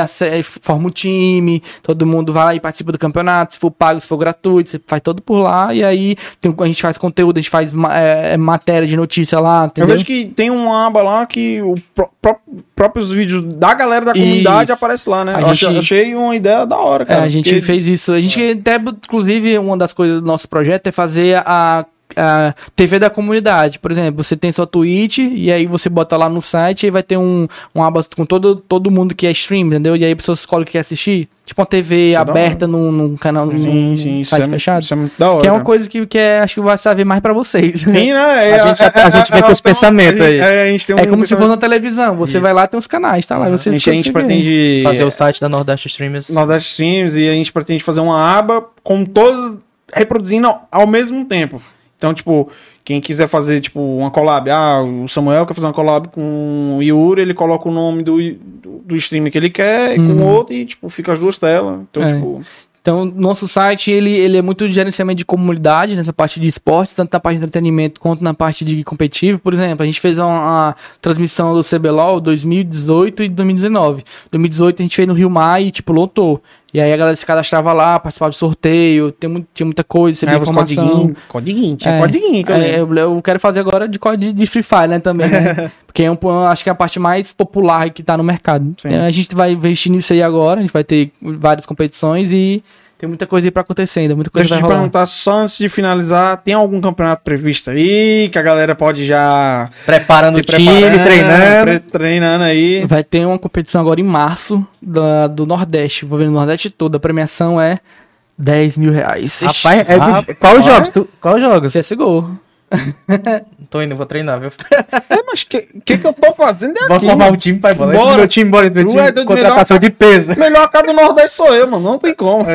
forma o time, todo mundo vai lá e participa do campeonato, se for pago, se for gratuito, você faz todo por lá, e aí tem- a gente faz conteúdo, a gente faz é, é, matéria de notícia lá, Eu entendeu? vejo que tem uma aba lá que o pró- pró- próprios vídeos da galera da comunidade Isso. aparece lá, né? A Eu achei, gente- achei uma ideia da hora, É, cara. a gente porque- fez isso. A gente até, inclusive, uma das coisas do nosso projeto é fazer a, a TV da comunidade. Por exemplo, você tem sua Twitch e aí você bota lá no site e vai ter um, um aba com todo, todo mundo que é stream, entendeu? E aí a pessoa escolhe o que quer assistir. Tipo uma TV Isso é aberta num, num canal, num Sim, sim, isso site é, fechado. isso é muito da hora. Que é uma coisa que, que é, acho que vai saber mais pra vocês. Sim, né? É, A gente- a gente vem com esse então, pensamento a gente- aí. É, a gente tem É um como se fosse na televisão. Você vai lá tem os canais, tá lá. Você A gente, a gente pretende Fazer o site da Nordeste Streamers. Nordeste Streams e a gente pretende fazer uma aba com todas reproduzindo ao, ao mesmo tempo. Então, tipo, quem quiser fazer, tipo, uma collab, ah, o Samuel quer fazer uma collab com o Yuri, ele coloca o nome do, do, streamer que ele quer e com o outro e, tipo, fica as duas telas. Então, É. tipo, Então, nosso site, ele, ele é muito de gerenciamento de comunidade, nessa parte de esportes, tanto na parte de entretenimento quanto na parte de competitivo. Por exemplo, a gente fez uma, uma transmissão do CBLOL 2018 e 2019. 2018 a gente fez no Rio Mar e, tipo, lotou. E aí a galera se cadastrava lá, participava de sorteio, tem muito, tinha muita coisa, você via leva os informação. codiguinhos. Codiguinho, tinha É. codiguinho que eu É, eu, eu quero fazer agora de, co- de, Free Fire, né, também, né? Porque é um, po- acho que é a parte mais popular que tá no mercado. Sim. Então, a gente vai investir nisso aí agora, a gente vai ter várias competições e tem muita coisa aí pra acontecer ainda, muita coisa Deixa eu te perguntar só antes de finalizar, tem algum campeonato previsto aí que a galera pode já Preparando o time, preparando, treinando. pre- treinando aí. Vai ter uma competição agora em março da- do Nordeste, vou ver no Nordeste todo, a premiação é 10 mil reais. Rapaz, é de- Rapaz. qual jogos? Tu, qual jogos? CSGO. Tô indo, vou treinar, viu? É, mas o que, que, que eu tô fazendo Vou aqui? formar o time, pai. Bora. Bora. Meu time, bora. Meu time, é contratação de peso. Melhor cá do Nordeste sou eu, mano. Não tem como.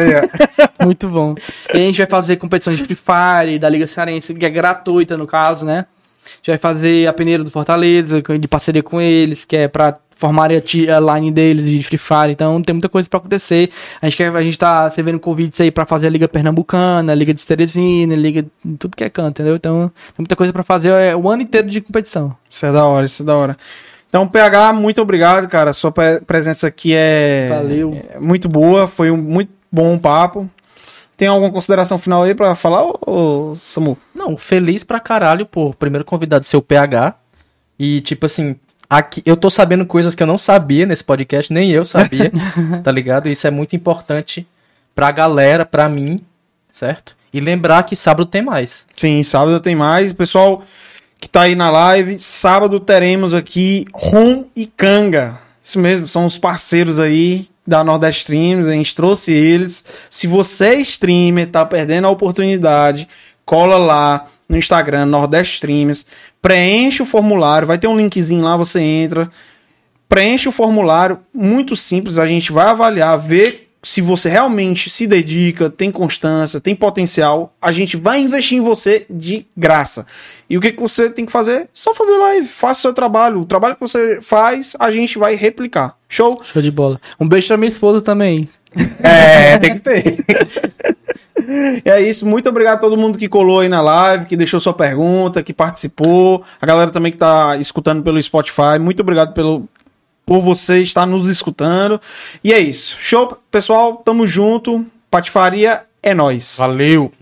Muito bom. E a gente vai fazer competições de Free Fire, da Liga Cearense, que é gratuita no caso, né? A gente vai fazer a peneira do Fortaleza, de parceria com eles, que é pra formarem a, line deles de Free Fire. Então tem muita coisa pra acontecer. A gente, quer, a gente tá recebendo convites aí pra fazer a Liga Pernambucana, a Liga de Teresina, a Liga de tudo que é canto, entendeu? Então tem muita coisa pra fazer é, o ano inteiro de competição. Isso é da hora, isso é da hora. Então, PH, muito obrigado, cara. Sua pre- presença aqui é, Valeu. é muito boa. Foi um muito bom papo. Tem alguma consideração final aí pra falar, ô, ô, Samu? Não, feliz pra caralho por primeiro convidado ser o PH. E, tipo assim, aqui eu tô sabendo coisas que eu não sabia nesse podcast, nem eu sabia, tá ligado? Isso é muito importante pra galera, pra mim, certo? E lembrar que sábado tem mais. Sim, sábado tem mais. Pessoal que tá aí na live, sábado teremos aqui Ron e Kanga. Isso mesmo, são os parceiros aí da Nordeste Streams, a gente trouxe eles. Se você é streamer, tá perdendo a oportunidade, cola lá no Instagram, Nordeste Streams, preenche o formulário, vai ter um linkzinho lá, você entra, preenche o formulário, muito simples, a gente vai avaliar, ver se você realmente se dedica, tem constância, tem potencial, a gente vai investir em você de graça. E o que, que você tem que fazer? Só fazer live, faça o seu trabalho. O trabalho que você faz, a gente vai replicar. Show? Show de bola. Um beijo pra minha esposa também. É, tem que ter. É isso. Muito obrigado a todo mundo que colou aí na live, que deixou sua pergunta, que participou. A galera também que tá escutando pelo Spotify. Muito obrigado pelo, por você estar nos escutando. E é isso. Show, pessoal. Tamo junto. Patifaria é nóis. Valeu.